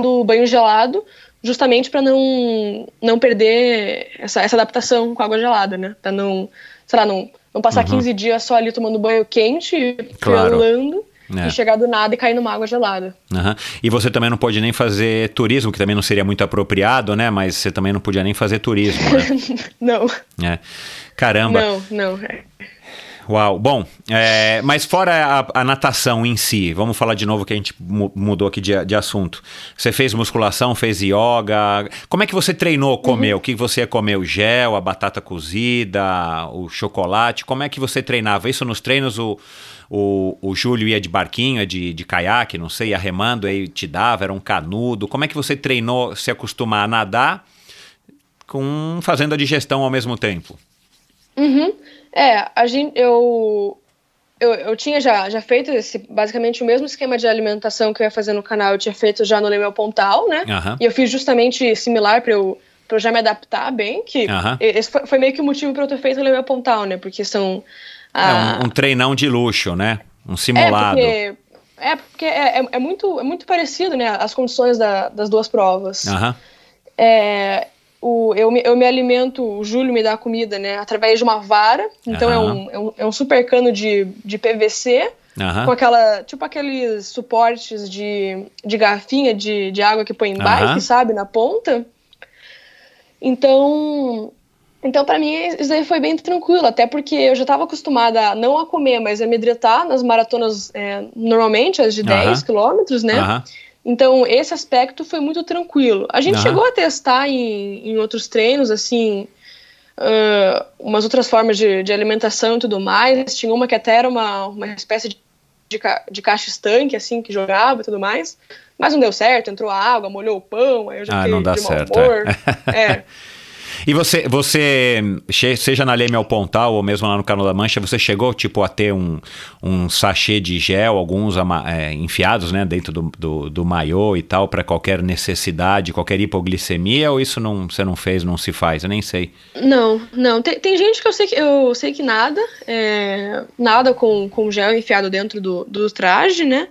do banho gelado, justamente para não não perder essa, essa adaptação com água gelada, né? Para não, sei lá, não, não passar Uhum. 15 dias só ali tomando banho quente, Claro. friolando, É. e chegar do nada e cair numa água gelada. Aham. E você também não pode nem fazer turismo, que também não seria muito apropriado, né? Mas você também não podia nem fazer turismo, né? Não, É. Caramba. não, não. Uau. Bom, é, mas fora a, a natação em si, vamos falar de novo que a gente mu- mudou aqui de, de assunto. Você fez musculação, fez yoga. Como é que você treinou, comeu? O que você ia comer? O gel, a batata cozida, o chocolate? Como é que você treinava? Isso nos treinos o, o, o Júlio ia de barquinho, ia de, de caiaque, não sei, ia remando, aí te dava, era um canudo. Como é que você treinou se acostumar a nadar com fazendo a digestão ao mesmo tempo? Uhum. É, a gente, eu, eu, eu tinha já, já feito esse, basicamente o mesmo esquema de alimentação que eu ia fazer no canal, eu tinha feito já no Lemel Pontal, né? Aham. E eu fiz justamente similar para eu, pra eu já me adaptar bem, que Aham. esse foi, foi meio que o motivo para eu ter feito o Lemel Pontal, né? Porque são... ah, É um, um treinão de luxo, né? Um É, simulado. porque, é, porque é, é, é muito, é muito parecido, né? As condições da- das duas provas. Aham. É, o, eu, me, eu me alimento, o Júlio me dá a comida, né? Através de uma vara. Então é Aham. um, é, um, é um super cano de, de PVC, Aham. com aquela, tipo aqueles suportes de, de garrafinha de, de água que põe em bike, sabe, na ponta. Então, então para mim isso aí foi bem tranquilo, até porque eu já estava acostumada a não a comer, mas a me hidratar nas maratonas é, normalmente, as de 10 Aham. quilômetros, né? Então, esse aspecto foi muito tranquilo. A gente chegou a testar em, em outros treinos, assim, ah, umas outras formas de, de alimentação e tudo mais. Tinha uma que até era uma, uma espécie de, de, ca- de caixa estanque, assim, que jogava e tudo mais. Mas não deu certo, entrou água, molhou o pão, aí eu já Ah, fiquei não dá certo, humor. É. E você, você, seja na Leme ao Pontal ou mesmo lá no Cano da Mancha, você chegou tipo a ter um, um sachê de gel, alguns é, enfiados, né, dentro do, do, do maiô e tal, para qualquer necessidade, qualquer hipoglicemia, ou isso não, você não fez, não se faz? Eu nem sei. Não, não. Tem, tem gente que eu sei que eu sei que nada, é, nada com, com gel enfiado dentro do, do traje, né?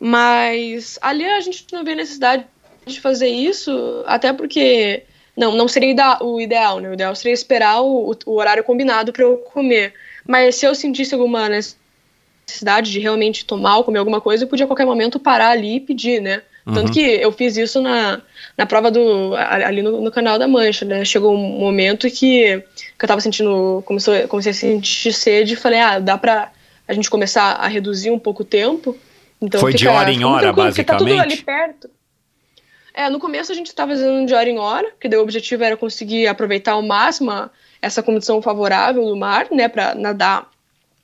Mas ali a gente não vê necessidade de fazer isso, até porque não, não seria o ideal, né? O ideal seria esperar o, o horário combinado para eu comer. Mas se eu sentisse alguma necessidade de realmente tomar ou comer alguma coisa, eu podia a qualquer momento parar ali e pedir, né? Tanto Uhum. que eu fiz isso na, na prova do ali no, no canal da Mancha, né? Chegou um momento que, que eu tava sentindo, comecei, comecei a sentir sede e falei, ah, dá pra a gente começar a reduzir um pouco o tempo. Então Foi de fica- hora em hora, tranquilo, porque Tá tudo ali basicamente? perto. É, no começo a gente estava fazendo de hora em hora, daí o objetivo era conseguir aproveitar ao máximo essa condição favorável do mar, né, para nadar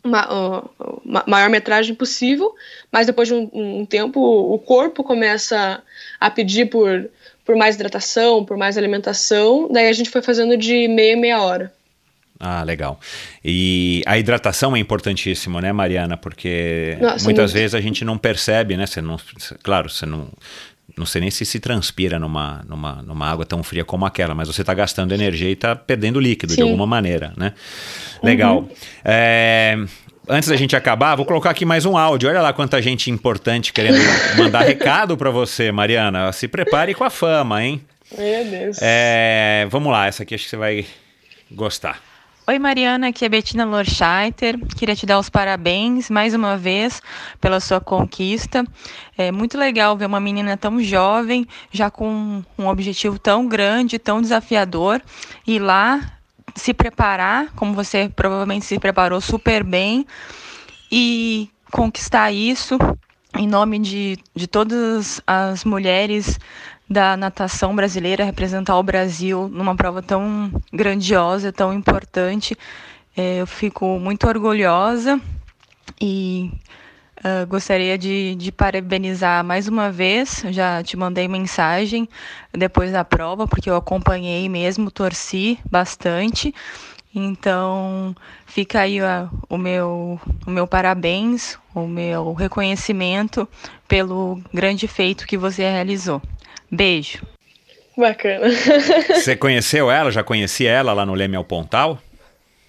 uma, ó, ma- maior metragem possível, mas depois de um, um tempo o corpo começa a pedir por, por mais hidratação, por mais alimentação, daí a gente foi fazendo de meia meia hora. Ah, legal. E a hidratação é importantíssimo, né, Mariana? Porque Nossa, muitas muito. vezes a gente não percebe, né? Você não, claro, você não. Não sei nem se se transpira numa, numa, numa água tão fria como aquela, mas você está gastando energia e está perdendo líquido de Sim. alguma maneira, né? Legal. É, antes da gente acabar, vou colocar aqui mais um áudio. Olha lá quanta gente importante querendo mandar recado para você, Mariana. Se prepare com a fama, hein? Meu Deus. É, vamos lá, essa aqui acho que você vai gostar. Oi Mariana, aqui é Bettina Lorscheiter. Queria te dar os parabéns mais uma vez pela sua conquista. É muito legal ver uma menina tão jovem, já com um objetivo tão grande, tão desafiador, ir lá se preparar, como você provavelmente se preparou super bem, e conquistar isso em nome de, de todas as mulheres da natação brasileira, representar o Brasil numa prova tão grandiosa, tão importante. É, eu fico muito orgulhosa e ah, gostaria de, de parabenizar mais uma vez. Já te mandei mensagem depois da prova, porque eu acompanhei mesmo, torci bastante. Então, fica aí ó, o, meu, o meu parabéns, o meu reconhecimento pelo grande feito que você realizou. Beijo. Bacana. Você conheceu ela? Já conhecia ela lá no Leme ao Pontal?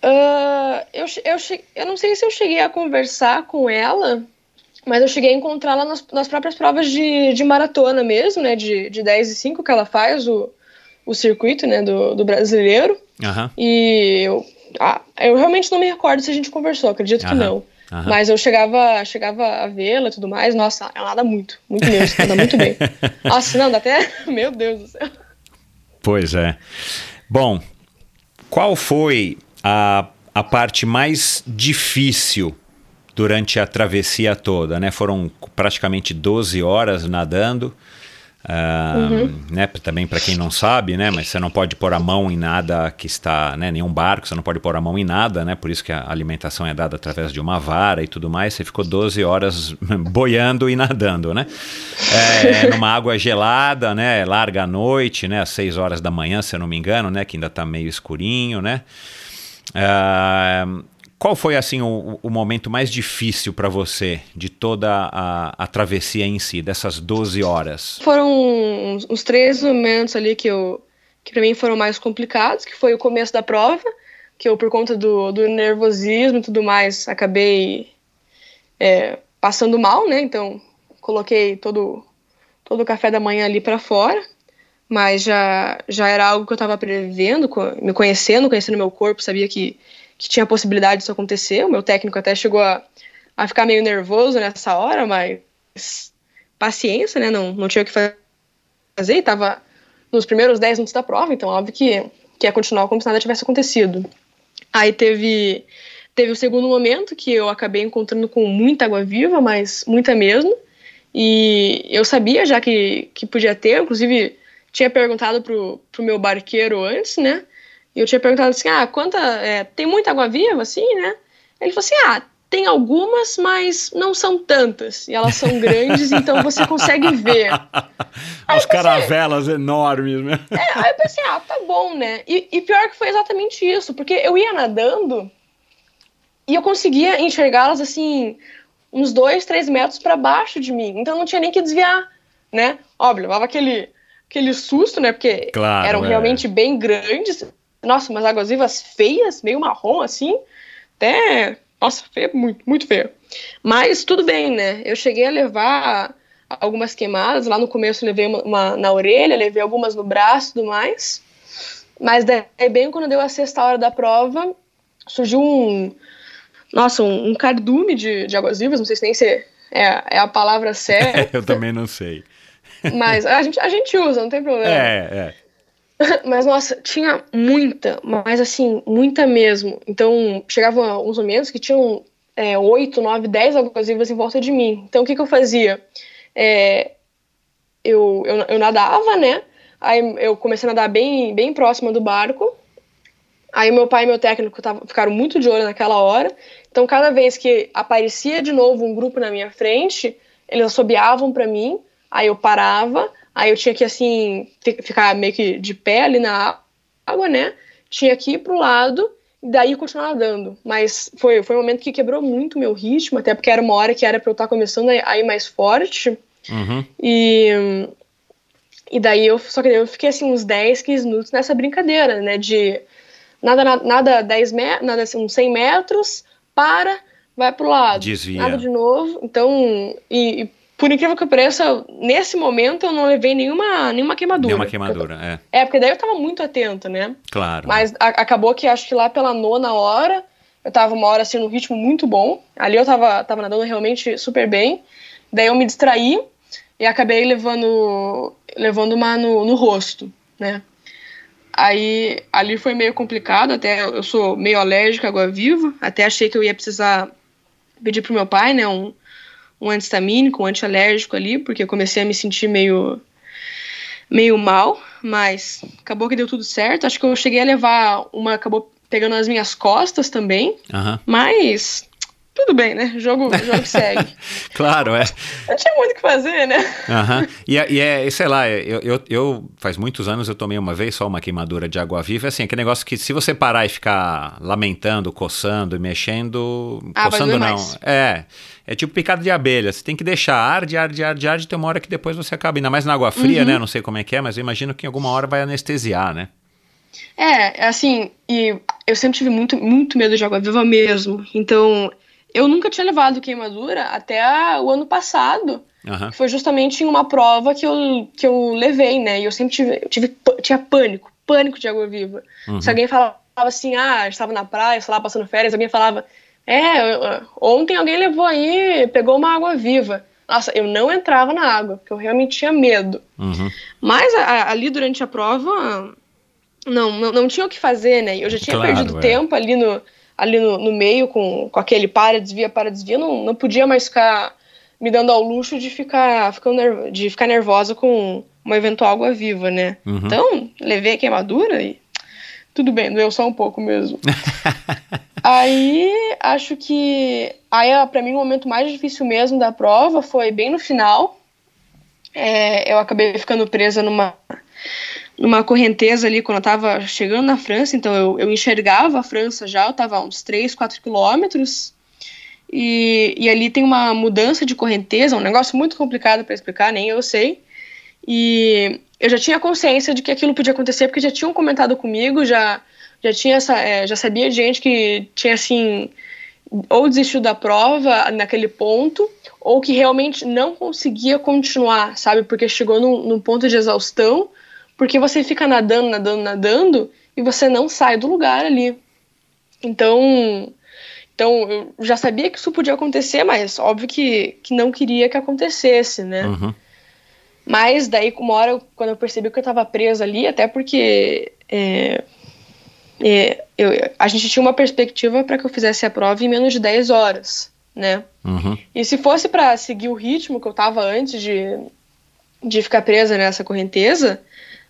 Ah, eu, eu, eu não sei se eu cheguei a conversar com ela, mas eu cheguei a encontrá-la nas, nas próprias provas de, de maratona mesmo, né? De, de 10 e 5 que ela faz, o, o circuito né, do, do brasileiro. Aham. E eu, ah, eu realmente não me recordo se a gente conversou, acredito que Aham, não. aham. Mas eu chegava, chegava a vê-la e tudo mais. Nossa, ela nada muito, muito mesmo, ela nada muito bem. Nossa, não, dá até. Meu Deus do céu. Pois é. Bom, qual foi a, a parte mais difícil durante a travessia toda, né? Foram praticamente 12 horas nadando. Uhum. né, também para quem não sabe, né, mas você não pode pôr a mão em nada que está, né, nenhum barco, você não pode pôr a mão em nada, né, por isso que a alimentação é dada através de uma vara e tudo mais. Você ficou 12 horas boiando e nadando, né, é, numa água gelada, né, larga à noite, né, às 6 horas da manhã, se eu não me engano, né, que ainda está meio escurinho, né. Ah, qual foi assim o, o momento mais difícil para você de toda a, a travessia em si, dessas 12 horas? Foram uns, uns três momentos ali que que para mim foram mais complicados, que foi o começo da prova, que eu por conta do, do nervosismo e tudo mais acabei é, passando mal, né? Então coloquei todo todo o café da manhã ali para fora, mas já já era algo que eu estava prevendo, me conhecendo, conhecendo meu corpo, sabia que que tinha possibilidade disso acontecer. O meu técnico até chegou a, a ficar meio nervoso nessa hora, mas paciência, né? Não, não tinha o que fazer, estava nos primeiros 10 minutos da prova, então óbvio que, que ia continuar como se nada tivesse acontecido. Aí teve, teve o segundo momento que eu acabei encontrando com muita água viva, mas muita mesmo. E eu sabia já que, que podia ter, inclusive tinha perguntado pro, pro meu barqueiro antes, né? E eu tinha perguntado assim, ah, quanta, é, tem muita água viva, assim, né? Ele falou assim, ah, tem algumas, mas não são tantas. E elas são grandes, então você consegue ver. As caravelas enormes, né? É, aí eu pensei, ah, tá bom, né? E, e pior que foi exatamente isso, porque eu ia nadando e eu conseguia enxergá-las assim, uns dois, três metros para baixo de mim. Então não tinha nem que desviar, né? Óbvio, levava aquele, aquele susto, né? Porque claro, eram é. realmente bem grandes. Nossa, umas águas vivas feias, meio marrom assim. Até nossa, feio, muito, muito feio. Mas tudo bem, né? Eu cheguei a levar algumas queimadas. Lá no começo levei uma, uma na orelha, levei algumas no braço e tudo mais. Mas daí, bem quando deu a sexta hora da prova, surgiu um. Nossa, um, um cardume de, de águas vivas, não sei se nem se é, é a palavra certa. Eu também não sei. Mas a gente, a gente usa, não tem problema. É, é. Mas, nossa, tinha muita, mas assim, muita mesmo. Então, chegavam uns momentos que tinham é, 8, 9, 10 águas vivas em volta de mim. Então, o que, que eu fazia? É, eu, eu, eu, nadava, né? Aí eu comecei a nadar bem, bem próxima do barco. Aí meu pai e meu técnico tavam, ficaram muito de olho naquela hora. Então, cada vez que aparecia de novo um grupo na minha frente, eles assobiavam para mim. Aí eu parava, Aí eu tinha que, assim, ficar meio que de pé ali na água, né? Tinha que ir pro lado e daí continuar nadando. Mas foi, foi um momento que quebrou muito o meu ritmo, até porque era uma hora que era pra eu estar começando a ir mais forte. Uhum. E, e daí eu, só que eu fiquei, assim, uns 10, 15 minutos nessa brincadeira, né? De nada, nada 10 metros, nada assim, uns 100 metros, para, vai pro lado. Desvia. Nada de novo. Então, e, e por incrível que pareça, nesse momento eu não levei nenhuma, nenhuma queimadura. Nenhuma queimadura, é. É, porque daí eu tava muito atenta, né? Claro. Mas a, acabou que acho que lá pela nona hora, eu tava uma hora assim num ritmo muito bom. Ali eu tava, tava nadando realmente super bem. Daí eu me distraí e acabei levando, levando uma no, no rosto, né? Aí ali foi meio complicado, até eu sou meio alérgica à água viva, até achei que eu ia precisar pedir pro meu pai, né, um, um antistamínico, um antialérgico ali, porque eu comecei a me sentir meio meio mal, mas acabou que deu tudo certo. Acho que eu cheguei a levar uma, acabou pegando nas minhas costas também, uhum. mas tudo bem, né? Jogo, jogo segue. claro, é. Não tinha muito o que fazer, né? Uhum. E, é, e é, sei lá, eu, eu, eu, faz muitos anos eu tomei uma vez só uma queimadura de água viva, assim, aquele negócio que se você parar e ficar lamentando, coçando e mexendo, ah, coçando não, mais. é, é tipo picada de abelha, você tem que deixar arde, arde, arde, arde, tem uma hora que depois você acaba, ainda mais na água fria, uhum. né, não sei como é que é, mas eu imagino que em alguma hora vai anestesiar, né? É, assim, e eu sempre tive muito, muito medo de água viva mesmo, então eu nunca tinha levado queimadura até a, o ano passado. Uhum. Foi justamente em uma prova que eu, que eu levei, né? E eu sempre tive, eu tive tinha pânico, pânico de água viva. Uhum. Se alguém falava assim, ah, estava na praia, sei lá, passando férias, alguém falava, é, ontem alguém levou aí, pegou uma água viva. Nossa, eu não entrava na água, porque eu realmente tinha medo. Uhum. Mas a, ali durante a prova, não, não, não, tinha o que fazer, né? Eu já tinha claro, perdido é. tempo ali no, ali no, no meio com, com aquele para, desvia, para, desvia, não, não podia mais ficar me dando ao luxo de ficar, ficando de ficar nervosa com uma eventual água viva, né? Uhum. Então, levei a queimadura e tudo bem, doeu só um pouco mesmo. aí, acho que aí para mim o momento mais difícil mesmo da prova foi bem no final. É, eu acabei ficando presa numa numa correnteza ali quando eu estava chegando na França, então eu, eu enxergava a França já, eu estava a uns 3, 4 quilômetros, e, e ali tem uma mudança de correnteza, um negócio muito complicado para explicar, nem eu sei, e eu já tinha consciência de que aquilo podia acontecer, porque já tinham comentado comigo, já, já, tinha essa, é, já sabia de gente que tinha, assim, ou desistiu da prova naquele ponto, ou que realmente não conseguia continuar, sabe, porque chegou num, num ponto de exaustão, porque você fica nadando, nadando, nadando e você não sai do lugar ali. Então, Então, eu já sabia que isso podia acontecer, mas óbvio que, que não queria que acontecesse, né? Uhum. Mas daí, uma hora, quando eu percebi que eu estava presa ali, até porque é, é, eu, a gente tinha uma perspectiva para que eu fizesse a prova em menos de 10 horas, né? Uhum. E se fosse para seguir o ritmo que eu estava antes de, de ficar presa nessa correnteza,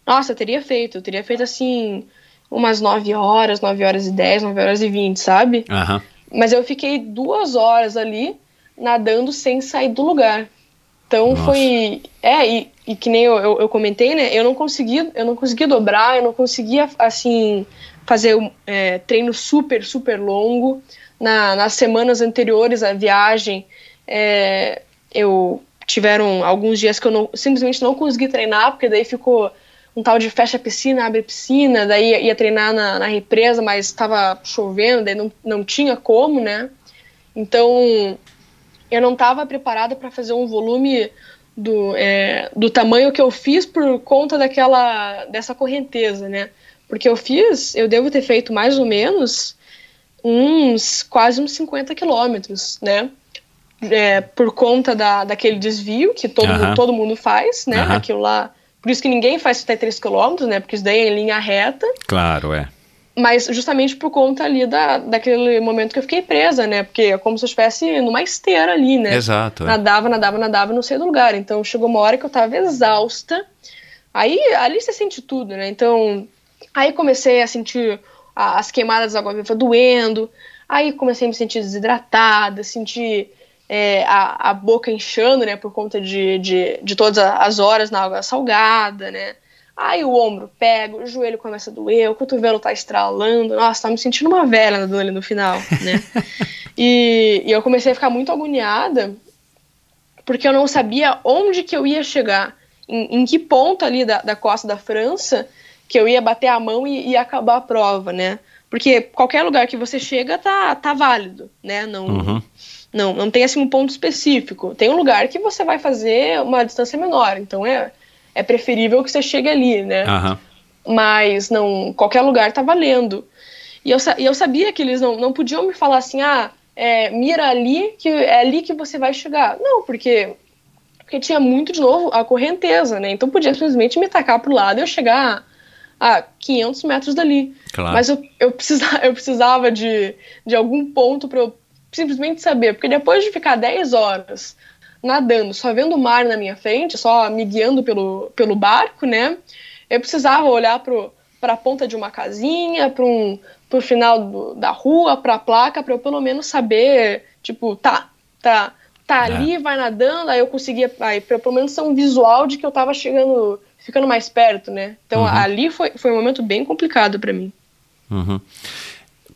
nossa, eu teria feito. Eu teria feito assim, umas 9 horas, 9 horas e 10, 9 horas e 20, sabe? Uhum. Mas eu fiquei duas horas ali nadando sem sair do lugar. Então Nossa. foi. É, e, e que nem eu, eu, eu, comentei, né? Eu não conseguia, eu não conseguia dobrar, eu não conseguia, assim, fazer é, treino super, super longo. Na, nas semanas anteriores à viagem, é, eu tiveram alguns dias que eu não, simplesmente não consegui treinar, porque daí ficou um tal de fecha a piscina, abre a piscina, daí ia, ia treinar na, na, represa, mas estava chovendo, daí não, não tinha como, né? Então, eu não estava preparada para fazer um volume do, é, do tamanho que eu fiz por conta daquela dessa correnteza, né? Porque eu fiz, eu devo ter feito mais ou menos uns quase uns 50 quilômetros, né? É, por conta da, daquele desvio que todo, Aham. mundo, todo mundo faz, né? Aham. Aquilo lá. Por isso que ninguém faz até 3 quilômetros, né? Porque isso daí é em linha reta. Claro, é. Mas justamente por conta ali da, daquele momento que eu fiquei presa, né? Porque é como se eu estivesse numa esteira ali, né? Exato. é. Nadava, nadava, nadava, não sei do lugar. Então chegou uma hora que eu tava exausta. Aí ali você sente tudo, né? Então aí comecei a sentir as queimadas da água viva doendo. Aí comecei a me sentir desidratada, sentir é, a, a boca inchando, né? Por conta de, de, de todas as horas na água salgada, né? Aí o ombro pega, o joelho começa a doer, o cotovelo tá estralando. Nossa, tá me sentindo uma velha ali no final, né? e, e eu comecei a ficar muito agoniada porque eu não sabia onde que eu ia chegar, em, em que ponto ali da, da costa da França que eu ia bater a mão e, e acabar a prova, né? Porque qualquer lugar que você chega tá, tá válido, né? Não, Uhum. Não, não tem assim um ponto específico. Tem um lugar que você vai fazer uma distância menor, então é, é preferível que você chegue ali, né? Aham. mas não qualquer lugar tá valendo. E eu, e eu sabia que eles não, não podiam me falar assim, ah, é, mira ali, que é ali que você vai chegar. Não, porque, porque tinha muito, de novo, a correnteza, né? Então podia simplesmente me tacar pro lado e eu chegar a 500 metros dali. Claro. Mas eu, eu, precisava, eu precisava de, de algum ponto para eu simplesmente saber, porque depois de ficar 10 horas nadando, só vendo o mar na minha frente, só me guiando pelo, pelo barco, né? Eu precisava olhar para a ponta de uma casinha, para um, pro final do- da rua, para a placa, para eu pelo menos saber, tipo, tá, tá, tá É. ali, vai nadando, aí eu conseguia, aí pra pelo menos ter um visual de que eu tava chegando, ficando mais perto, né? Então Uhum. ali foi, foi um momento bem complicado para mim. Uhum.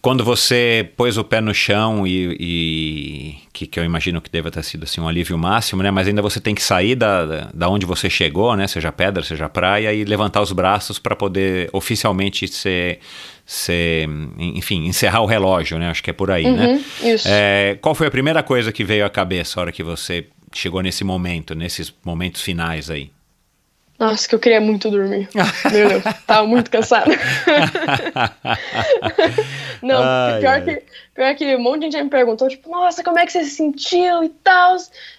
Quando você pôs o pé no chão e, e- que, que eu imagino que deva ter sido assim um alívio máximo, né? Mas ainda você tem que sair da, da, onde você chegou, né? Seja pedra, seja praia e levantar os braços para poder oficialmente ser, ser, enfim, encerrar o relógio, né? Acho que é por aí, né? Uhum, isso. É, qual foi a primeira coisa que veio à cabeça a hora que você chegou nesse momento, nesses momentos finais aí? Nossa, que eu queria muito dormir. Meu Deus, tava muito cansada. Não, Ai, pior, ai. Que, pior que um monte de gente me perguntou, tipo, nossa, como é que você se sentiu e tal.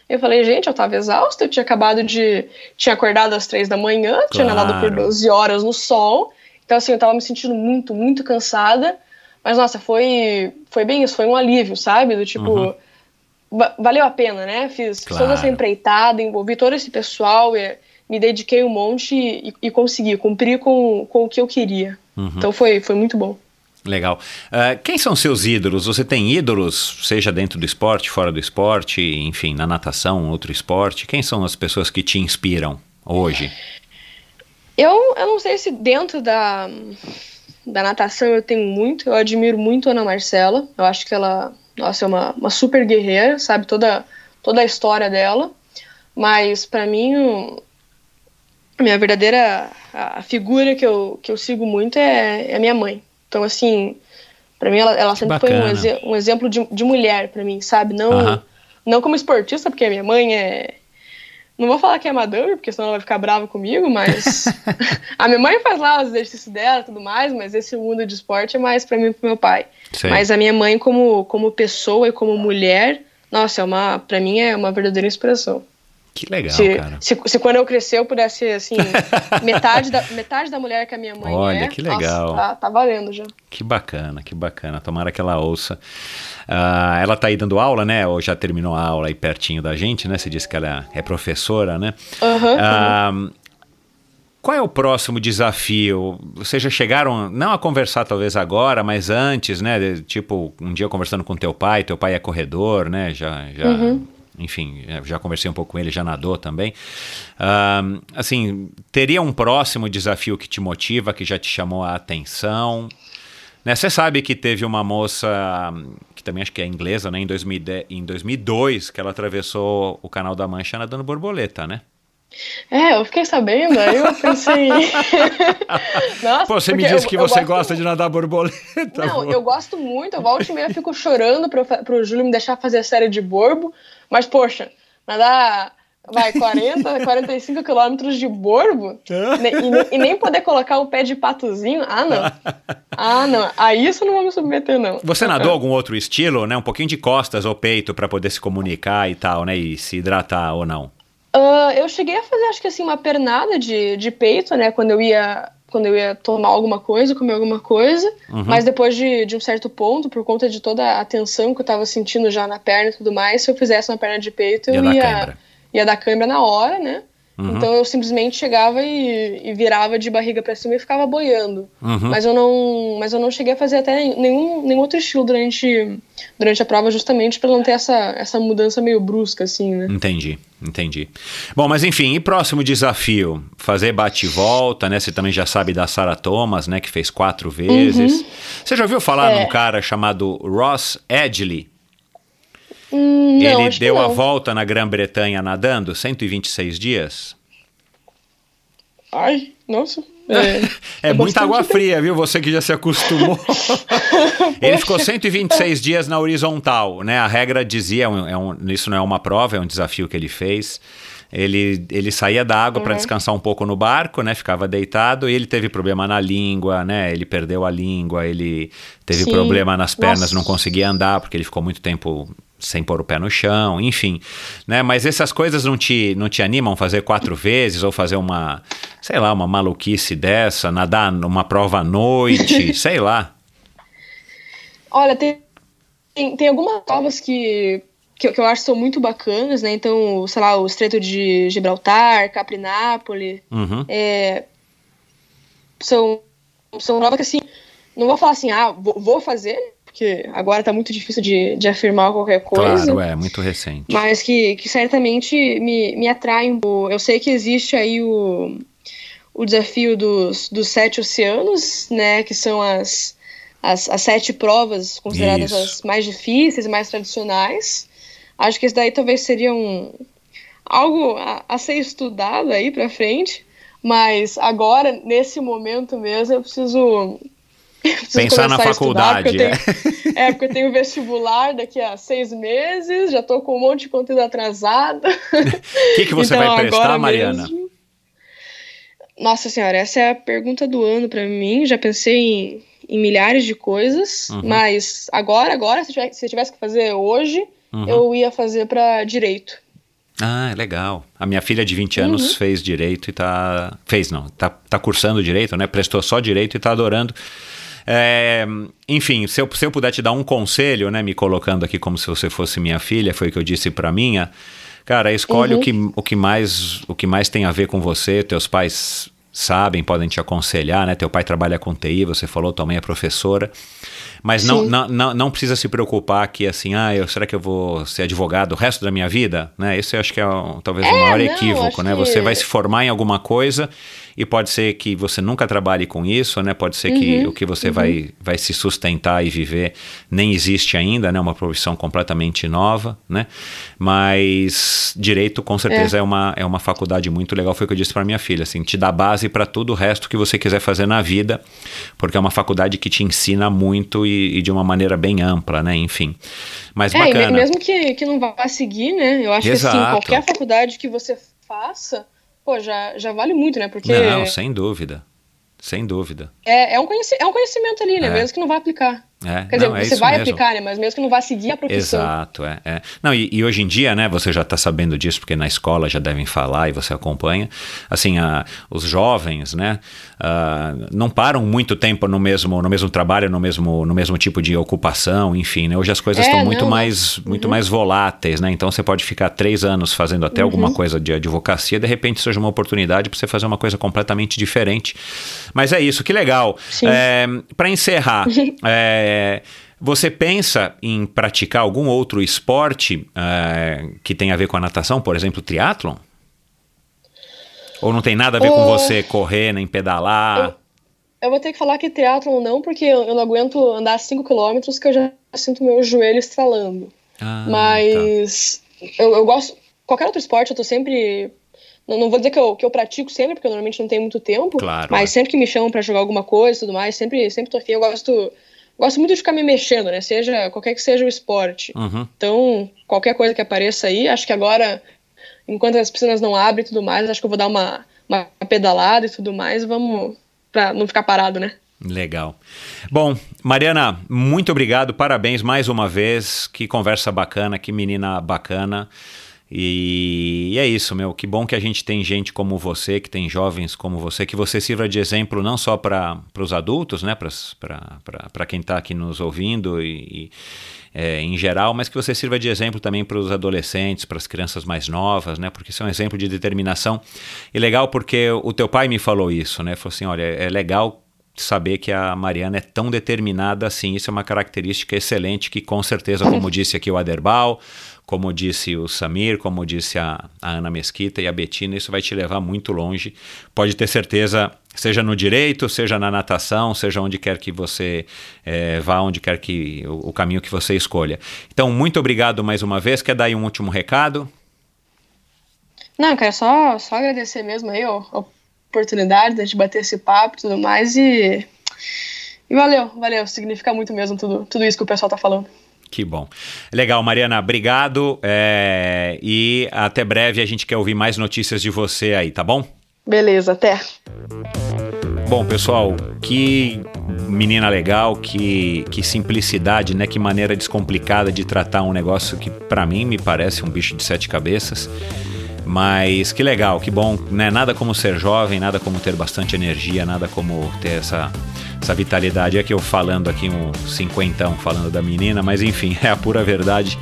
Eu falei, gente, eu tava exausta, eu tinha acabado de. Tinha acordado às três da manhã, tinha nadado por Claro. 12 horas no sol. Então, assim, eu tava me sentindo muito, muito cansada. Mas, nossa, foi, foi bem isso, foi um alívio, sabe? Do tipo. Uhum. va- Valeu a pena, né? Fiz Claro. toda essa empreitada, envolvi todo esse pessoal, e, me dediquei um monte e, e consegui cumprir com, com o que eu queria. Uhum. Então foi, foi muito bom. Legal. Ah, quem são seus ídolos? Você tem ídolos, seja dentro do esporte, fora do esporte, enfim, na natação, outro esporte? Quem são as pessoas que te inspiram hoje? Eu, eu não sei se dentro da, da natação eu tenho muito, eu admiro muito a Ana Marcela. Eu acho que ela, nossa, é uma, uma super guerreira, sabe? Toda, toda a história dela. Mas pra mim, a minha verdadeira a, figura que eu, que eu sigo muito é, é a minha mãe. Então, assim, pra mim ela, ela sempre foi um, exe- um exemplo de, de mulher pra mim, sabe? Não, Aham. não como esportista, porque a minha mãe é não vou falar que é madame, porque senão ela vai ficar brava comigo, mas a minha mãe faz lá os exercícios dela e tudo mais, mas esse mundo de esporte é mais para mim e pro meu pai. Sei. Mas a minha mãe como como pessoa e como mulher, nossa, é uma para mim é uma verdadeira inspiração. Que legal, se, cara. Se, se quando eu crescer eu pudesse ser assim, metade da metade da mulher que a minha mãe Olha, é. que nossa, legal. tá, tá valendo já. Que bacana, que bacana. Tomara que ela ouça. Ah, ela tá aí dando aula, né? Ou já terminou a aula aí pertinho da gente, né? Você disse que ela é professora, né? Aham, Ah, Qual é o próximo desafio? Vocês já chegaram, não a conversar talvez agora, mas antes, né? Tipo, um dia conversando com teu pai, teu pai é corredor, né? Já, já Uhum. Enfim, já- já conversei um pouco com ele, já nadou também. Ah, assim, teria um próximo desafio que te motiva, que já te chamou a atenção? Né, Você sabe que teve uma moça, que também acho que é inglesa, né? Em, 2010, em 2002, que ela atravessou o Canal da Mancha nadando borboleta, né? É, eu fiquei sabendo, aí eu pensei. Nossa, Pô, você me disse eu- que eu você gosto gosta de nadar borboleta. Não, pô. eu gosto muito. Eu volto e meia fico chorando pro, pro Júlio me deixar fazer a série de borbo. Mas, poxa, nadar, vai, 40, 45 quilômetros de borbo e, e nem poder colocar um pé de patozinho. Ah, não. Ah, não. A isso eu não vou me submeter, não. Você nadou algum outro estilo, né? Um pouquinho de costas ou peito para poder se comunicar e tal, né? E se hidratar ou não? Ah, eu cheguei a fazer, acho que assim, uma pernada de, de peito, né? Quando eu ia. Quando eu ia tomar alguma coisa, comer alguma coisa, Uhum. mas depois de, de um certo ponto, por conta de toda a tensão que eu tava sentindo já na perna e tudo mais, se eu fizesse uma perna de peito, Ia eu ia, cãibra. ia dar câimbra na hora, né? Uhum. Então eu simplesmente chegava e, e virava de barriga pra cima e ficava boiando. Uhum. Mas eu não, mas eu não cheguei a fazer até nenhum, nenhum outro estilo durante, durante a prova, justamente pra não ter essa, essa mudança meio brusca, assim, né? Entendi, entendi. Bom, mas enfim, e próximo desafio? Fazer bate e volta, né? Você também já sabe da Sarah Thomas, né? Que fez quatro vezes. Você já ouviu falar Uhum. É. num cara chamado Ross Edgley? Hum, não, Ele deu a volta na Grã-Bretanha nadando 126 dias. Ai, nossa. É, É, muita bastante água fria, viu? Você que já se acostumou. Ele ficou 126 dias na horizontal, né? A regra dizia, é um- é um- isso não é uma prova, é um desafio que ele fez. Ele, ele saía da água para Uhum. descansar um pouco no barco, né? Ficava deitado e ele teve problema na língua, né? Ele perdeu a língua, ele teve Sim. problema nas pernas, Nossa. não conseguia andar porque ele ficou muito tempo sem pôr o pé no chão, enfim, né? Mas essas coisas não te, não te animam fazer quatro vezes ou fazer uma, sei lá, uma maluquice dessa, nadar numa prova à noite, sei lá. Olha, tem, tem, tem algumas provas que, que, eu- que eu acho que são muito bacanas, né? Então, sei lá, o Estreito de Gibraltar, Caprinápolis, Uhum. é, são, são provas que, assim, não vou falar assim, ah, vou, vou fazer, porque agora tá muito difícil de, de afirmar qualquer coisa. Claro, é muito recente. Mas que, que certamente me, me atraem. pouco. Eu sei que existe aí o, o desafio dos, dos sete oceanos, né? Que são as, as, as sete provas consideradas Isso. as mais difíceis, mais tradicionais. Acho que esse daí talvez seria um, algo a, a ser estudado aí pra frente. Mas agora, nesse momento mesmo, eu preciso. Pensar na a estudar, faculdade, porque eu tenho- é, porque eu tenho vestibular daqui a seis meses, já tô com um monte de conteúdo atrasado. O que, que você Então, vai prestar, Mariana? mesmo- Nossa senhora, essa é a pergunta do ano pra mim. Já pensei em, em milhares de coisas, Uhum. mas agora, agora, se se tivesse que fazer hoje, Uhum. eu ia fazer pra direito. Ah, legal. A minha filha de 20 Uhum. anos fez direito e tá. Fez não, tá, tá cursando direito, né? Prestou só direito e tá adorando. É, enfim, se eu, se eu puder te dar um conselho, né? Me colocando aqui como se você fosse minha filha, foi o que eu disse pra minha. Cara, escolhe Uhum. o, que, o, que mais, o que mais tem a ver com você. Teus pais sabem, podem te aconselhar, né? Teu pai trabalha com TI, você falou, tua mãe é professora. Mas não, não, não, não precisa se preocupar que assim, ah, eu, será que eu vou ser advogado o resto da minha vida? Né? Esse eu acho que é talvez o É, maior não, equívoco, né? que- Você vai se formar em alguma coisa e pode ser que você nunca trabalhe com isso, né? Pode ser que Uhum, o que você uhum. vai, vai se sustentar e viver nem existe ainda, né? Uma profissão completamente nova, né? Mas direito com certeza é, uma, é uma faculdade muito legal, foi o que eu disse para minha filha, assim, te dá base para tudo o resto que você quiser fazer na vida, porque é uma faculdade que te ensina muito e, e de uma maneira bem ampla, né? Enfim. Mas É, bacana. mesmo que, que não vá seguir, né? Eu acho que Exato. assim, qualquer faculdade que você faça, pô, já, já vale muito, né? Porque. Não, sem dúvida. Sem dúvida. É, é, um, conhecimento, é um conhecimento ali, né? É. Mesmo que não vá aplicar. É, Quer não, dizer, é você vai mesmo. aplicar, né? Mas mesmo que não vá seguir a profissão. Exato, é. é. Não, e, e, hoje em dia, né, você já está sabendo disso, porque na escola já devem falar e você acompanha. Assim, a, os jovens, né, não param muito tempo no mesmo, no mesmo trabalho, no mesmo, no mesmo tipo de ocupação, enfim, né? Hoje as coisas estão muito, mais, uhum. muito mais voláteis, né? Então você pode ficar três anos fazendo até uhum. alguma coisa de advocacia, de repente surge uma oportunidade para você fazer uma coisa completamente diferente. Mas é isso, que legal. É, para encerrar, é, você pensa em praticar algum outro esporte uh, que tenha a ver com a natação, por exemplo, triatlon? Ou não tem nada a ver com você correr, nem pedalar? Eu, eu, vou ter que falar que triatlon não, porque eu, eu não aguento andar 5 km que eu já sinto meu joelho estralando. Ah, Mas tá. eu, eu gosto. Qualquer outro esporte, eu tô sempre não, não, vou dizer que eu, que eu pratico sempre, porque eu normalmente não tenho muito tempo. Claro, mas é. sempre que me chamam para jogar alguma coisa e tudo mais, sempre, sempre tô afim. Eu gosto gosto muito de ficar me mexendo, né? Seja qualquer que seja o esporte. Uhum. Então, qualquer coisa que apareça aí, acho que agora, enquanto as piscinas não abrem e tudo mais, acho que eu vou dar uma, uma pedalada e tudo mais, vamos para não ficar parado, né? Legal. Bom, Mariana, muito obrigado, parabéns mais uma vez. Que conversa bacana, que menina bacana. E, é isso, meu. Que bom que a gente tem gente como você, que tem jovens como você, que você sirva de exemplo não só para os adultos, né, para quem está aqui nos ouvindo e, é, em geral, mas que você sirva de exemplo também para os adolescentes, para as crianças mais novas, né, porque isso é um exemplo de determinação. E legal porque o teu pai me falou isso, né, falou assim, olha, é legal saber que a Mariana é tão determinada assim. Isso é uma característica excelente que, com certeza, como disse aqui o Aderbal, como disse o Samir, como disse a, a, Ana Mesquita e a Betina, isso vai te levar muito longe. Pode ter certeza, seja no direito, seja na natação, seja onde quer que você é, vá, onde quer que o, o, caminho que você escolha. Então, muito obrigado mais uma vez. Quer dar aí um último recado? Não, quero só, só agradecer mesmo aí a oportunidade de bater esse papo e tudo mais e, e valeu, valeu. Significa muito mesmo tudo, tudo isso que o pessoal tá falando. Que bom. Legal, Mariana, obrigado. É, e até breve a gente quer ouvir mais notícias de você aí, tá bom? Beleza, até. Bom, pessoal, que menina legal, que, que simplicidade, né? Que maneira descomplicada de tratar um negócio que para mim me parece um bicho de sete cabeças. Mas que legal, que bom, né? Nada como ser jovem, nada como ter bastante energia, nada como ter essa, essa vitalidade. É que eu falando aqui um cinquentão falando da menina, mas enfim, é a pura verdade.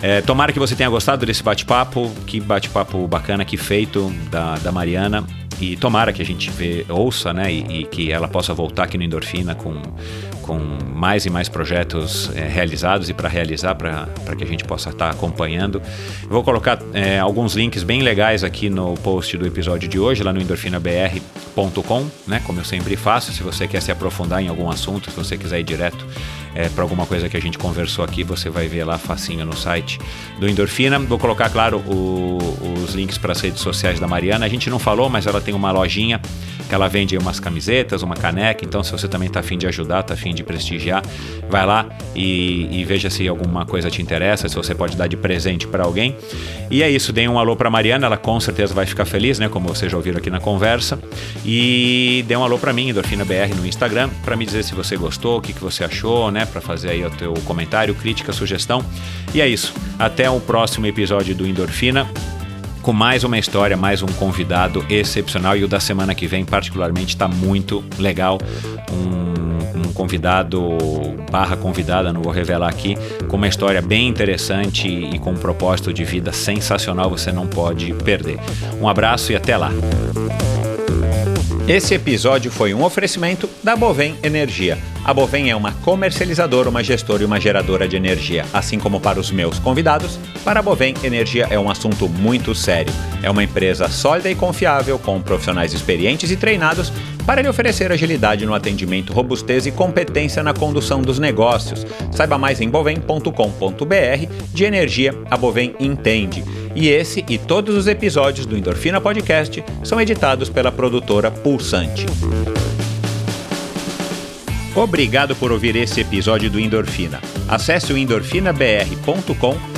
É, tomara que você tenha gostado desse bate-papo, que bate-papo bacana que feito da, da Mariana. E tomara que a gente vê, ouça, né? E, e que ela possa voltar aqui no Endorfina com com mais e mais projetos é, realizados e para realizar, para que a gente possa estar tá acompanhando. vou colocar é, alguns links bem legais aqui no post do episódio de hoje, lá no endorfinabr.com, né? Como eu sempre faço, se você quer se aprofundar em algum assunto, se você quiser ir direto é, para alguma coisa que a gente conversou aqui, você vai ver lá facinho no site do Endorfina. Vou colocar, claro, o, os links para as redes sociais da Mariana. A gente não falou, mas ela tem uma lojinha que ela vende umas camisetas, uma caneca. Então, se você também está afim de ajudar, está afim de prestigiar, vai lá e, e, veja se alguma coisa te interessa, se você pode dar de presente para alguém. E é isso, dê um alô para Mariana, ela com certeza vai ficar feliz, né? Como vocês já ouviram aqui na conversa. E dê um alô para mim, Endorfina BR no Instagram, para me dizer se você gostou, o que, que você achou, né? Para fazer aí o teu comentário, crítica, sugestão. E é isso. Até o próximo episódio do Endorfina com mais uma história, mais um convidado excepcional. E o da semana que vem, particularmente, está muito legal. Um, um, convidado barra convidada, não vou revelar aqui, com uma história bem interessante e com um propósito de vida sensacional, você não pode perder. Um abraço e até lá. Esse episódio foi um oferecimento da Bovem Energia. A Bovem é uma comercializadora, uma gestora e uma geradora de energia. Assim como para os meus convidados, para a Bovem, energia é um assunto muito sério. É uma empresa sólida e confiável, com profissionais experientes e treinados para lhe oferecer agilidade no atendimento, robustez e competência na condução dos negócios. Saiba mais em bovem.com.br. De energia, a Bovem entende. E esse e todos os episódios do Endorfina Podcast são editados pela produtora Pulsante. Obrigado por ouvir esse episódio do Endorfina. Acesse o endorfinabr.com